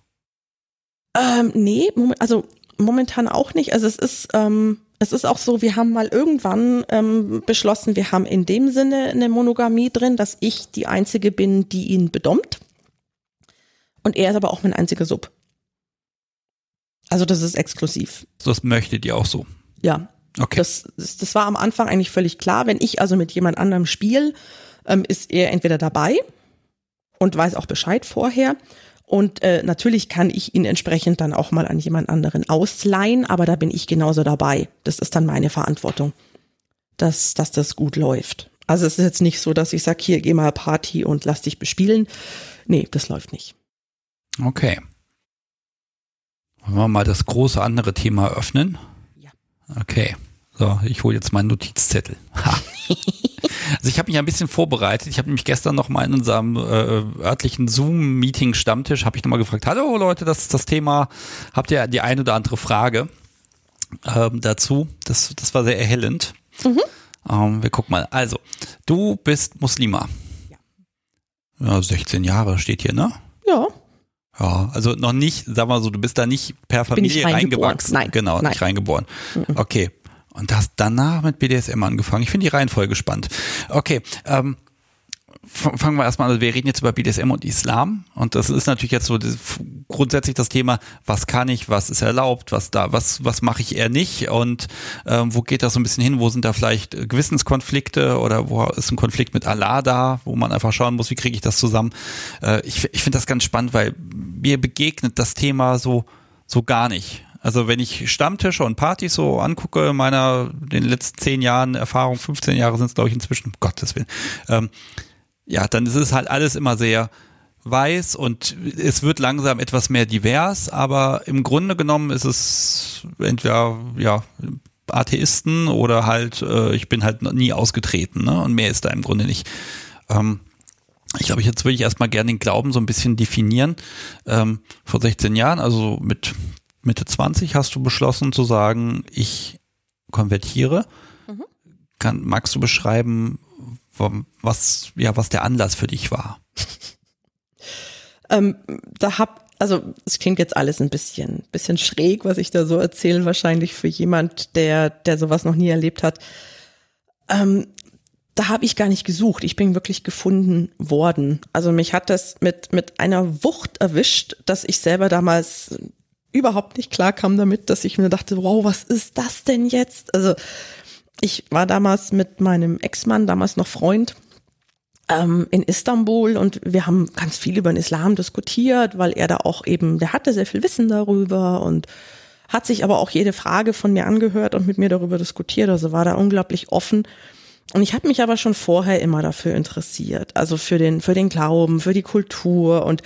Speaker 2: Ähm, nee, also momentan auch nicht. Also es ist, ähm, es ist auch so, wir haben mal irgendwann ähm, beschlossen, wir haben in dem Sinne eine Monogamie drin, dass ich die Einzige bin, die ihn bedommt. Und er ist aber auch mein einziger Sub. Also das ist exklusiv.
Speaker 1: Das möchtet ihr auch so?
Speaker 2: Ja.
Speaker 1: Okay.
Speaker 2: Das, das, war am Anfang eigentlich völlig klar. Wenn ich also mit jemand anderem spiele, ähm, ist er entweder dabei und weiß auch Bescheid vorher und äh, natürlich kann ich ihn entsprechend dann auch mal an jemand anderen ausleihen, aber da bin ich genauso dabei. Das ist dann meine Verantwortung, dass, dass das gut läuft. Also es ist jetzt nicht so, dass ich sage, hier, geh mal Party und lass dich bespielen. Nee, das läuft nicht.
Speaker 1: Okay. Wollen wir mal das große andere Thema öffnen?
Speaker 2: Ja.
Speaker 1: Okay. So, ich hole jetzt meinen Notizzettel. Ha. Also ich habe mich ein bisschen vorbereitet. Ich habe nämlich gestern noch mal in unserem äh, örtlichen Zoom-Meeting Stammtisch habe ich noch mal gefragt: Hallo Leute, das ist das Thema. Habt ihr die eine oder andere Frage ähm, dazu? Das, das war sehr erhellend. Mhm. Ähm, wir gucken mal. Also, du bist Muslima. Ja. ja. 16 Jahre steht hier, ne?
Speaker 2: Ja.
Speaker 1: Ja, also noch nicht, sag mal so, du bist da nicht per Familie reingewachsen.
Speaker 2: Nein.
Speaker 1: Genau,
Speaker 2: Nein.
Speaker 1: nicht reingeboren. Mhm. Okay. Und hast danach mit BDSM angefangen. Ich finde die Reihenfolge spannend. Okay, ähm, fangen wir erstmal an, also wir reden jetzt über BDSM und Islam. Und das ist natürlich jetzt so das, grundsätzlich das Thema, was kann ich, was ist erlaubt, was da, was, was mache ich eher nicht? Und ähm, wo geht das so ein bisschen hin, wo sind da vielleicht Gewissenskonflikte oder wo ist ein Konflikt mit Allah da, wo man einfach schauen muss, wie kriege ich das zusammen. Äh, ich ich finde das ganz spannend, weil mir begegnet das Thema so, so gar nicht. Also wenn ich Stammtische und Partys so angucke, meiner den letzten zehn Jahren Erfahrung, 15 Jahre sind es glaube ich inzwischen, um Gottes Willen, ähm, ja, dann ist es halt alles immer sehr weiß und es wird langsam etwas mehr divers, aber im Grunde genommen ist es entweder ja Atheisten oder halt äh, ich bin halt nie ausgetreten, ne? Und mehr ist da im Grunde nicht. Ähm, ich glaube, jetzt würde ich erstmal gerne den Glauben so ein bisschen definieren. Ähm, vor 16 Jahren, also mit Mitte 20 hast du beschlossen zu sagen, ich konvertiere. Mhm. Kann, magst du beschreiben, was, ja, was der Anlass für dich war?
Speaker 2: ähm, da hab, also es klingt jetzt alles ein bisschen, bisschen schräg, was ich da so erzähle, wahrscheinlich für jemand, der, der sowas noch nie erlebt hat. Ähm, da habe ich gar nicht gesucht. Ich bin wirklich gefunden worden. Also mich hat das mit, mit einer Wucht erwischt, dass ich selber damals überhaupt nicht klar kam damit, dass ich mir dachte, wow, was ist das denn jetzt? Also ich war damals mit meinem Ex-Mann, damals noch Freund, ähm, in Istanbul und wir haben ganz viel über den Islam diskutiert, weil er da auch eben, der hatte sehr viel Wissen darüber und hat sich aber auch jede Frage von mir angehört und mit mir darüber diskutiert. Also war da unglaublich offen. Und ich habe mich aber schon vorher immer dafür interessiert, also für den für den Glauben, für die Kultur und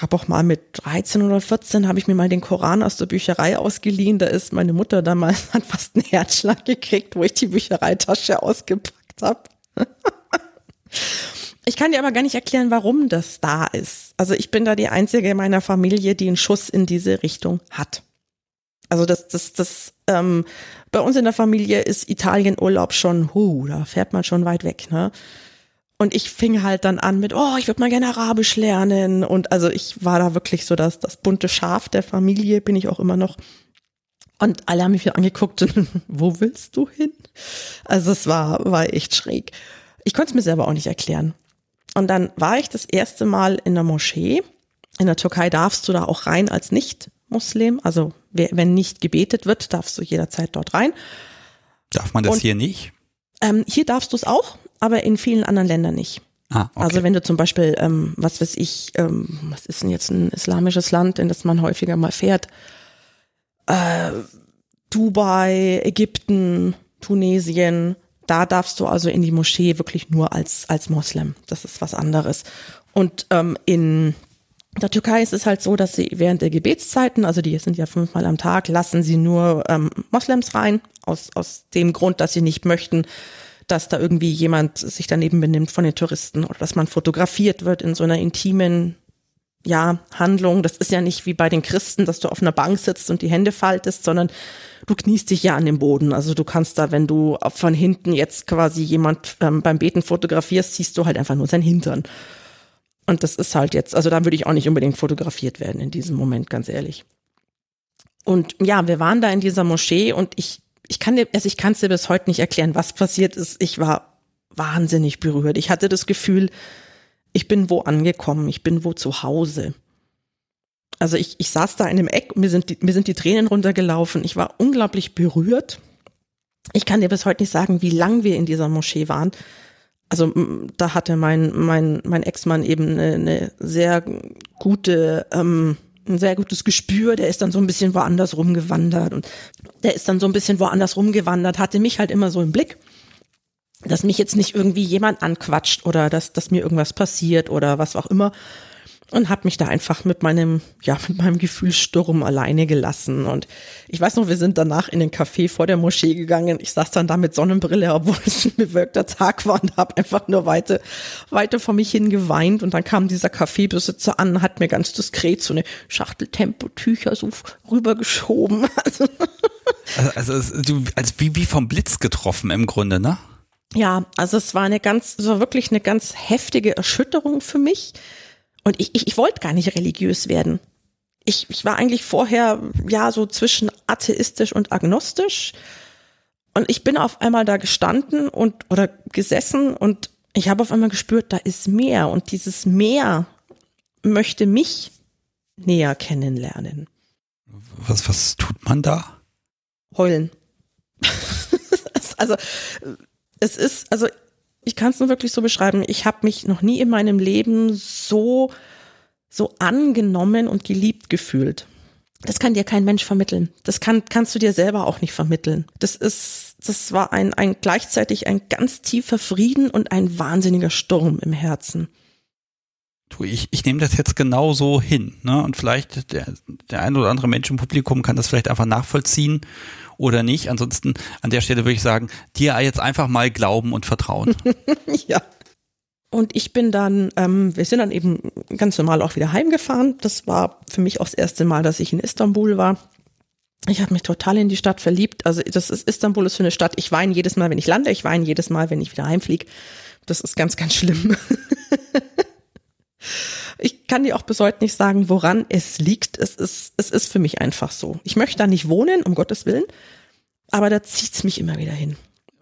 Speaker 2: habe auch mal mit 13 oder 14 habe ich mir mal den Koran aus der Bücherei ausgeliehen. Da ist meine Mutter damals hat fast einen Herzschlag gekriegt, wo ich die Büchereitasche ausgepackt habe. ich kann dir aber gar nicht erklären, warum das da ist. Also ich bin da die einzige in meiner Familie, die einen Schuss in diese Richtung hat. Also das, das, das, ähm, bei uns in der Familie ist Italienurlaub schon, hu, da fährt man schon weit weg, ne? Und ich fing halt dann an mit, oh, ich würde mal gerne Arabisch lernen. Und also ich war da wirklich so das, das bunte Schaf der Familie, bin ich auch immer noch. Und alle haben mich wieder angeguckt, wo willst du hin? Also es war, war echt schräg. Ich konnte es mir selber auch nicht erklären. Und dann war ich das erste Mal in der Moschee. In der Türkei darfst du da auch rein als Nicht-Muslim. Also wenn nicht gebetet wird, darfst du jederzeit dort rein.
Speaker 1: Darf man das Und, hier nicht?
Speaker 2: Ähm, hier darfst du es auch, aber in vielen anderen Ländern nicht. Ah, okay. Also wenn du zum Beispiel, ähm, was weiß ich, ähm, was ist denn jetzt ein islamisches Land, in das man häufiger mal fährt? Äh, Dubai, Ägypten, Tunesien, da darfst du also in die Moschee wirklich nur als, als Moslem. Das ist was anderes. Und ähm, in der Türkei ist es halt so, dass sie während der Gebetszeiten, also die sind ja fünfmal am Tag, lassen sie nur ähm, Moslems rein, aus, aus dem Grund, dass sie nicht möchten, dass da irgendwie jemand sich daneben benimmt von den Touristen oder dass man fotografiert wird in so einer intimen ja, Handlung. Das ist ja nicht wie bei den Christen, dass du auf einer Bank sitzt und die Hände faltest, sondern du kniest dich ja an den Boden. Also du kannst da, wenn du von hinten jetzt quasi jemand ähm, beim Beten fotografierst, siehst du halt einfach nur sein Hintern. Und das ist halt jetzt, also da würde ich auch nicht unbedingt fotografiert werden in diesem Moment, ganz ehrlich. Und ja, wir waren da in dieser Moschee und ich, ich kann dir, also ich kann es dir bis heute nicht erklären, was passiert ist. Ich war wahnsinnig berührt. Ich hatte das Gefühl, ich bin wo angekommen, ich bin wo zu Hause. Also ich, ich saß da in einem Eck mir sind, die, mir sind die Tränen runtergelaufen. Ich war unglaublich berührt. Ich kann dir bis heute nicht sagen, wie lang wir in dieser Moschee waren also da hatte mein, mein, mein Ex-Mann eben eine, eine sehr gute, ähm, ein sehr gutes Gespür, der ist dann so ein bisschen woanders rumgewandert und der ist dann so ein bisschen woanders rumgewandert, hatte mich halt immer so im Blick, dass mich jetzt nicht irgendwie jemand anquatscht oder dass, dass mir irgendwas passiert oder was auch immer und habe mich da einfach mit meinem ja mit meinem Gefühlssturm alleine gelassen. Und ich weiß noch wir sind danach in den Café vor der Moschee gegangen. Ich saß dann da mit Sonnenbrille obwohl es ein bewölkter Tag war und habe einfach nur weiter weiter vor mich hin geweint und dann kam dieser Kaffeebesitzer an hat mir ganz diskret so eine Schachtel Tempotücher so rübergeschoben.
Speaker 1: Also also, also du als wie wie vom Blitz getroffen im Grunde ne?
Speaker 2: Ja also es war eine ganz es war wirklich eine ganz heftige Erschütterung für mich und ich, ich, ich wollte gar nicht religiös werden. Ich, ich war eigentlich vorher ja so zwischen atheistisch und agnostisch. Und ich bin auf einmal da gestanden und oder gesessen und ich habe auf einmal gespürt, da ist mehr und dieses Meer möchte mich näher kennenlernen.
Speaker 1: Was, was tut man da?
Speaker 2: Heulen. also es ist, also ich kann es nur wirklich so beschreiben, ich habe mich noch nie in meinem Leben so, so angenommen und geliebt gefühlt. Das kann dir kein Mensch vermitteln. Das kann, kannst du dir selber auch nicht vermitteln. Das ist, das war ein, ein gleichzeitig ein ganz tiefer Frieden und ein wahnsinniger Sturm im Herzen.
Speaker 1: Du, ich, ich nehme das jetzt genau so hin, ne? Und vielleicht der, der ein oder andere Mensch im Publikum kann das vielleicht einfach nachvollziehen oder nicht. Ansonsten an der Stelle würde ich sagen, dir jetzt einfach mal glauben und vertrauen.
Speaker 2: ja. Und ich bin dann, ähm, wir sind dann eben ganz normal auch wieder heimgefahren. Das war für mich auch das erste Mal, dass ich in Istanbul war. Ich habe mich total in die Stadt verliebt. Also das ist Istanbul ist für eine Stadt. Ich weine jedes Mal, wenn ich lande. Ich weine jedes Mal, wenn ich wieder heimfliege. Das ist ganz, ganz schlimm. ich kann dir auch bis heute nicht sagen, woran es liegt. Es ist, es ist für mich einfach so. Ich möchte da nicht wohnen, um Gottes Willen, aber da zieht es mich immer wieder hin.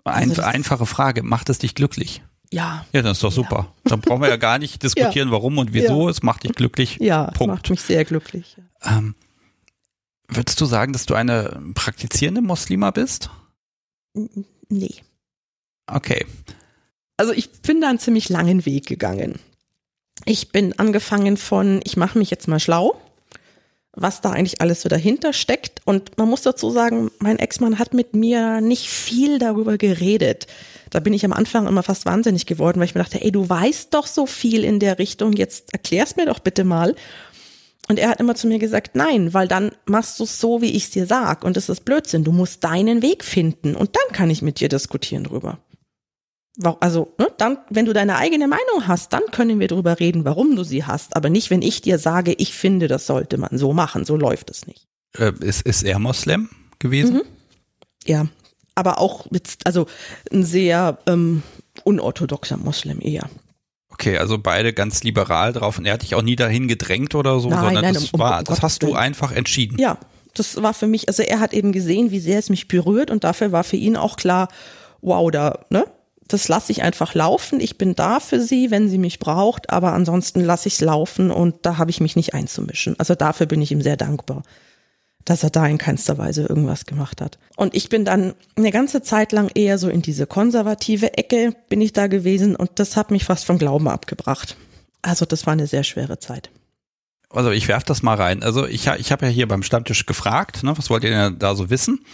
Speaker 1: Ein, also einfache Frage, macht es dich glücklich?
Speaker 2: Ja.
Speaker 1: Ja, das ist doch super. Ja. Dann brauchen wir ja gar nicht diskutieren, ja. warum und wieso. Ja. Es macht dich glücklich.
Speaker 2: Ja, Punkt. es macht mich sehr glücklich.
Speaker 1: Ähm, würdest du sagen, dass du eine praktizierende Muslima bist?
Speaker 2: Nee.
Speaker 1: Okay.
Speaker 2: Also ich bin da einen ziemlich langen Weg gegangen. Ich bin angefangen von, ich mache mich jetzt mal schlau, was da eigentlich alles so dahinter steckt. Und man muss dazu sagen, mein Ex-Mann hat mit mir nicht viel darüber geredet. Da bin ich am Anfang immer fast wahnsinnig geworden, weil ich mir dachte, ey, du weißt doch so viel in der Richtung, jetzt erklär's mir doch bitte mal. Und er hat immer zu mir gesagt, nein, weil dann machst du es so, wie ich es dir sag. Und das ist Blödsinn. Du musst deinen Weg finden. Und dann kann ich mit dir diskutieren drüber. Also, ne, dann, wenn du deine eigene Meinung hast, dann können wir drüber reden, warum du sie hast. Aber nicht, wenn ich dir sage, ich finde, das sollte man so machen. So läuft es nicht.
Speaker 1: Äh, ist, ist er Moslem gewesen? Mhm.
Speaker 2: Ja, aber auch mit, also ein sehr ähm, unorthodoxer Moslem eher.
Speaker 1: Okay, also beide ganz liberal drauf und er hat dich auch nie dahin gedrängt oder so,
Speaker 2: nein,
Speaker 1: sondern
Speaker 2: nein,
Speaker 1: das
Speaker 2: um,
Speaker 1: war,
Speaker 2: um
Speaker 1: das hast du einfach entschieden.
Speaker 2: Ja, das war für mich, also er hat eben gesehen, wie sehr es mich berührt und dafür war für ihn auch klar, wow, da, ne, das lasse ich einfach laufen. Ich bin da für sie, wenn sie mich braucht, aber ansonsten lasse ich es laufen und da habe ich mich nicht einzumischen. Also dafür bin ich ihm sehr dankbar dass er da in keinster Weise irgendwas gemacht hat. Und ich bin dann eine ganze Zeit lang eher so in diese konservative Ecke bin ich da gewesen und das hat mich fast vom Glauben abgebracht. Also das war eine sehr schwere Zeit.
Speaker 1: Also ich werf das mal rein. Also ich, ich habe ja hier beim Stammtisch gefragt, ne, was wollt ihr denn da so wissen?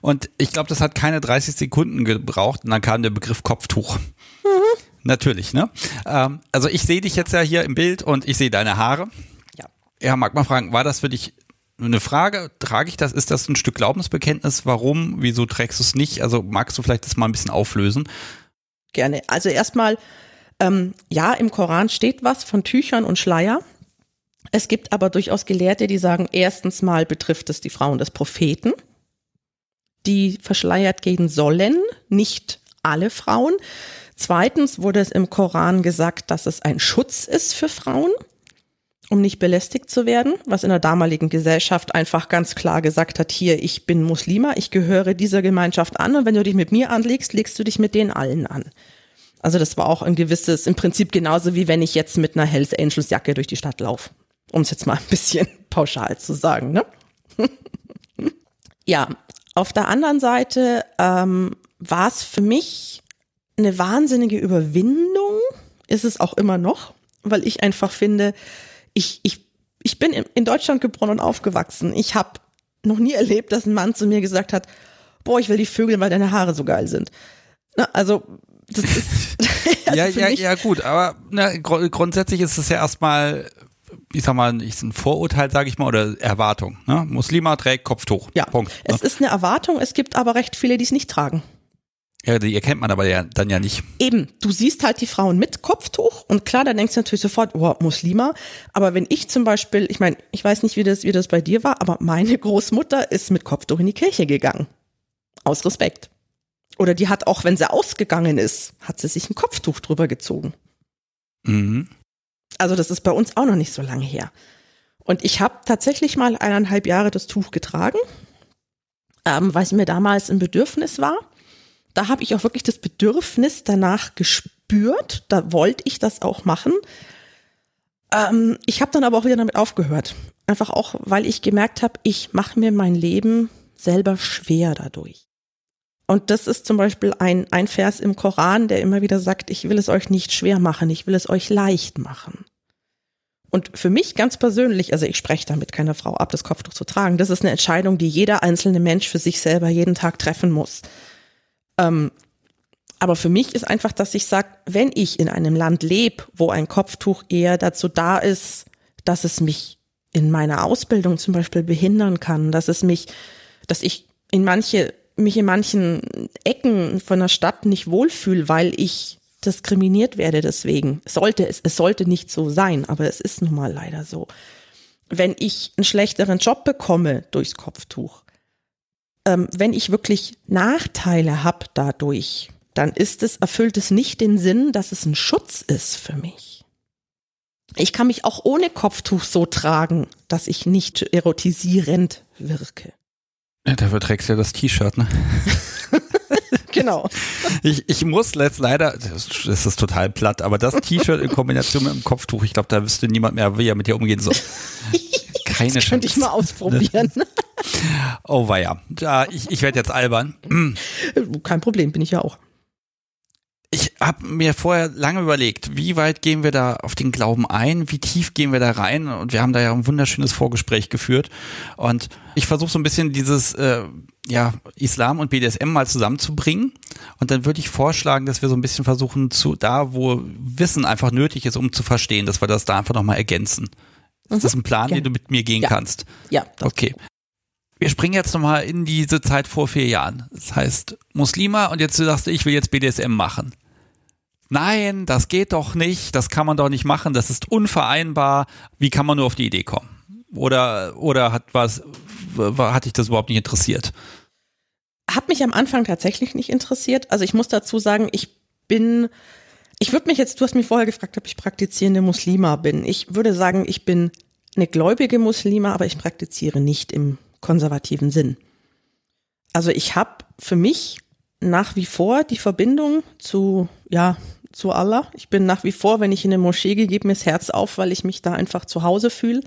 Speaker 1: Und ich glaube, das hat keine 30 Sekunden gebraucht und dann kam der Begriff Kopftuch. Mhm. Natürlich, ne? Ähm, also ich sehe dich jetzt ja hier im Bild und ich sehe deine Haare.
Speaker 2: Ja.
Speaker 1: Ja, mag mal fragen, war das für dich eine Frage, trage ich das, ist das ein Stück Glaubensbekenntnis? Warum? Wieso trägst du es nicht? Also magst du vielleicht das mal ein bisschen auflösen?
Speaker 2: Gerne. Also erstmal, ähm, ja, im Koran steht was von Tüchern und Schleier. Es gibt aber durchaus Gelehrte, die sagen, erstens mal betrifft es die Frauen des Propheten, die verschleiert gehen sollen, nicht alle Frauen. Zweitens wurde es im Koran gesagt, dass es ein Schutz ist für Frauen um nicht belästigt zu werden, was in der damaligen Gesellschaft einfach ganz klar gesagt hat, hier, ich bin Muslima, ich gehöre dieser Gemeinschaft an und wenn du dich mit mir anlegst, legst du dich mit denen allen an. Also das war auch ein gewisses, im Prinzip genauso wie wenn ich jetzt mit einer Hells Angels Jacke durch die Stadt laufe. Um es jetzt mal ein bisschen pauschal zu sagen, ne? ja, auf der anderen Seite ähm, war es für mich eine wahnsinnige Überwindung, ist es auch immer noch, weil ich einfach finde, ich, ich, ich bin in Deutschland geboren und aufgewachsen. Ich habe noch nie erlebt, dass ein Mann zu mir gesagt hat, boah, ich will die Vögel, weil deine Haare so geil sind. Na, also, das ist.
Speaker 1: also ja, ja, ja, gut, aber na, gr grundsätzlich ist es ja erstmal, ich sag mal, ist ein Vorurteil, sage ich mal, oder Erwartung. Ne? Muslima trägt Kopftuch.
Speaker 2: Ja,
Speaker 1: Punkt.
Speaker 2: Es
Speaker 1: ne?
Speaker 2: ist eine Erwartung, es gibt aber recht viele, die es nicht tragen.
Speaker 1: Ja, die erkennt man aber ja dann ja nicht.
Speaker 2: Eben, du siehst halt die Frauen mit Kopftuch und klar, da denkst du natürlich sofort, oh, Muslima. Aber wenn ich zum Beispiel, ich meine, ich weiß nicht, wie das, wie das bei dir war, aber meine Großmutter ist mit Kopftuch in die Kirche gegangen. Aus Respekt. Oder die hat auch, wenn sie ausgegangen ist, hat sie sich ein Kopftuch drüber gezogen.
Speaker 1: Mhm.
Speaker 2: Also das ist bei uns auch noch nicht so lange her. Und ich habe tatsächlich mal eineinhalb Jahre das Tuch getragen, ähm, weil es mir damals ein Bedürfnis war da habe ich auch wirklich das Bedürfnis danach gespürt, da wollte ich das auch machen. Ähm, ich habe dann aber auch wieder damit aufgehört. Einfach auch, weil ich gemerkt habe, ich mache mir mein Leben selber schwer dadurch. Und das ist zum Beispiel ein, ein Vers im Koran, der immer wieder sagt, ich will es euch nicht schwer machen, ich will es euch leicht machen. Und für mich ganz persönlich, also ich spreche damit keiner Frau ab, das Kopftuch zu tragen, das ist eine Entscheidung, die jeder einzelne Mensch für sich selber jeden Tag treffen muss. Ähm, aber für mich ist einfach, dass ich sage, wenn ich in einem Land lebe, wo ein Kopftuch eher dazu da ist, dass es mich in meiner Ausbildung zum Beispiel behindern kann, dass es mich, dass ich in manche, mich in manchen Ecken von der Stadt nicht wohlfühle, weil ich diskriminiert werde deswegen. Sollte es, es sollte nicht so sein, aber es ist nun mal leider so. Wenn ich einen schlechteren Job bekomme durchs Kopftuch, ähm, wenn ich wirklich Nachteile habe dadurch, dann ist es, erfüllt es nicht den Sinn, dass es ein Schutz ist für mich. Ich kann mich auch ohne Kopftuch so tragen, dass ich nicht erotisierend wirke.
Speaker 1: Ja, dafür trägst du ja das T-Shirt, ne?
Speaker 2: genau.
Speaker 1: Ich, ich muss jetzt leider, das ist total platt, aber das T-Shirt in Kombination mit dem Kopftuch, ich glaube, da wüsste niemand mehr, wie er mit dir umgehen soll.
Speaker 2: Keine das könnte ich mal ausprobieren.
Speaker 1: oh weia. Ja, ich, ich werde jetzt albern.
Speaker 2: Kein Problem, bin ich ja auch
Speaker 1: ich habe mir vorher lange überlegt, wie weit gehen wir da auf den Glauben ein, wie tief gehen wir da rein und wir haben da ja ein wunderschönes Vorgespräch geführt und ich versuche so ein bisschen dieses äh, ja Islam und BDSM mal zusammenzubringen und dann würde ich vorschlagen, dass wir so ein bisschen versuchen zu da, wo Wissen einfach nötig ist, um zu verstehen, dass wir das da einfach nochmal ergänzen. Mhm. Ist das ein Plan, ja. den du mit mir gehen
Speaker 2: ja.
Speaker 1: kannst?
Speaker 2: Ja.
Speaker 1: Okay wir springen jetzt nochmal in diese Zeit vor vier Jahren. Das heißt, Muslima und jetzt sagst du, ich will jetzt BDSM machen nein, das geht doch nicht, das kann man doch nicht machen, das ist unvereinbar. Wie kann man nur auf die Idee kommen? Oder, oder hat was, hat dich das überhaupt nicht interessiert?
Speaker 2: Hat mich am Anfang tatsächlich nicht interessiert. Also ich muss dazu sagen, ich bin, ich würde mich jetzt, du hast mich vorher gefragt, ob ich praktizierende Muslima bin. Ich würde sagen, ich bin eine gläubige Muslima, aber ich praktiziere nicht im konservativen Sinn. Also ich habe für mich nach wie vor die Verbindung zu, ja, zu Allah. Ich bin nach wie vor, wenn ich in eine Moschee gehe, gebe mir das Herz auf, weil ich mich da einfach zu Hause fühle.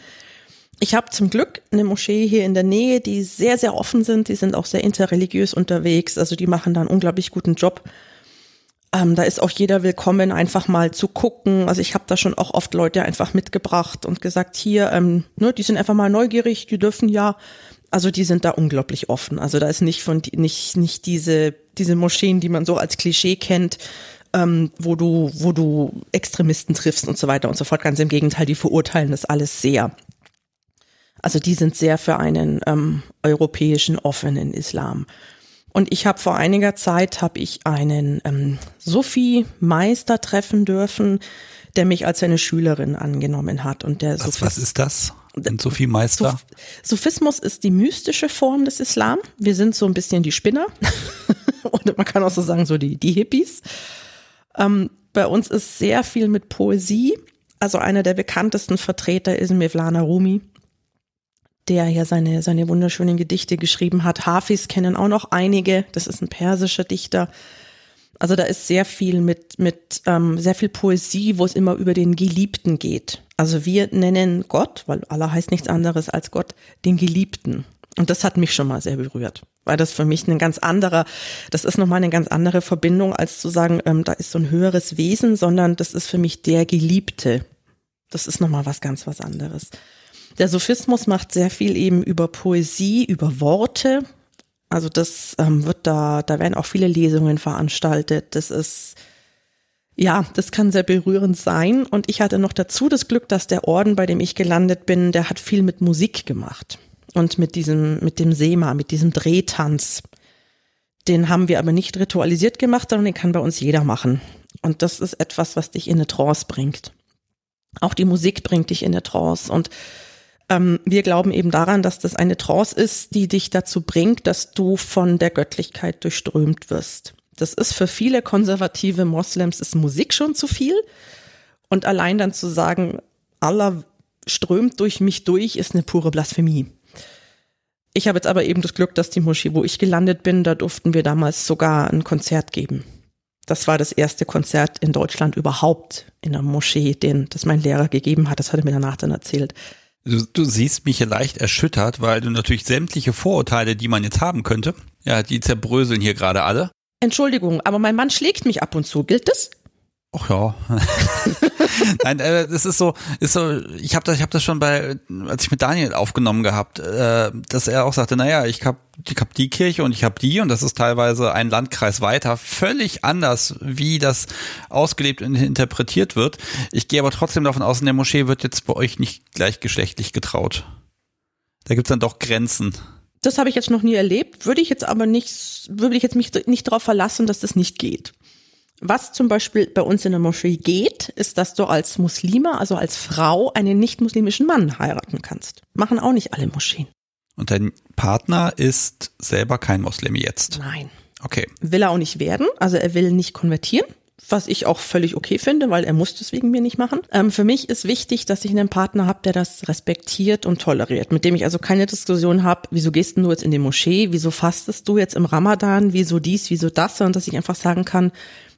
Speaker 2: Ich habe zum Glück eine Moschee hier in der Nähe, die sehr, sehr offen sind. Die sind auch sehr interreligiös unterwegs. Also die machen da einen unglaublich guten Job. Ähm, da ist auch jeder willkommen, einfach mal zu gucken. Also ich habe da schon auch oft Leute einfach mitgebracht und gesagt, hier, ähm, ne, die sind einfach mal neugierig, die dürfen ja. Also die sind da unglaublich offen. Also da ist nicht von nicht nicht diese diese Moscheen, die man so als Klischee kennt, ähm, wo du, wo du Extremisten triffst und so weiter und so fort. Ganz im Gegenteil, die verurteilen das alles sehr. Also die sind sehr für einen ähm, europäischen offenen Islam. Und ich habe vor einiger Zeit habe ich einen ähm, Sufi-Meister treffen dürfen, der mich als seine Schülerin angenommen hat. Und der
Speaker 1: was, was ist das? Ein Sufi-Meister?
Speaker 2: Sufismus ist die mystische Form des Islam. Wir sind so ein bisschen die Spinner. Und man kann auch so sagen, so die, die Hippies. Ähm, bei uns ist sehr viel mit Poesie. Also einer der bekanntesten Vertreter ist Mevlana Rumi, der ja seine, seine wunderschönen Gedichte geschrieben hat. Hafis kennen auch noch einige. Das ist ein persischer Dichter. Also da ist sehr viel mit, mit ähm, sehr viel Poesie, wo es immer über den Geliebten geht. Also wir nennen Gott, weil Allah heißt nichts anderes als Gott, den Geliebten. Und das hat mich schon mal sehr berührt, weil das für mich ein ganz anderer, das ist nochmal eine ganz andere Verbindung, als zu sagen, ähm, da ist so ein höheres Wesen, sondern das ist für mich der Geliebte. Das ist nochmal was ganz was anderes. Der Sophismus macht sehr viel eben über Poesie, über Worte. Also das ähm, wird da, da werden auch viele Lesungen veranstaltet. Das ist, ja, das kann sehr berührend sein. Und ich hatte noch dazu das Glück, dass der Orden, bei dem ich gelandet bin, der hat viel mit Musik gemacht und mit diesem, mit dem Sema, mit diesem Drehtanz. Den haben wir aber nicht ritualisiert gemacht, sondern den kann bei uns jeder machen. Und das ist etwas, was dich in eine Trance bringt. Auch die Musik bringt dich in eine Trance. Und ähm, wir glauben eben daran, dass das eine Trance ist, die dich dazu bringt, dass du von der Göttlichkeit durchströmt wirst. Das ist für viele konservative Moslems ist Musik schon zu viel. Und allein dann zu sagen, Allah strömt durch mich durch, ist eine pure Blasphemie. Ich habe jetzt aber eben das Glück, dass die Moschee, wo ich gelandet bin, da durften wir damals sogar ein Konzert geben. Das war das erste Konzert in Deutschland überhaupt in der Moschee, den das mein Lehrer gegeben hat. Das hat er mir danach dann erzählt.
Speaker 1: Du, du siehst mich hier leicht erschüttert, weil du natürlich sämtliche Vorurteile, die man jetzt haben könnte, ja, die zerbröseln hier gerade alle.
Speaker 2: Entschuldigung, aber mein Mann schlägt mich ab und zu. Gilt das?
Speaker 1: Ach ja. Nein, äh, das ist so, ist so, ich habe das, ich habe das schon bei, als ich mit Daniel aufgenommen gehabt, äh, dass er auch sagte, naja, ich habe ich hab die Kirche und ich habe die und das ist teilweise ein Landkreis weiter, völlig anders, wie das ausgelebt und interpretiert wird. Ich gehe aber trotzdem davon aus, in der Moschee wird jetzt bei euch nicht gleichgeschlechtlich getraut. Da gibt's dann doch Grenzen.
Speaker 2: Das habe ich jetzt noch nie erlebt, würde ich jetzt aber nicht, würde ich jetzt mich nicht darauf verlassen, dass das nicht geht. Was zum Beispiel bei uns in der Moschee geht, ist, dass du als Muslima, also als Frau, einen nicht-muslimischen Mann heiraten kannst. Machen auch nicht alle Moscheen.
Speaker 1: Und dein Partner ist selber kein Muslim jetzt?
Speaker 2: Nein.
Speaker 1: Okay.
Speaker 2: Will er auch nicht werden, also er will nicht konvertieren was ich auch völlig okay finde, weil er muss das wegen mir nicht machen. Ähm, für mich ist wichtig, dass ich einen Partner habe, der das respektiert und toleriert, mit dem ich also keine Diskussion habe, wieso gehst du jetzt in die Moschee, wieso fastest du jetzt im Ramadan, wieso dies, wieso das, sondern dass ich einfach sagen kann,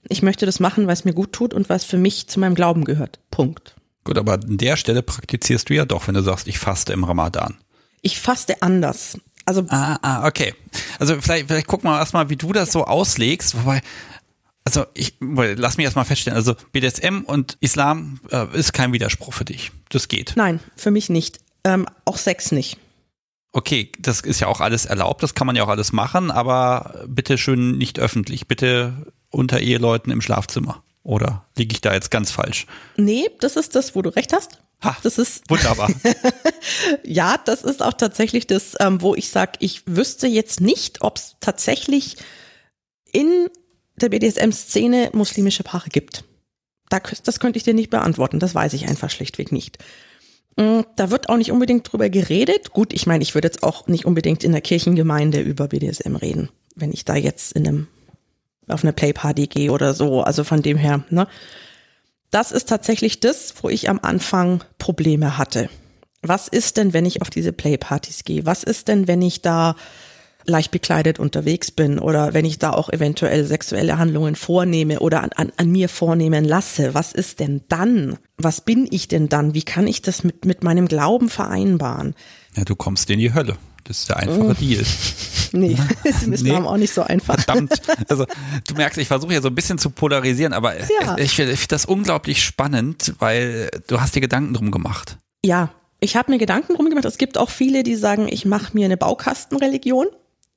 Speaker 2: ich möchte das machen, es mir gut tut und was für mich zu meinem Glauben gehört. Punkt.
Speaker 1: Gut, aber an der Stelle praktizierst du ja doch, wenn du sagst, ich faste im Ramadan.
Speaker 2: Ich faste anders. Also
Speaker 1: ah, ah, okay. Also vielleicht, vielleicht guck mal erstmal, wie du das so auslegst, wobei also ich lass mich erstmal feststellen, also BDSM und Islam äh, ist kein Widerspruch für dich. Das geht.
Speaker 2: Nein, für mich nicht. Ähm, auch Sex nicht.
Speaker 1: Okay, das ist ja auch alles erlaubt, das kann man ja auch alles machen, aber bitte schön nicht öffentlich, bitte unter Eheleuten im Schlafzimmer. Oder liege ich da jetzt ganz falsch?
Speaker 2: Nee, das ist das, wo du recht hast.
Speaker 1: Ha,
Speaker 2: das ist
Speaker 1: wunderbar.
Speaker 2: ja, das ist auch tatsächlich das, ähm, wo ich sage, ich wüsste jetzt nicht, ob es tatsächlich in der BDSM-Szene muslimische Paare gibt. Das könnte ich dir nicht beantworten, das weiß ich einfach schlichtweg nicht. Mm, da wird auch nicht unbedingt drüber geredet. Gut, ich meine, ich würde jetzt auch nicht unbedingt in der Kirchengemeinde über BDSM reden, wenn ich da jetzt in einem, auf eine Playparty gehe oder so. Also von dem her, ne? Das ist tatsächlich das, wo ich am Anfang Probleme hatte. Was ist denn, wenn ich auf diese Playpartys gehe? Was ist denn, wenn ich da leicht bekleidet unterwegs bin oder wenn ich da auch eventuell sexuelle Handlungen vornehme oder an, an, an mir vornehmen lasse, was ist denn dann? Was bin ich denn dann? Wie kann ich das mit, mit meinem Glauben vereinbaren?
Speaker 1: Ja, du kommst in die Hölle. Das ist der einfache. Deal.
Speaker 2: Nee, das ist nee. auch nicht so einfach.
Speaker 1: Verdammt. Also du merkst, ich versuche ja so ein bisschen zu polarisieren, aber ja. ich, ich finde das unglaublich spannend, weil du hast dir Gedanken drum gemacht.
Speaker 2: Ja, ich habe mir Gedanken drum gemacht. Es gibt auch viele, die sagen, ich mache mir eine Baukastenreligion.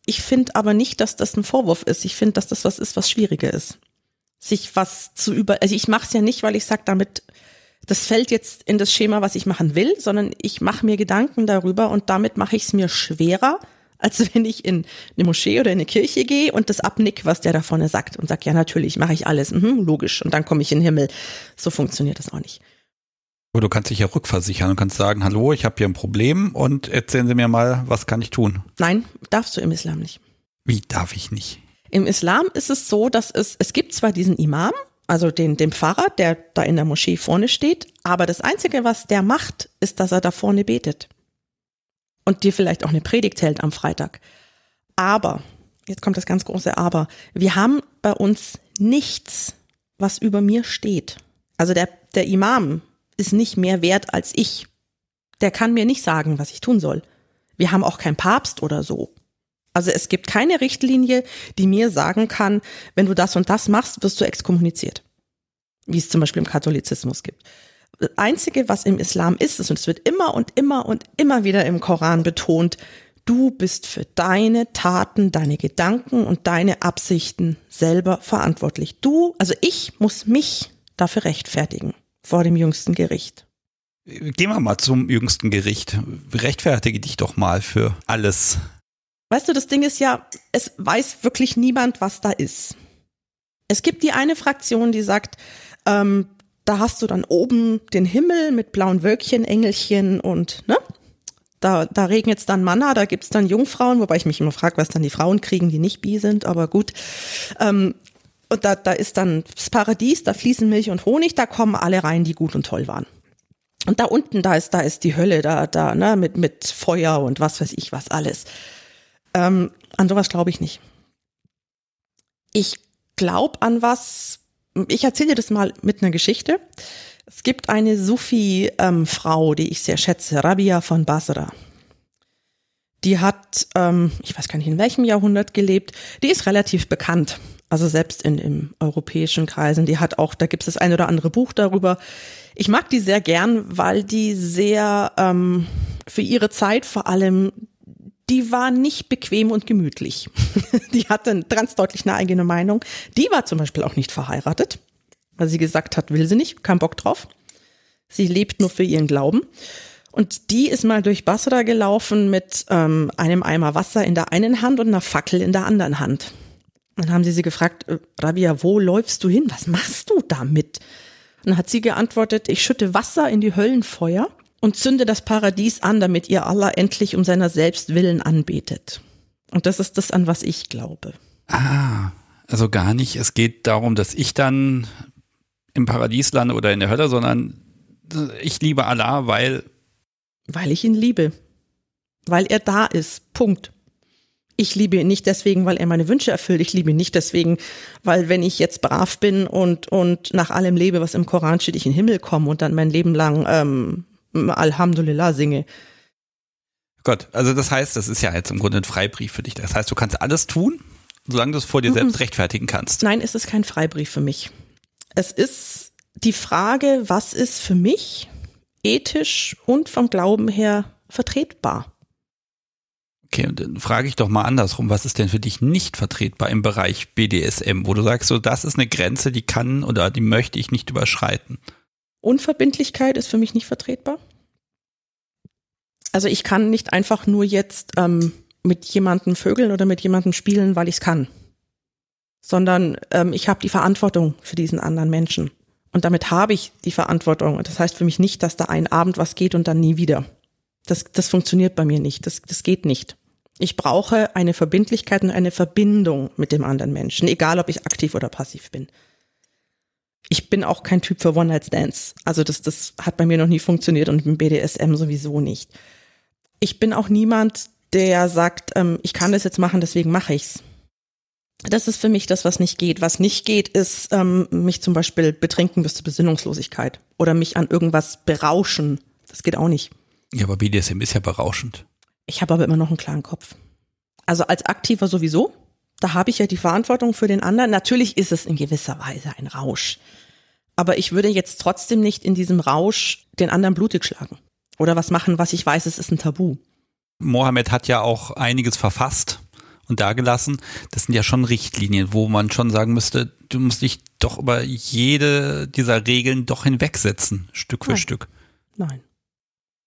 Speaker 2: Ich finde aber nicht, dass das ein Vorwurf ist. Ich finde, dass das was ist, was schwieriger ist. Sich was zu über, also ich mache es ja nicht, weil ich sage, damit, das fällt jetzt in das Schema, was ich machen will, sondern ich mache mir Gedanken darüber und damit mache ich es mir schwerer, als wenn ich in eine Moschee oder in eine Kirche gehe und das abnick, was der da vorne sagt und sag, ja natürlich, mache ich alles, mhm, logisch, und dann komme ich in den Himmel. So funktioniert das auch nicht.
Speaker 1: Aber du kannst dich ja rückversichern und kannst sagen, hallo, ich habe hier ein Problem und erzählen Sie mir mal, was kann ich tun?
Speaker 2: Nein, darfst du im Islam nicht.
Speaker 1: Wie darf ich nicht?
Speaker 2: Im Islam ist es so, dass es, es gibt zwar diesen Imam, also den, den Pfarrer, der da in der Moschee vorne steht, aber das Einzige, was der macht, ist, dass er da vorne betet. Und dir vielleicht auch eine Predigt hält am Freitag. Aber, jetzt kommt das ganz große Aber, wir haben bei uns nichts, was über mir steht. Also der, der Imam, ist nicht mehr wert als ich. Der kann mir nicht sagen, was ich tun soll. Wir haben auch keinen Papst oder so. Also es gibt keine Richtlinie, die mir sagen kann, wenn du das und das machst, wirst du exkommuniziert. Wie es zum Beispiel im Katholizismus gibt. Das Einzige, was im Islam ist, ist, und es wird immer und immer und immer wieder im Koran betont, du bist für deine Taten, deine Gedanken und deine Absichten selber verantwortlich. Du, also ich muss mich dafür rechtfertigen vor dem jüngsten Gericht.
Speaker 1: Gehen wir mal zum jüngsten Gericht. Rechtfertige dich doch mal für alles.
Speaker 2: Weißt du, das Ding ist ja, es weiß wirklich niemand, was da ist. Es gibt die eine Fraktion, die sagt, ähm, da hast du dann oben den Himmel mit blauen Wölkchen, Engelchen und, ne? Da, da regnet es dann Manna, da gibt's dann Jungfrauen, wobei ich mich immer frage, was dann die Frauen kriegen, die nicht bi sind, aber gut. Ähm, und da, da ist dann das Paradies, da fließen Milch und Honig, da kommen alle rein, die gut und toll waren. Und da unten, da ist, da ist die Hölle, da, da, ne, mit, mit Feuer und was weiß ich, was alles. Ähm, an sowas glaube ich nicht. Ich glaube an was. Ich erzähle dir das mal mit einer Geschichte. Es gibt eine Sufi-Frau, ähm, die ich sehr schätze, Rabia von Basra. Die hat, ähm, ich weiß gar nicht in welchem Jahrhundert gelebt, die ist relativ bekannt. Also selbst in, in europäischen Kreisen. Die hat auch, da gibt es das ein oder andere Buch darüber. Ich mag die sehr gern, weil die sehr ähm, für ihre Zeit vor allem, die war nicht bequem und gemütlich. die hatte ganz deutlich eine eigene Meinung. Die war zum Beispiel auch nicht verheiratet, weil sie gesagt hat, will sie nicht, kein Bock drauf. Sie lebt nur für ihren Glauben. Und die ist mal durch Basra gelaufen mit ähm, einem Eimer Wasser in der einen Hand und einer Fackel in der anderen Hand. Dann haben sie sie gefragt, äh, Rabia, wo läufst du hin? Was machst du damit? Und dann hat sie geantwortet, ich schütte Wasser in die Höllenfeuer und zünde das Paradies an, damit ihr Allah endlich um seiner selbst willen anbetet. Und das ist das, an was ich glaube.
Speaker 1: Ah, also gar nicht. Es geht darum, dass ich dann im Paradies lande oder in der Hölle, sondern ich liebe Allah, weil
Speaker 2: weil ich ihn liebe. Weil er da ist. Punkt. Ich liebe ihn nicht deswegen, weil er meine Wünsche erfüllt. Ich liebe ihn nicht deswegen, weil wenn ich jetzt brav bin und, und nach allem lebe, was im Koran steht, ich in den Himmel komme und dann mein Leben lang ähm, Alhamdulillah singe.
Speaker 1: Gott, also das heißt, das ist ja jetzt im Grunde ein Freibrief für dich. Das heißt, du kannst alles tun, solange du es vor dir selbst rechtfertigen kannst.
Speaker 2: Nein, es ist kein Freibrief für mich. Es ist die Frage, was ist für mich ethisch und vom Glauben her vertretbar.
Speaker 1: Okay, und dann frage ich doch mal andersrum, was ist denn für dich nicht vertretbar im Bereich BDSM, wo du sagst, so das ist eine Grenze, die kann oder die möchte ich nicht überschreiten?
Speaker 2: Unverbindlichkeit ist für mich nicht vertretbar. Also ich kann nicht einfach nur jetzt ähm, mit jemandem vögeln oder mit jemandem spielen, weil ich es kann, sondern ähm, ich habe die Verantwortung für diesen anderen Menschen. Und damit habe ich die Verantwortung. Und das heißt für mich nicht, dass da ein Abend was geht und dann nie wieder. Das, das funktioniert bei mir nicht. Das, das geht nicht. Ich brauche eine Verbindlichkeit und eine Verbindung mit dem anderen Menschen, egal ob ich aktiv oder passiv bin. Ich bin auch kein Typ für One-Night-Stands. Also das, das hat bei mir noch nie funktioniert und im BDSM sowieso nicht. Ich bin auch niemand, der sagt, ähm, ich kann das jetzt machen, deswegen mache ich's. Das ist für mich das, was nicht geht. Was nicht geht, ist ähm, mich zum Beispiel betrinken bis zur Besinnungslosigkeit oder mich an irgendwas berauschen. Das geht auch nicht.
Speaker 1: Ja, aber BDSM ist ja berauschend.
Speaker 2: Ich habe aber immer noch einen klaren Kopf. Also als Aktiver sowieso. Da habe ich ja die Verantwortung für den anderen. Natürlich ist es in gewisser Weise ein Rausch. Aber ich würde jetzt trotzdem nicht in diesem Rausch den anderen blutig schlagen. Oder was machen, was ich weiß, es ist ein Tabu.
Speaker 1: Mohammed hat ja auch einiges verfasst und dagelassen. Das sind ja schon Richtlinien, wo man schon sagen müsste, du musst dich doch über jede dieser Regeln doch hinwegsetzen, Stück für
Speaker 2: Nein.
Speaker 1: Stück.
Speaker 2: Nein.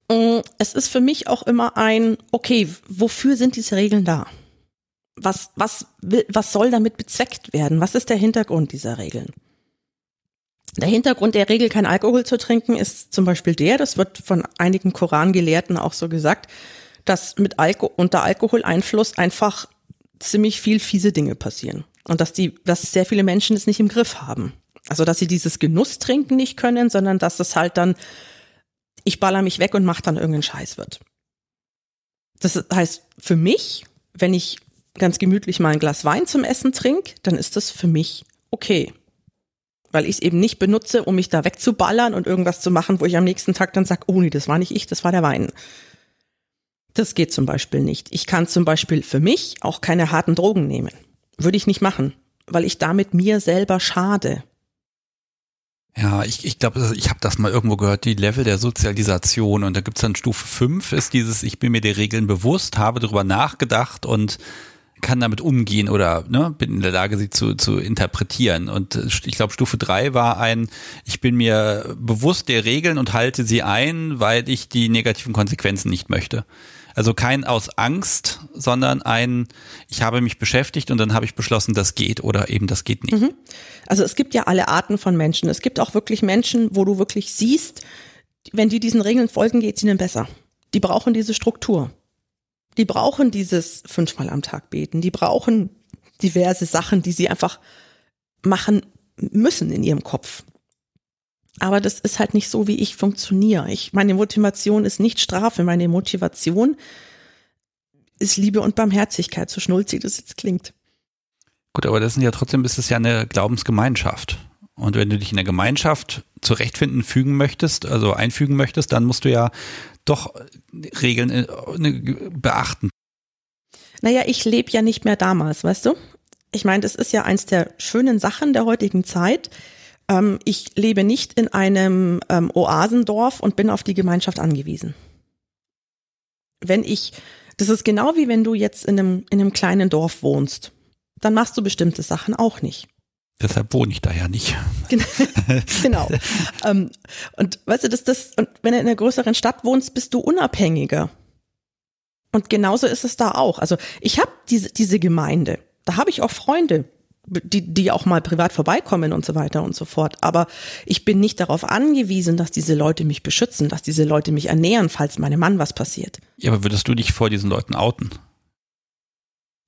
Speaker 2: Mm, es ist für mich auch immer ein, okay, wofür sind diese Regeln da? Was, was, was soll damit bezweckt werden? Was ist der Hintergrund dieser Regeln? Der Hintergrund der Regel, kein Alkohol zu trinken, ist zum Beispiel der, das wird von einigen Korangelehrten auch so gesagt, dass mit Alko unter Alkoholeinfluss einfach ziemlich viel fiese Dinge passieren. Und dass die, dass sehr viele Menschen es nicht im Griff haben. Also, dass sie dieses Genusstrinken nicht können, sondern dass es halt dann, ich baller mich weg und mach dann irgendeinen Scheiß wird. Das heißt, für mich, wenn ich ganz gemütlich mal ein Glas Wein zum Essen trinke, dann ist das für mich okay. Weil ich es eben nicht benutze, um mich da wegzuballern und irgendwas zu machen, wo ich am nächsten Tag dann sage, oh nee, das war nicht ich, das war der Wein. Das geht zum Beispiel nicht. Ich kann zum Beispiel für mich auch keine harten Drogen nehmen. Würde ich nicht machen, weil ich damit mir selber schade.
Speaker 1: Ja, ich, ich glaube, ich habe das mal irgendwo gehört, die Level der Sozialisation. Und da gibt's dann Stufe 5, ist dieses, ich bin mir der Regeln bewusst, habe darüber nachgedacht und kann damit umgehen oder ne, bin in der Lage, sie zu, zu interpretieren. Und ich glaube, Stufe 3 war ein, ich bin mir bewusst der Regeln und halte sie ein, weil ich die negativen Konsequenzen nicht möchte. Also kein aus Angst, sondern ein, ich habe mich beschäftigt und dann habe ich beschlossen, das geht oder eben das geht nicht. Mhm.
Speaker 2: Also es gibt ja alle Arten von Menschen. Es gibt auch wirklich Menschen, wo du wirklich siehst, wenn die diesen Regeln folgen, geht es ihnen besser. Die brauchen diese Struktur. Die brauchen dieses fünfmal am Tag beten. Die brauchen diverse Sachen, die sie einfach machen müssen in ihrem Kopf. Aber das ist halt nicht so, wie ich funktioniere. Ich, meine Motivation ist nicht Strafe. Meine Motivation ist Liebe und Barmherzigkeit, so schnulzig das jetzt klingt.
Speaker 1: Gut, aber das sind ja trotzdem ist es ja eine Glaubensgemeinschaft. Und wenn du dich in der Gemeinschaft zurechtfinden, fügen möchtest, also einfügen möchtest, dann musst du ja doch Regeln äh, ne, beachten.
Speaker 2: Naja, ich lebe ja nicht mehr damals, weißt du? Ich meine, das ist ja eins der schönen Sachen der heutigen Zeit. Ähm, ich lebe nicht in einem ähm, Oasendorf und bin auf die Gemeinschaft angewiesen. Wenn ich, das ist genau wie wenn du jetzt in einem, in einem kleinen Dorf wohnst, dann machst du bestimmte Sachen auch nicht.
Speaker 1: Deshalb wohne ich da ja nicht.
Speaker 2: genau. ähm, und weißt du, das, das, und wenn du in einer größeren Stadt wohnst, bist du unabhängiger. Und genauso ist es da auch. Also ich habe diese, diese Gemeinde, da habe ich auch Freunde, die, die auch mal privat vorbeikommen und so weiter und so fort. Aber ich bin nicht darauf angewiesen, dass diese Leute mich beschützen, dass diese Leute mich ernähren, falls meinem Mann was passiert.
Speaker 1: Ja, aber würdest du dich vor diesen Leuten outen?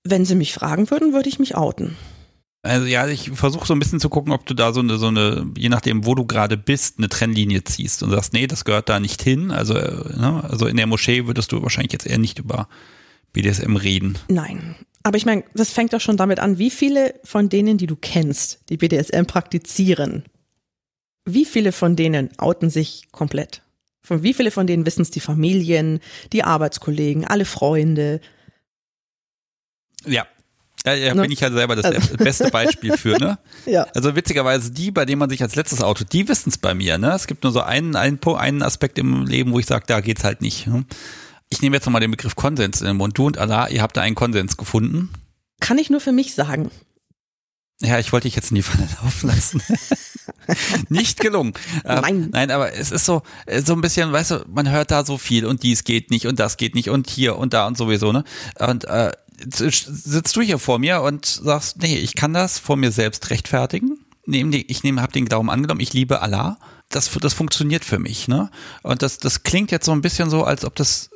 Speaker 2: Wenn sie mich fragen würden, würde ich mich outen.
Speaker 1: Also ja, ich versuche so ein bisschen zu gucken, ob du da so eine, so eine, je nachdem, wo du gerade bist, eine Trennlinie ziehst und sagst, nee, das gehört da nicht hin. Also, äh, ne? also in der Moschee würdest du wahrscheinlich jetzt eher nicht über BDSM reden.
Speaker 2: Nein. Aber ich meine, das fängt doch schon damit an, wie viele von denen, die du kennst, die BDSM praktizieren, wie viele von denen outen sich komplett? Von wie viele von denen wissen es die Familien, die Arbeitskollegen, alle Freunde?
Speaker 1: Ja, ja, da bin ich ja selber das also. beste Beispiel für, ne?
Speaker 2: ja.
Speaker 1: Also witzigerweise die, bei denen man sich als letztes Auto, die wissen es bei mir, ne? Es gibt nur so einen, einen, einen Aspekt im Leben, wo ich sage, da geht's halt nicht. Ne? Ich nehme jetzt nochmal den Begriff Konsens in den Mund. Du und Allah, ihr habt da einen Konsens gefunden.
Speaker 2: Kann ich nur für mich sagen.
Speaker 1: Ja, ich wollte dich jetzt in die Falle laufen lassen. nicht gelungen.
Speaker 2: Ähm, nein.
Speaker 1: Nein, aber es ist so, äh, so ein bisschen, weißt du, man hört da so viel und dies geht nicht und das geht nicht und hier und da und sowieso, ne? Und äh, sitzt du hier vor mir und sagst, nee, ich kann das vor mir selbst rechtfertigen. Ich nehme, habe den Glauben angenommen, ich liebe Allah. Das, das funktioniert für mich, ne? Und das, das klingt jetzt so ein bisschen so, als ob das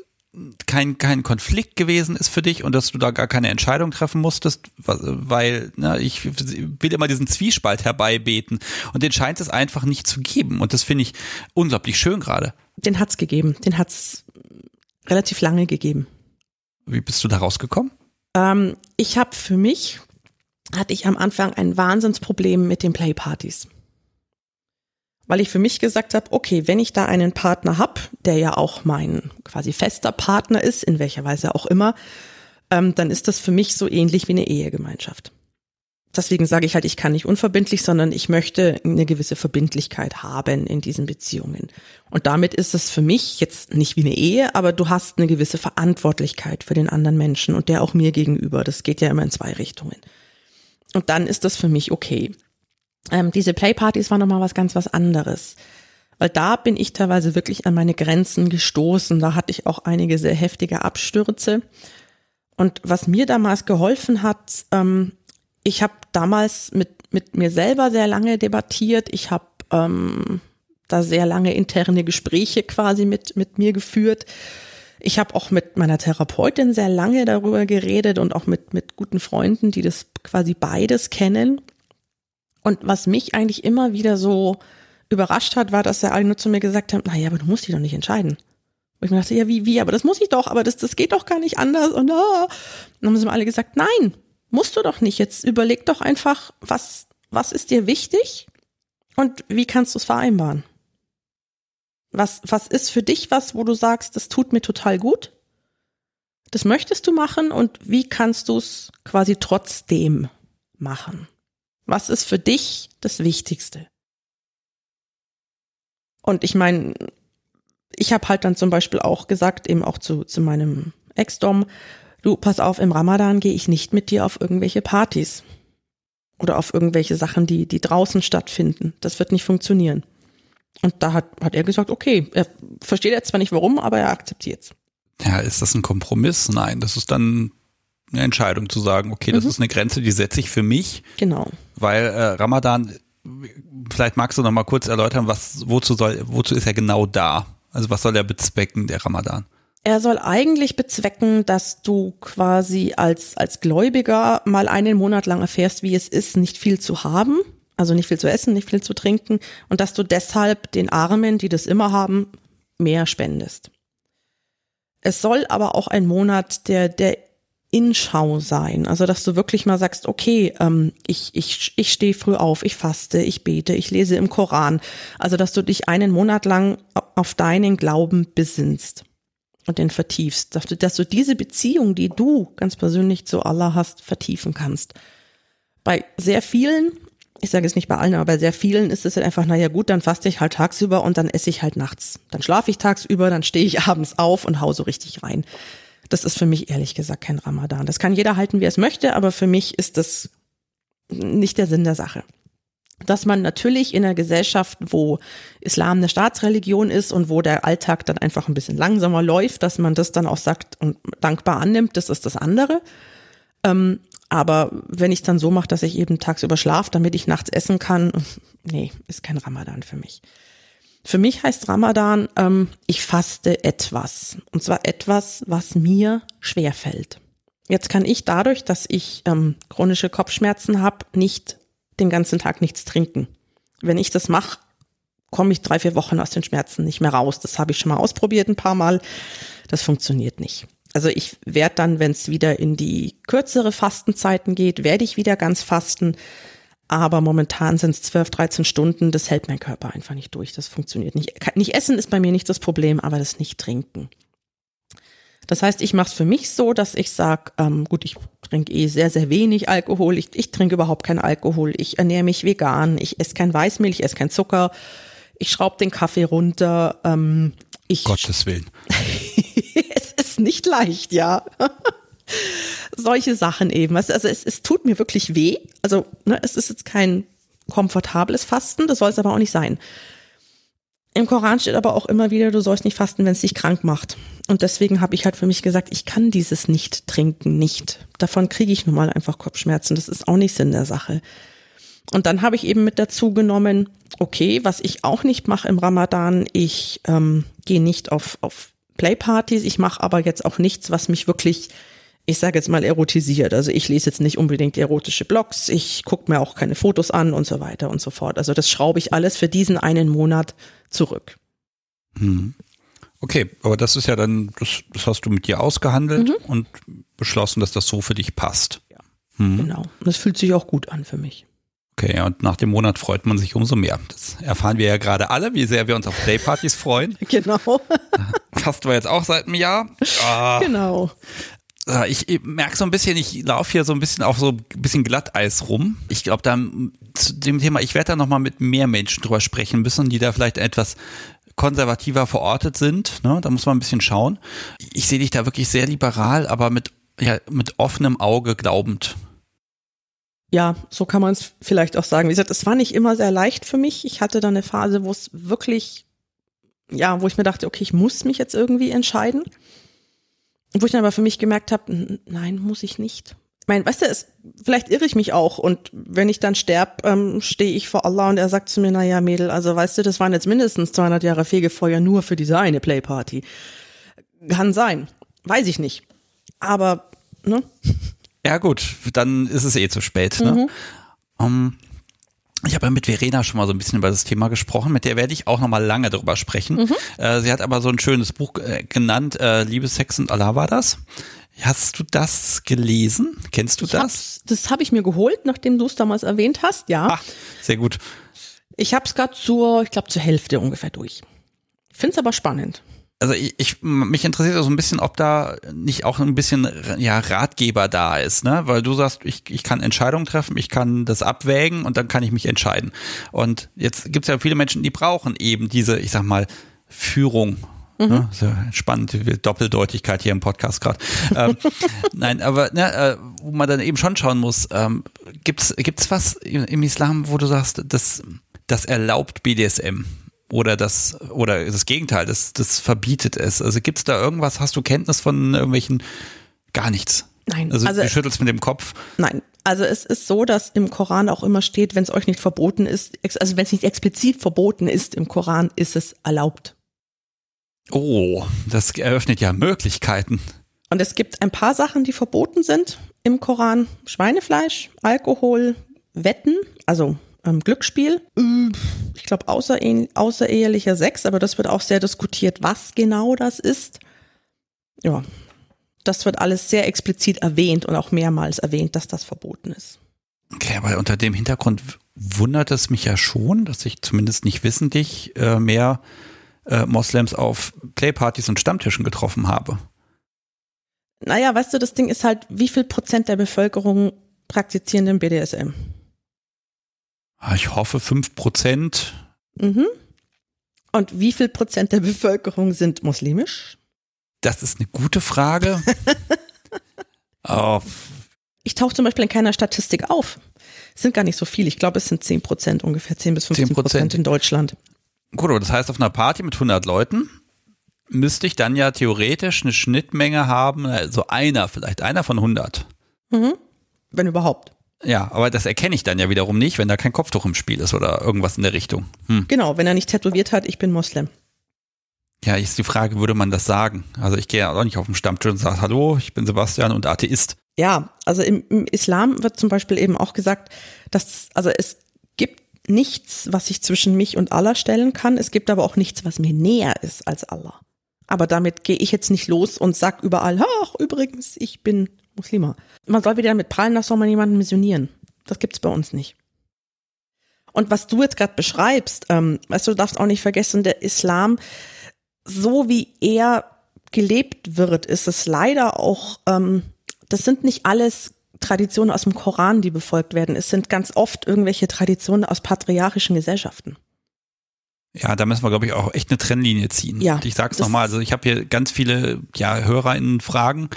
Speaker 1: kein, kein Konflikt gewesen ist für dich und dass du da gar keine Entscheidung treffen musstest, weil ne, ich will immer diesen Zwiespalt herbeibeten und den scheint es einfach nicht zu geben und das finde ich unglaublich schön gerade.
Speaker 2: Den hat's gegeben, den hat's relativ lange gegeben.
Speaker 1: Wie bist du da rausgekommen?
Speaker 2: Ähm, ich habe für mich, hatte ich am Anfang ein Wahnsinnsproblem mit den Playpartys. Weil ich für mich gesagt habe, okay, wenn ich da einen Partner habe, der ja auch mein quasi fester Partner ist, in welcher Weise auch immer, ähm, dann ist das für mich so ähnlich wie eine Ehegemeinschaft deswegen sage ich halt, ich kann nicht unverbindlich, sondern ich möchte eine gewisse Verbindlichkeit haben in diesen Beziehungen. Und damit ist es für mich jetzt nicht wie eine Ehe, aber du hast eine gewisse Verantwortlichkeit für den anderen Menschen und der auch mir gegenüber. Das geht ja immer in zwei Richtungen. Und dann ist das für mich okay. Ähm, diese Playpartys waren nochmal was ganz was anderes. Weil da bin ich teilweise wirklich an meine Grenzen gestoßen. Da hatte ich auch einige sehr heftige Abstürze. Und was mir damals geholfen hat, ähm, ich habe damals mit, mit mir selber sehr lange debattiert. Ich habe ähm, da sehr lange interne Gespräche quasi mit, mit mir geführt. Ich habe auch mit meiner Therapeutin sehr lange darüber geredet und auch mit, mit guten Freunden, die das quasi beides kennen. Und was mich eigentlich immer wieder so überrascht hat, war, dass er alle nur zu mir gesagt haben, naja, aber du musst dich doch nicht entscheiden. Und ich mir dachte, ja, wie, wie, aber das muss ich doch, aber das, das geht doch gar nicht anders. Und, ah. und dann haben sie mir alle gesagt, nein, Musst du doch nicht. Jetzt überleg doch einfach, was, was ist dir wichtig und wie kannst du es vereinbaren? Was, was ist für dich was, wo du sagst, das tut mir total gut? Das möchtest du machen und wie kannst du es quasi trotzdem machen? Was ist für dich das Wichtigste? Und ich meine, ich habe halt dann zum Beispiel auch gesagt, eben auch zu, zu meinem Ex-Dom, du, pass auf, im Ramadan gehe ich nicht mit dir auf irgendwelche Partys oder auf irgendwelche Sachen, die, die draußen stattfinden. Das wird nicht funktionieren. Und da hat, hat er gesagt, okay, er versteht jetzt zwar nicht warum, aber er akzeptiert es.
Speaker 1: Ja, ist das ein Kompromiss? Nein, das ist dann eine Entscheidung zu sagen, okay, das mhm. ist eine Grenze, die setze ich für mich.
Speaker 2: Genau.
Speaker 1: Weil äh, Ramadan, vielleicht magst du noch mal kurz erläutern, was, wozu soll, wozu ist er genau da? Also was soll er bezwecken, der Ramadan?
Speaker 2: Er soll eigentlich bezwecken, dass du quasi als, als Gläubiger mal einen Monat lang erfährst, wie es ist, nicht viel zu haben, also nicht viel zu essen, nicht viel zu trinken und dass du deshalb den Armen, die das immer haben, mehr spendest. Es soll aber auch ein Monat der, der Inschau sein. Also, dass du wirklich mal sagst, okay, ähm, ich, ich, ich stehe früh auf, ich faste, ich bete, ich lese im Koran. Also, dass du dich einen Monat lang auf deinen Glauben besinnst und den vertiefst. Dass du, dass du diese Beziehung, die du ganz persönlich zu Allah hast, vertiefen kannst. Bei sehr vielen, ich sage es nicht bei allen, aber bei sehr vielen ist es halt einfach, naja gut, dann faste ich halt tagsüber und dann esse ich halt nachts. Dann schlafe ich tagsüber, dann stehe ich abends auf und hau so richtig rein. Das ist für mich ehrlich gesagt kein Ramadan. Das kann jeder halten, wie er es möchte, aber für mich ist das nicht der Sinn der Sache. Dass man natürlich in einer Gesellschaft, wo Islam eine Staatsreligion ist und wo der Alltag dann einfach ein bisschen langsamer läuft, dass man das dann auch sagt und dankbar annimmt, das ist das andere. Ähm, aber wenn ich es dann so mache, dass ich eben tagsüber schlafe, damit ich nachts essen kann, nee, ist kein Ramadan für mich. Für mich heißt Ramadan, ähm, ich faste etwas. Und zwar etwas, was mir schwer fällt. Jetzt kann ich dadurch, dass ich ähm, chronische Kopfschmerzen habe, nicht den ganzen Tag nichts trinken. Wenn ich das mache, komme ich drei, vier Wochen aus den Schmerzen nicht mehr raus. Das habe ich schon mal ausprobiert ein paar Mal. Das funktioniert nicht. Also ich werde dann, wenn es wieder in die kürzere Fastenzeiten geht, werde ich wieder ganz fasten. Aber momentan sind es 12, 13 Stunden. Das hält mein Körper einfach nicht durch. Das funktioniert nicht. Nicht essen ist bei mir nicht das Problem, aber das nicht trinken. Das heißt, ich mache es für mich so, dass ich sage, ähm, gut, ich trinke eh sehr, sehr wenig Alkohol. Ich, ich trinke überhaupt keinen Alkohol. Ich ernähre mich vegan. Ich esse kein Weißmilch, ich esse kein Zucker. Ich schraube den Kaffee runter. Ähm, ich,
Speaker 1: Gottes Willen.
Speaker 2: es ist nicht leicht, ja solche Sachen eben. Also es, es tut mir wirklich weh. Also ne, es ist jetzt kein komfortables Fasten, das soll es aber auch nicht sein. Im Koran steht aber auch immer wieder, du sollst nicht fasten, wenn es dich krank macht. Und deswegen habe ich halt für mich gesagt, ich kann dieses nicht trinken nicht. Davon kriege ich nun mal einfach Kopfschmerzen. Das ist auch nicht Sinn der Sache. Und dann habe ich eben mit dazu genommen, okay, was ich auch nicht mache im Ramadan, ich ähm, gehe nicht auf, auf Playpartys, ich mache aber jetzt auch nichts, was mich wirklich ich sage jetzt mal erotisiert. Also ich lese jetzt nicht unbedingt erotische Blogs, ich gucke mir auch keine Fotos an und so weiter und so fort. Also das schraube ich alles für diesen einen Monat zurück.
Speaker 1: Hm. Okay, aber das ist ja dann, das, das hast du mit dir ausgehandelt mhm. und beschlossen, dass das so für dich passt.
Speaker 2: Ja, hm. genau. Das fühlt sich auch gut an für mich.
Speaker 1: Okay, und nach dem Monat freut man sich umso mehr. Das erfahren wir ja gerade alle, wie sehr wir uns auf Playpartys freuen.
Speaker 2: Genau.
Speaker 1: Hast du jetzt auch seit einem Jahr.
Speaker 2: Ah. Genau.
Speaker 1: Ich merke so ein bisschen, ich laufe hier so ein bisschen auf so ein bisschen Glatteis rum. Ich glaube, da zu dem Thema, ich werde da nochmal mit mehr Menschen drüber sprechen müssen, die da vielleicht etwas konservativer verortet sind. Ne? Da muss man ein bisschen schauen. Ich sehe dich da wirklich sehr liberal, aber mit, ja, mit offenem Auge glaubend.
Speaker 2: Ja, so kann man es vielleicht auch sagen. Wie gesagt, es war nicht immer sehr leicht für mich. Ich hatte da eine Phase, wo es wirklich, ja, wo ich mir dachte, okay, ich muss mich jetzt irgendwie entscheiden. Wo ich dann aber für mich gemerkt habe, nein, muss ich nicht. Ich meine, weißt du, es, vielleicht irre ich mich auch und wenn ich dann sterb, ähm, stehe ich vor Allah und er sagt zu mir, na ja, Mädel, also weißt du, das waren jetzt mindestens 200 Jahre Fegefeuer nur für diese eine Playparty. Kann sein. Weiß ich nicht. Aber, ne?
Speaker 1: Ja gut, dann ist es eh zu spät. Ne? Mhm. Um, ich habe ja mit Verena schon mal so ein bisschen über das Thema gesprochen, mit der werde ich auch noch mal lange darüber sprechen. Mhm. Äh, sie hat aber so ein schönes Buch äh, genannt, äh, Liebe, Sex und Allah war das. Hast du das gelesen? Kennst du ich das?
Speaker 2: Das habe ich mir geholt, nachdem du es damals erwähnt hast, ja.
Speaker 1: Ach, sehr gut.
Speaker 2: Ich habe es gerade zur, ich glaube, zur Hälfte ungefähr durch. Finde es aber spannend
Speaker 1: also ich, ich mich interessiert so ein bisschen, ob da nicht auch ein bisschen ja Ratgeber da ist, ne? Weil du sagst, ich, ich kann Entscheidungen treffen, ich kann das abwägen und dann kann ich mich entscheiden. Und jetzt gibt es ja viele Menschen, die brauchen eben diese, ich sag mal, Führung. Mhm. Ne? So spannend, Doppeldeutigkeit hier im Podcast gerade. ähm, nein, aber ne, äh, wo man dann eben schon schauen muss, ähm, gibt's gibt's was im Islam, wo du sagst, das das erlaubt BDSM? Oder das oder das Gegenteil, das, das verbietet es. Also gibt es da irgendwas, hast du Kenntnis von irgendwelchen gar nichts?
Speaker 2: Nein.
Speaker 1: Also, also du schüttelst mit dem Kopf.
Speaker 2: Nein. Also es ist so, dass im Koran auch immer steht, wenn es euch nicht verboten ist, also wenn es nicht explizit verboten ist im Koran, ist es erlaubt.
Speaker 1: Oh, das eröffnet ja Möglichkeiten.
Speaker 2: Und es gibt ein paar Sachen, die verboten sind im Koran. Schweinefleisch, Alkohol, Wetten, also ähm, Glücksspiel. Ich glaube, außer, außerehelicher Sex, aber das wird auch sehr diskutiert, was genau das ist. Ja, Das wird alles sehr explizit erwähnt und auch mehrmals erwähnt, dass das verboten ist.
Speaker 1: Okay, aber unter dem Hintergrund wundert es mich ja schon, dass ich zumindest nicht wissentlich äh, mehr äh, Moslems auf Playpartys und Stammtischen getroffen habe.
Speaker 2: Naja, weißt du, das Ding ist halt, wie viel Prozent der Bevölkerung praktizieren den BDSM?
Speaker 1: Ah, ich hoffe fünf Prozent.
Speaker 2: Mhm. Und wie viel Prozent der Bevölkerung sind muslimisch?
Speaker 1: Das ist eine gute Frage. oh.
Speaker 2: Ich tauche zum Beispiel in keiner Statistik auf. Es sind gar nicht so viele. Ich glaube, es sind 10 Prozent, ungefähr 10 bis 15 Prozent in Deutschland.
Speaker 1: Gut, aber das heißt, auf einer Party mit 100 Leuten müsste ich dann ja theoretisch eine Schnittmenge haben, also einer, vielleicht einer von 100.
Speaker 2: Mhm. Wenn überhaupt.
Speaker 1: Ja, aber das erkenne ich dann ja wiederum nicht, wenn da kein Kopftuch im Spiel ist oder irgendwas in der Richtung.
Speaker 2: Hm. Genau, wenn er nicht tätowiert hat, ich bin Moslem.
Speaker 1: Ja, ist die Frage, würde man das sagen? Also ich gehe ja auch nicht auf den Stammtisch und sage, hallo, ich bin Sebastian und Atheist.
Speaker 2: Ja, also im, im Islam wird zum Beispiel eben auch gesagt, dass, also es gibt nichts, was ich zwischen mich und Allah stellen kann. Es gibt aber auch nichts, was mir näher ist als Allah. Aber damit gehe ich jetzt nicht los und sag überall, ach, übrigens, ich bin Muslima. Man soll wieder damit prallen, dass soll man jemanden missionieren. Das gibt's bei uns nicht. Und was du jetzt gerade beschreibst, ähm, weißt du, du darfst auch nicht vergessen, der Islam, so wie er gelebt wird, ist es leider auch, ähm, das sind nicht alles Traditionen aus dem Koran, die befolgt werden. Es sind ganz oft irgendwelche Traditionen aus patriarchischen Gesellschaften.
Speaker 1: Ja, da müssen wir, glaube ich, auch echt eine Trennlinie ziehen. Ja. Und ich sag's nochmal, also ich habe hier ganz viele ja, HörerInnen Fragen,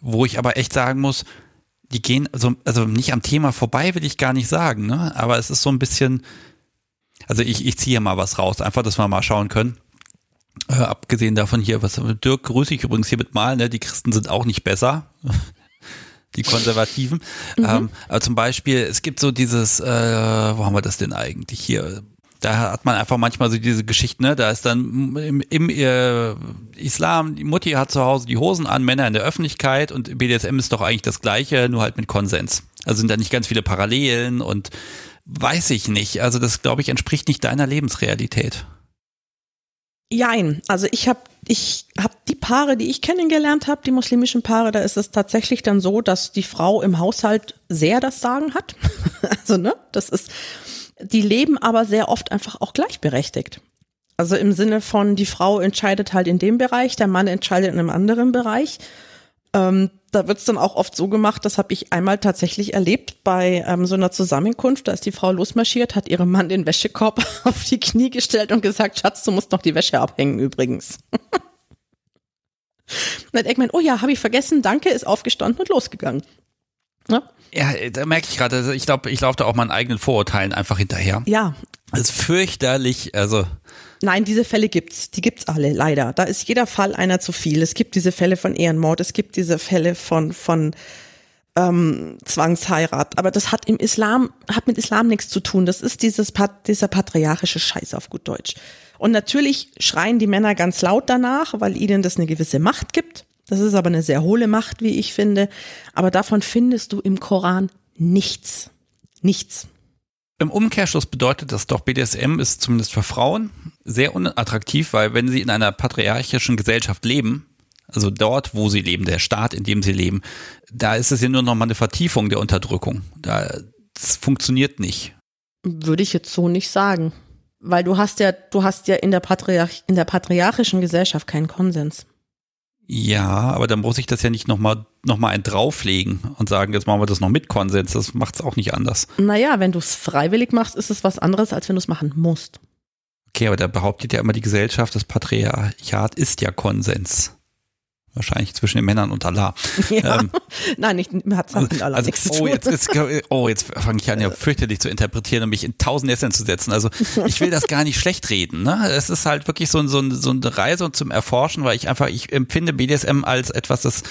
Speaker 1: wo ich aber echt sagen muss, die gehen, also, also nicht am Thema vorbei, will ich gar nicht sagen, ne? Aber es ist so ein bisschen, also ich, ich ziehe mal was raus, einfach, dass wir mal schauen können. Äh, abgesehen davon hier, was Dirk grüße ich übrigens hier mit mal, ne? Die Christen sind auch nicht besser. die Konservativen. Mhm. Ähm, aber zum Beispiel, es gibt so dieses, äh, wo haben wir das denn eigentlich hier? Da hat man einfach manchmal so diese Geschichten, ne? Da ist dann im, im äh, Islam, die Mutti hat zu Hause die Hosen an, Männer in der Öffentlichkeit und BDSM ist doch eigentlich das Gleiche, nur halt mit Konsens. Also sind da nicht ganz viele Parallelen und weiß ich nicht. Also das, glaube ich, entspricht nicht deiner Lebensrealität.
Speaker 2: Jein. Also ich habe ich hab die Paare, die ich kennengelernt habe, die muslimischen Paare, da ist es tatsächlich dann so, dass die Frau im Haushalt sehr das Sagen hat. also ne, das ist die leben aber sehr oft einfach auch gleichberechtigt. Also im Sinne von, die Frau entscheidet halt in dem Bereich, der Mann entscheidet in einem anderen Bereich. Ähm, da wird's dann auch oft so gemacht, das habe ich einmal tatsächlich erlebt bei ähm, so einer Zusammenkunft. Da ist die Frau losmarschiert, hat ihrem Mann den Wäschekorb auf die Knie gestellt und gesagt, Schatz, du musst noch die Wäsche abhängen übrigens. dann denkt man, oh ja, habe ich vergessen, danke, ist aufgestanden und losgegangen.
Speaker 1: Ja, ja da merke ich gerade, also ich glaube, ich laufe da auch meinen eigenen Vorurteilen einfach hinterher.
Speaker 2: Ja.
Speaker 1: Das ist fürchterlich, also.
Speaker 2: Nein, diese Fälle gibt's. Die gibt's alle, leider. Da ist jeder Fall einer zu viel. Es gibt diese Fälle von Ehrenmord, es gibt diese Fälle von, von ähm, Zwangsheirat. Aber das hat im Islam, hat mit Islam nichts zu tun. Das ist dieses, dieser patriarchische Scheiß auf gut Deutsch. Und natürlich schreien die Männer ganz laut danach, weil ihnen das eine gewisse Macht gibt. Das ist aber eine sehr hohle Macht, wie ich finde. Aber davon findest du im Koran nichts. Nichts.
Speaker 1: Im Umkehrschluss bedeutet das doch, BDSM ist zumindest für Frauen sehr unattraktiv, weil wenn sie in einer patriarchischen Gesellschaft leben, also dort, wo sie leben, der Staat, in dem sie leben, da ist es ja nur noch mal eine Vertiefung der Unterdrückung. Da, das funktioniert nicht.
Speaker 2: Würde ich jetzt so nicht sagen. Weil du hast ja, du hast ja in der, Patriarch, in der patriarchischen Gesellschaft keinen Konsens.
Speaker 1: Ja, aber dann muss ich das ja nicht nochmal noch mal ein drauflegen und sagen, jetzt machen wir das noch mit Konsens. Das macht es auch nicht anders.
Speaker 2: Naja, wenn du es freiwillig machst, ist es was anderes, als wenn du es machen musst.
Speaker 1: Okay, aber da behauptet ja immer die Gesellschaft, das Patriarchat ist ja Konsens. Wahrscheinlich zwischen den Männern und Allah.
Speaker 2: Ja. Ähm, Nein, nicht, hat es mit Allah also, nichts
Speaker 1: oh. Jetzt, jetzt, oh, jetzt fange ich an, ja fürchterlich zu interpretieren und mich in tausend Essen zu setzen. Also ich will das gar nicht schlecht reden. Ne? Es ist halt wirklich so, so, so eine Reise zum Erforschen, weil ich einfach, ich empfinde BDSM als etwas, das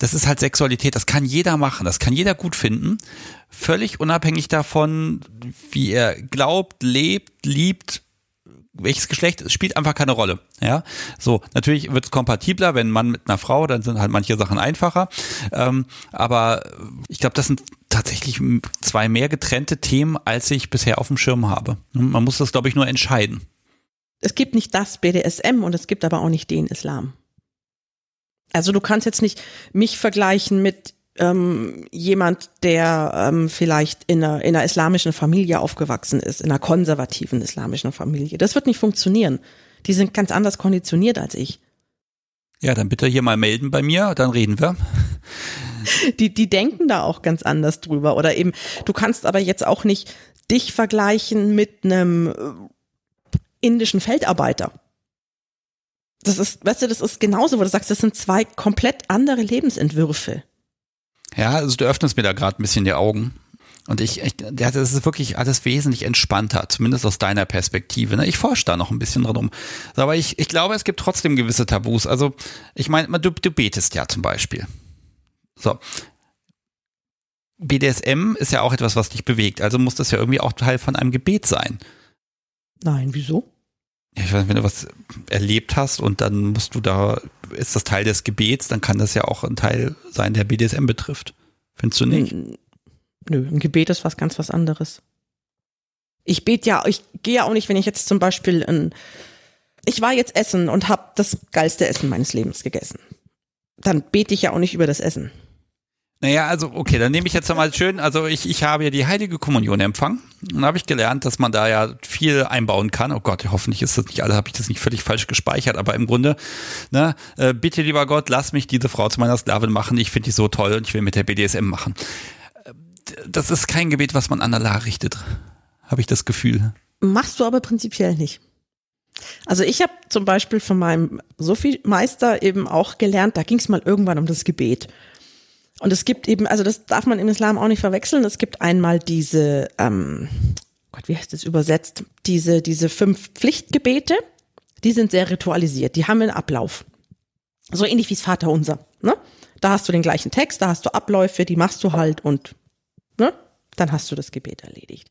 Speaker 1: das ist halt Sexualität, das kann jeder machen, das kann jeder gut finden, völlig unabhängig davon, wie er glaubt, lebt, liebt, welches Geschlecht, es spielt einfach keine Rolle. Ja, so natürlich wird es kompatibler, wenn ein Mann mit einer Frau, dann sind halt manche Sachen einfacher. Ähm, aber ich glaube, das sind tatsächlich zwei mehr getrennte Themen, als ich bisher auf dem Schirm habe. Man muss das, glaube ich, nur entscheiden.
Speaker 2: Es gibt nicht das BDSM und es gibt aber auch nicht den Islam. Also du kannst jetzt nicht mich vergleichen mit ähm, jemand, der ähm, vielleicht in einer, in einer islamischen Familie aufgewachsen ist, in einer konservativen islamischen Familie. Das wird nicht funktionieren. Die sind ganz anders konditioniert als ich.
Speaker 1: Ja, dann bitte hier mal melden bei mir, dann reden wir.
Speaker 2: Die, die denken da auch ganz anders drüber. Oder eben, du kannst aber jetzt auch nicht dich vergleichen mit einem äh, indischen Feldarbeiter. Das ist, weißt du, das ist genauso, wo du sagst, das sind zwei komplett andere Lebensentwürfe.
Speaker 1: Ja, also du öffnest mir da gerade ein bisschen die Augen. Und ich, ich das ist wirklich alles wesentlich entspannter, zumindest aus deiner Perspektive. Ne? Ich forsche da noch ein bisschen drum. Aber ich, ich glaube, es gibt trotzdem gewisse Tabus. Also, ich meine, du, du betest ja zum Beispiel. So. BDSM ist ja auch etwas, was dich bewegt. Also muss das ja irgendwie auch Teil von einem Gebet sein.
Speaker 2: Nein, wieso?
Speaker 1: ich weiß, wenn du was erlebt hast und dann musst du da, ist das Teil des Gebets, dann kann das ja auch ein Teil sein, der BDSM betrifft. Findest du nicht?
Speaker 2: Nö, ein Gebet ist was ganz was anderes. Ich bete ja, ich gehe ja auch nicht, wenn ich jetzt zum Beispiel ein, ich war jetzt essen und habe das geilste Essen meines Lebens gegessen. Dann bete ich ja auch nicht über das Essen.
Speaker 1: Naja, also okay, dann nehme ich jetzt mal schön, also ich, ich habe ja die Heilige Kommunion empfangen und habe ich gelernt, dass man da ja viel einbauen kann. Oh Gott, hoffentlich ist das nicht alle, habe ich das nicht völlig falsch gespeichert, aber im Grunde, ne, äh, bitte lieber Gott, lass mich diese Frau zu meiner Sklavin machen, ich finde die so toll und ich will mit der BDSM machen. Äh, das ist kein Gebet, was man an Allah richtet, habe ich das Gefühl.
Speaker 2: Machst du aber prinzipiell nicht. Also ich habe zum Beispiel von meinem Sophie-Meister eben auch gelernt, da ging es mal irgendwann um das Gebet. Und es gibt eben, also das darf man im Islam auch nicht verwechseln. Es gibt einmal diese, ähm, Gott, wie heißt das übersetzt? Diese, diese fünf Pflichtgebete, die sind sehr ritualisiert, die haben einen Ablauf. So ähnlich wie das Vaterunser. Ne? Da hast du den gleichen Text, da hast du Abläufe, die machst du halt und ne? dann hast du das Gebet erledigt.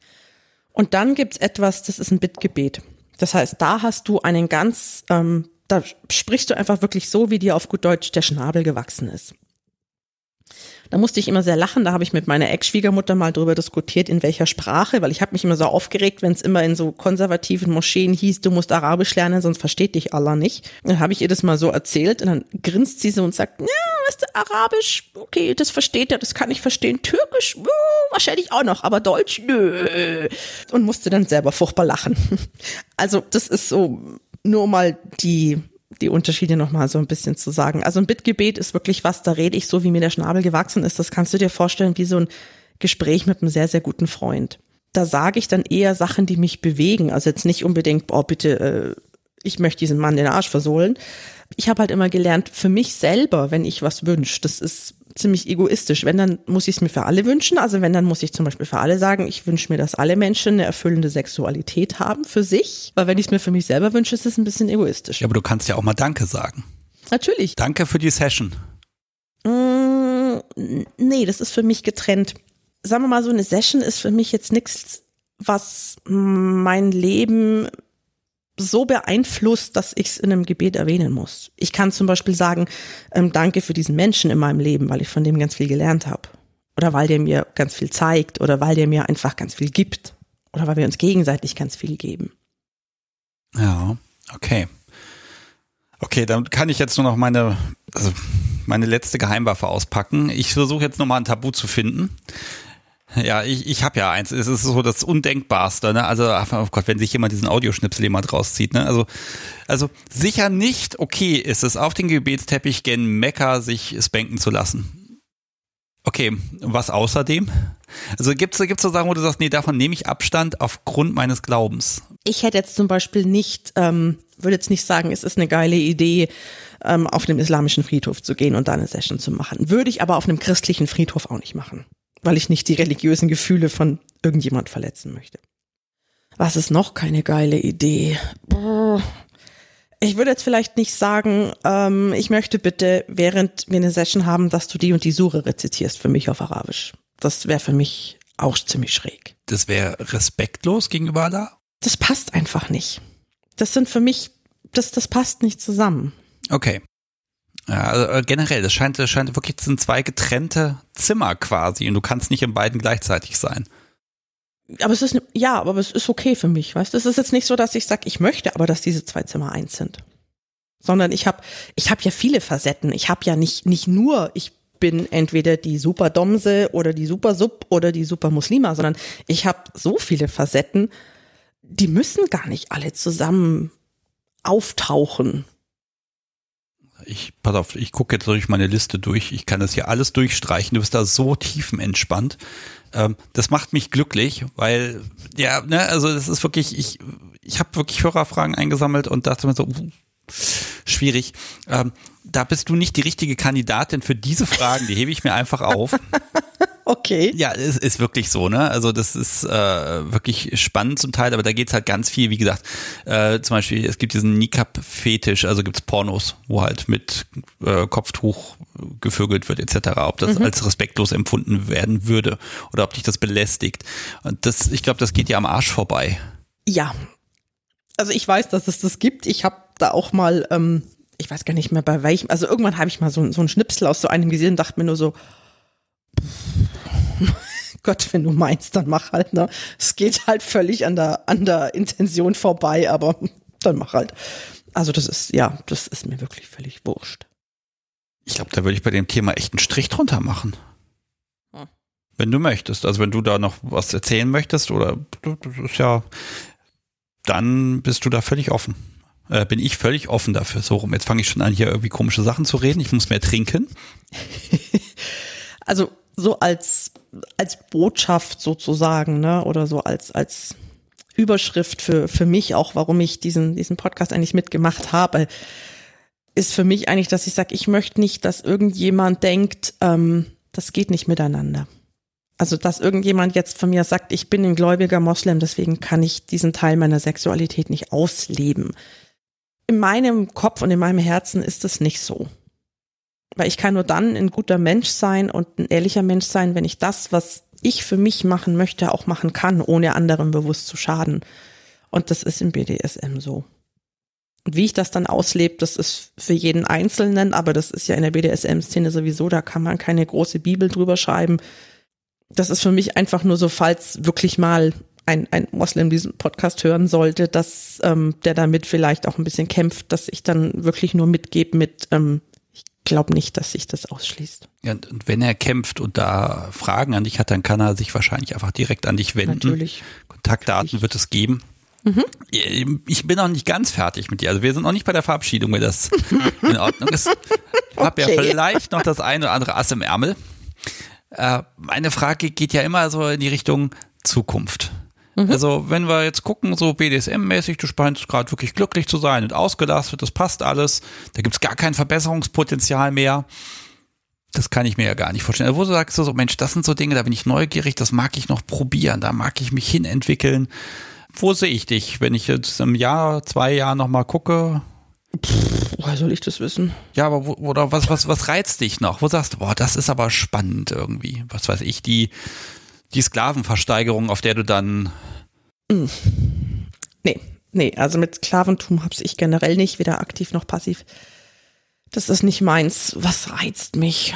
Speaker 2: Und dann gibt's etwas, das ist ein Bittgebet. Das heißt, da hast du einen ganz, ähm, da sprichst du einfach wirklich so, wie dir auf gut Deutsch der Schnabel gewachsen ist. Da musste ich immer sehr lachen. Da habe ich mit meiner Ex-Schwiegermutter mal drüber diskutiert, in welcher Sprache, weil ich habe mich immer so aufgeregt, wenn es immer in so konservativen Moscheen hieß, du musst Arabisch lernen, sonst versteht dich Allah nicht. Dann habe ich ihr das mal so erzählt und dann grinst sie so und sagt, ja, weißt du, Arabisch, okay, das versteht er, das kann ich verstehen. Türkisch, wahrscheinlich auch noch, aber Deutsch, nö. Und musste dann selber furchtbar lachen. Also das ist so nur mal die die Unterschiede nochmal so ein bisschen zu sagen. Also ein Bittgebet ist wirklich was, da rede ich so, wie mir der Schnabel gewachsen ist. Das kannst du dir vorstellen wie so ein Gespräch mit einem sehr, sehr guten Freund. Da sage ich dann eher Sachen, die mich bewegen. Also jetzt nicht unbedingt, boah, bitte, äh, ich möchte diesen Mann den Arsch versohlen. Ich habe halt immer gelernt, für mich selber, wenn ich was wünsche, das ist ziemlich egoistisch. Wenn, dann muss ich es mir für alle wünschen. Also wenn, dann muss ich zum Beispiel für alle sagen, ich wünsche mir, dass alle Menschen eine erfüllende Sexualität haben für sich. Weil wenn ich es mir für mich selber wünsche, ist es ein bisschen egoistisch.
Speaker 1: Ja, aber du kannst ja auch mal Danke sagen.
Speaker 2: Natürlich.
Speaker 1: Danke für die Session.
Speaker 2: Mm, nee, das ist für mich getrennt. Sagen wir mal, so eine Session ist für mich jetzt nichts, was mein Leben so beeinflusst, dass ich es in einem Gebet erwähnen muss. Ich kann zum Beispiel sagen, ähm, danke für diesen Menschen in meinem Leben, weil ich von dem ganz viel gelernt habe. Oder weil der mir ganz viel zeigt oder weil der mir einfach ganz viel gibt. Oder weil wir uns gegenseitig ganz viel geben.
Speaker 1: Ja, okay. Okay, dann kann ich jetzt nur noch meine, also meine letzte Geheimwaffe auspacken. Ich versuche jetzt nochmal ein Tabu zu finden. Ja, ich, ich habe ja eins. Es ist so das Undenkbarste. Ne? Also, oh Gott, wenn sich jemand diesen Audioschnipsel jemand rauszieht. Ne? Also, also sicher nicht okay ist es, auf den Gebetsteppich gen Mekka sich spanken zu lassen. Okay, was außerdem? Also gibt's gibt's so Sachen, wo du sagst, nee, davon nehme ich Abstand aufgrund meines Glaubens.
Speaker 2: Ich hätte jetzt zum Beispiel nicht, ähm, würde jetzt nicht sagen, es ist eine geile Idee, ähm, auf einem islamischen Friedhof zu gehen und da eine Session zu machen. Würde ich aber auf einem christlichen Friedhof auch nicht machen weil ich nicht die religiösen Gefühle von irgendjemand verletzen möchte. Was ist noch keine geile Idee? Ich würde jetzt vielleicht nicht sagen, ähm, ich möchte bitte, während wir eine Session haben, dass du die und die Sure rezitierst für mich auf Arabisch. Das wäre für mich auch ziemlich schräg.
Speaker 1: Das wäre respektlos gegenüber Allah?
Speaker 2: Das passt einfach nicht. Das sind für mich, das, das passt nicht zusammen.
Speaker 1: Okay. Ja, also äh, generell, das scheint, das scheint wirklich, das sind zwei getrennte Zimmer quasi und du kannst nicht in beiden gleichzeitig sein.
Speaker 2: Aber es ist, ja, aber es ist okay für mich, weißt du? Es ist jetzt nicht so, dass ich sage, ich möchte aber, dass diese zwei Zimmer eins sind. sondern ich habe ich hab ja viele Facetten. Ich habe ja nicht, nicht nur, ich bin entweder die Super Domse oder die Super Sub oder die Super Muslima, sondern ich habe so viele Facetten, die müssen gar nicht alle zusammen auftauchen.
Speaker 1: Ich, pass auf, ich gucke jetzt durch meine Liste durch. Ich kann das hier alles durchstreichen. Du bist da so tiefenentspannt. Ähm, das macht mich glücklich, weil, ja, ne, also das ist wirklich, ich, ich habe wirklich Hörerfragen eingesammelt und dachte mir so, uh, schwierig. Ähm, da bist du nicht die richtige Kandidatin für diese Fragen, die hebe ich mir einfach auf.
Speaker 2: Okay.
Speaker 1: Ja, es ist wirklich so, ne? Also das ist äh, wirklich spannend zum Teil, aber da geht's halt ganz viel, wie gesagt, äh, zum Beispiel, es gibt diesen Nikab-Fetisch, also gibt's Pornos, wo halt mit äh, Kopftuch gevögelt wird, etc., ob das mhm. als respektlos empfunden werden würde oder ob dich das belästigt. Und das, ich glaube, das geht ja am Arsch vorbei.
Speaker 2: Ja. Also ich weiß, dass es das gibt. Ich habe da auch mal, ähm, ich weiß gar nicht mehr bei welchem, also irgendwann habe ich mal so, so einen Schnipsel aus so einem gesehen und dachte mir nur so, Gott, wenn du meinst, dann mach halt, ne? Es geht halt völlig an der, an der Intention vorbei, aber dann mach halt. Also das ist, ja, das ist mir wirklich völlig wurscht.
Speaker 1: Ich glaube, da würde ich bei dem Thema echt einen Strich drunter machen. Hm. Wenn du möchtest. Also wenn du da noch was erzählen möchtest oder das ist ja, dann bist du da völlig offen. Äh, bin ich völlig offen dafür. So rum. Jetzt fange ich schon an, hier irgendwie komische Sachen zu reden. Ich muss mehr trinken.
Speaker 2: also so als, als Botschaft sozusagen, ne? Oder so als, als Überschrift für, für mich auch, warum ich diesen, diesen Podcast eigentlich mitgemacht habe, ist für mich eigentlich, dass ich sage, ich möchte nicht, dass irgendjemand denkt, ähm, das geht nicht miteinander. Also, dass irgendjemand jetzt von mir sagt, ich bin ein gläubiger Moslem, deswegen kann ich diesen Teil meiner Sexualität nicht ausleben. In meinem Kopf und in meinem Herzen ist es nicht so. Weil ich kann nur dann ein guter Mensch sein und ein ehrlicher Mensch sein, wenn ich das, was ich für mich machen möchte, auch machen kann, ohne anderen bewusst zu schaden. Und das ist im BDSM so. Und wie ich das dann auslebe, das ist für jeden Einzelnen, aber das ist ja in der BDSM-Szene sowieso, da kann man keine große Bibel drüber schreiben. Das ist für mich einfach nur so, falls wirklich mal ein, ein Moslem diesen Podcast hören sollte, dass ähm, der damit vielleicht auch ein bisschen kämpft, dass ich dann wirklich nur mitgebe mit, ähm, glaube nicht, dass sich das ausschließt.
Speaker 1: Ja, und wenn er kämpft und da Fragen an dich hat, dann kann er sich wahrscheinlich einfach direkt an dich wenden.
Speaker 2: Natürlich.
Speaker 1: Kontaktdaten Natürlich. wird es geben. Mhm. Ich bin noch nicht ganz fertig mit dir. Also wir sind noch nicht bei der Verabschiedung, wenn das in Ordnung ist. Ich habe okay. ja vielleicht noch das eine oder andere Ass im Ärmel. Äh, meine Frage geht ja immer so in die Richtung Zukunft. Mhm. Also wenn wir jetzt gucken, so BDSM-mäßig, du scheinst gerade wirklich glücklich zu sein und ausgelastet, das passt alles, da gibt's gar kein Verbesserungspotenzial mehr. Das kann ich mir ja gar nicht vorstellen. Also wo du sagst so, Mensch, das sind so Dinge, da bin ich neugierig, das mag ich noch probieren, da mag ich mich hinentwickeln. Wo sehe ich dich, wenn ich jetzt im Jahr, zwei Jahren nochmal gucke?
Speaker 2: Pff, woher soll ich das wissen?
Speaker 1: Ja, aber wo, oder was, was, was reizt dich noch? Wo sagst du, boah, das ist aber spannend irgendwie. Was weiß ich, die, die Sklavenversteigerung, auf der du dann.
Speaker 2: Hm. Nee, nee, also mit Sklaventum hab's ich generell nicht, weder aktiv noch passiv. Das ist nicht meins. Was reizt mich?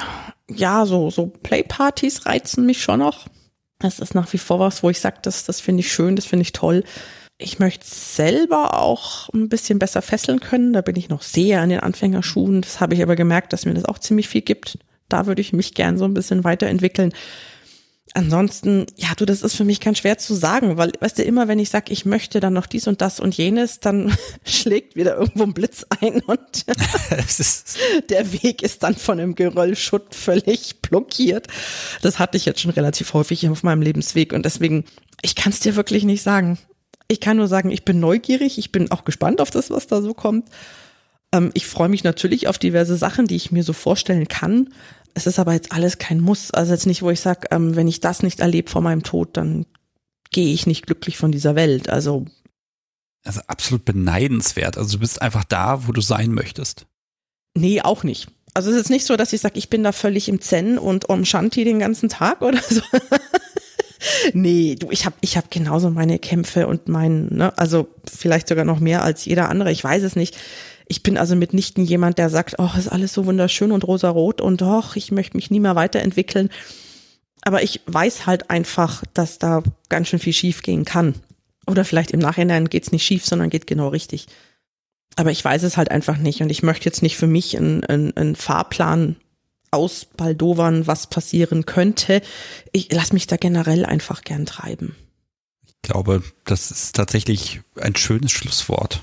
Speaker 2: Ja, so, so Playpartys reizen mich schon noch. Das ist nach wie vor was, wo ich sage, das, das finde ich schön, das finde ich toll. Ich möchte selber auch ein bisschen besser fesseln können. Da bin ich noch sehr an den Anfängerschuhen. Das habe ich aber gemerkt, dass mir das auch ziemlich viel gibt. Da würde ich mich gern so ein bisschen weiterentwickeln ansonsten, ja, du, das ist für mich ganz schwer zu sagen, weil, weißt du, immer wenn ich sage, ich möchte dann noch dies und das und jenes, dann schlägt wieder irgendwo ein Blitz ein und der Weg ist dann von einem Geröllschutt völlig blockiert. Das hatte ich jetzt schon relativ häufig auf meinem Lebensweg und deswegen, ich kann es dir wirklich nicht sagen. Ich kann nur sagen, ich bin neugierig, ich bin auch gespannt auf das, was da so kommt. Ähm, ich freue mich natürlich auf diverse Sachen, die ich mir so vorstellen kann. Es ist aber jetzt alles kein Muss. Also jetzt nicht, wo ich sage, ähm, wenn ich das nicht erlebe vor meinem Tod, dann gehe ich nicht glücklich von dieser Welt. Also
Speaker 1: also absolut beneidenswert. Also du bist einfach da, wo du sein möchtest.
Speaker 2: Nee, auch nicht. Also es ist nicht so, dass ich sage, ich bin da völlig im Zen und Om Shanti den ganzen Tag oder so. nee, du, ich habe ich hab genauso meine Kämpfe und mein, ne, also vielleicht sogar noch mehr als jeder andere, ich weiß es nicht. Ich bin also mitnichten jemand, der sagt, oh, ist alles so wunderschön und rosarot und doch, ich möchte mich nie mehr weiterentwickeln. Aber ich weiß halt einfach, dass da ganz schön viel schief gehen kann. Oder vielleicht im Nachhinein geht's nicht schief, sondern geht genau richtig. Aber ich weiß es halt einfach nicht und ich möchte jetzt nicht für mich einen, einen, einen Fahrplan ausbaldowern, was passieren könnte. Ich lasse mich da generell einfach gern treiben.
Speaker 1: Ich glaube, das ist tatsächlich ein schönes Schlusswort.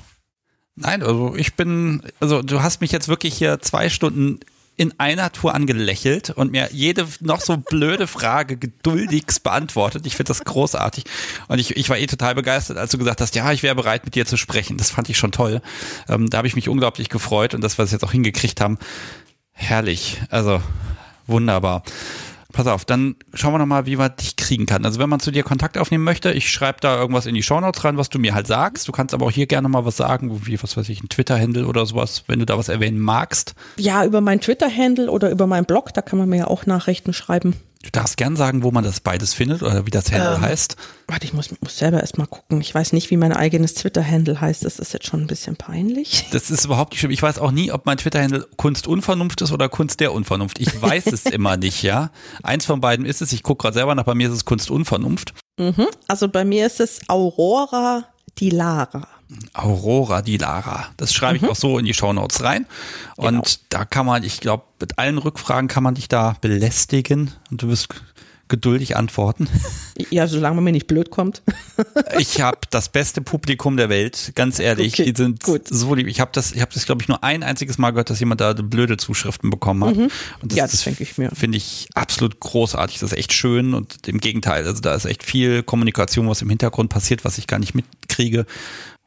Speaker 1: Nein, also ich bin, also du hast mich jetzt wirklich hier zwei Stunden in einer Tour angelächelt und mir jede noch so blöde Frage geduldigst beantwortet. Ich finde das großartig. Und ich, ich war eh total begeistert, als du gesagt hast, ja, ich wäre bereit, mit dir zu sprechen. Das fand ich schon toll. Ähm, da habe ich mich unglaublich gefreut und dass wir es jetzt auch hingekriegt haben. Herrlich. Also wunderbar. Pass auf, dann schauen wir nochmal, wie man dich kriegen kann. Also wenn man zu dir Kontakt aufnehmen möchte, ich schreibe da irgendwas in die Shownotes rein, was du mir halt sagst. Du kannst aber auch hier gerne mal was sagen, wie, was weiß ich, ein Twitter-Handle oder sowas, wenn du da was erwähnen magst.
Speaker 2: Ja, über mein Twitter-Handle oder über meinen Blog, da kann man mir ja auch Nachrichten schreiben.
Speaker 1: Du darfst gern sagen, wo man das beides findet oder wie das Handle ähm, heißt.
Speaker 2: Warte, ich muss, muss selber erstmal gucken. Ich weiß nicht, wie mein eigenes Twitter-Handle heißt. Das ist jetzt schon ein bisschen peinlich.
Speaker 1: Das ist überhaupt nicht schlimm. Ich weiß auch nie, ob mein Twitter-Handle Kunst Unvernunft ist oder Kunst der Unvernunft. Ich weiß es immer nicht, ja. Eins von beiden ist es. Ich gucke gerade selber nach. Bei mir ist es Kunst Unvernunft.
Speaker 2: Mhm. Also bei mir ist es Aurora die Lara.
Speaker 1: Aurora die Lara. Das schreibe ich mhm. auch so in die Shownotes rein. Und genau. da kann man, ich glaube, mit allen Rückfragen kann man dich da belästigen und du wirst geduldig antworten.
Speaker 2: Ja, solange man mir nicht blöd kommt.
Speaker 1: ich habe das beste Publikum der Welt, ganz ehrlich. Okay, die sind gut. so lieb. Ich habe das, ich habe das, glaube ich, nur ein einziges Mal gehört, dass jemand da blöde Zuschriften bekommen hat. Mhm.
Speaker 2: Und das, ja, das denke ich mir.
Speaker 1: Finde ich absolut großartig. Das ist echt schön und im Gegenteil, also da ist echt viel Kommunikation, was im Hintergrund passiert, was ich gar nicht mitkriege.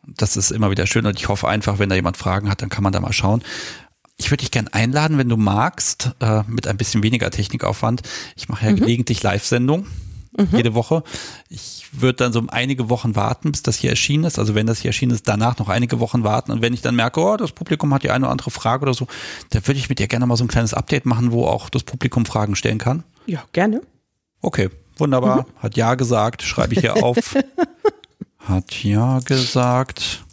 Speaker 1: Das ist immer wieder schön und ich hoffe einfach, wenn da jemand Fragen hat, dann kann man da mal schauen. Ich würde dich gerne einladen, wenn du magst, äh, mit ein bisschen weniger Technikaufwand. Ich mache ja mhm. gelegentlich Live-Sendungen. Mhm. Jede Woche. Ich würde dann so einige Wochen warten, bis das hier erschienen ist. Also wenn das hier erschienen ist, danach noch einige Wochen warten. Und wenn ich dann merke, oh, das Publikum hat die eine oder andere Frage oder so, dann würde ich mit dir gerne mal so ein kleines Update machen, wo auch das Publikum Fragen stellen kann.
Speaker 2: Ja, gerne.
Speaker 1: Okay, wunderbar. Mhm. Hat ja gesagt, schreibe ich hier auf. hat ja gesagt.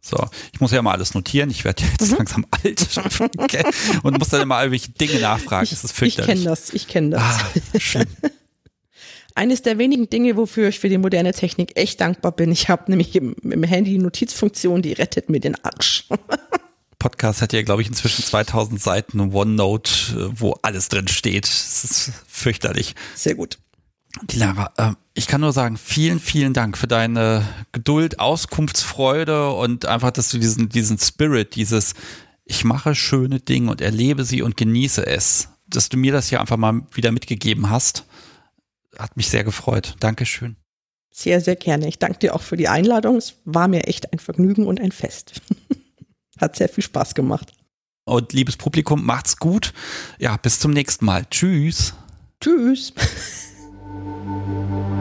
Speaker 1: So, ich muss ja mal alles notieren. Ich werde jetzt mhm. langsam alt und muss dann immer irgendwelche Dinge nachfragen.
Speaker 2: Ich, das ist fürchterlich. Ich kenne das, ich kenne das. Ah, schlimm. Eines der wenigen Dinge, wofür ich für die moderne Technik echt dankbar bin. Ich habe nämlich im, im Handy die Notizfunktion, die rettet mir den Arsch.
Speaker 1: Podcast hat ja, glaube ich, inzwischen 2000 Seiten OneNote, wo alles drin steht. Das ist fürchterlich.
Speaker 2: Sehr gut.
Speaker 1: Die Lara, äh, ich kann nur sagen, vielen, vielen Dank für deine Geduld, Auskunftsfreude und einfach, dass du diesen, diesen Spirit, dieses ich mache schöne Dinge und erlebe sie und genieße es, dass du mir das hier einfach mal wieder mitgegeben hast, hat mich sehr gefreut. Dankeschön.
Speaker 2: Sehr, sehr gerne. Ich danke dir auch für die Einladung. Es war mir echt ein Vergnügen und ein Fest. hat sehr viel Spaß gemacht.
Speaker 1: Und liebes Publikum, macht's gut. Ja, bis zum nächsten Mal. Tschüss.
Speaker 2: Tschüss. Música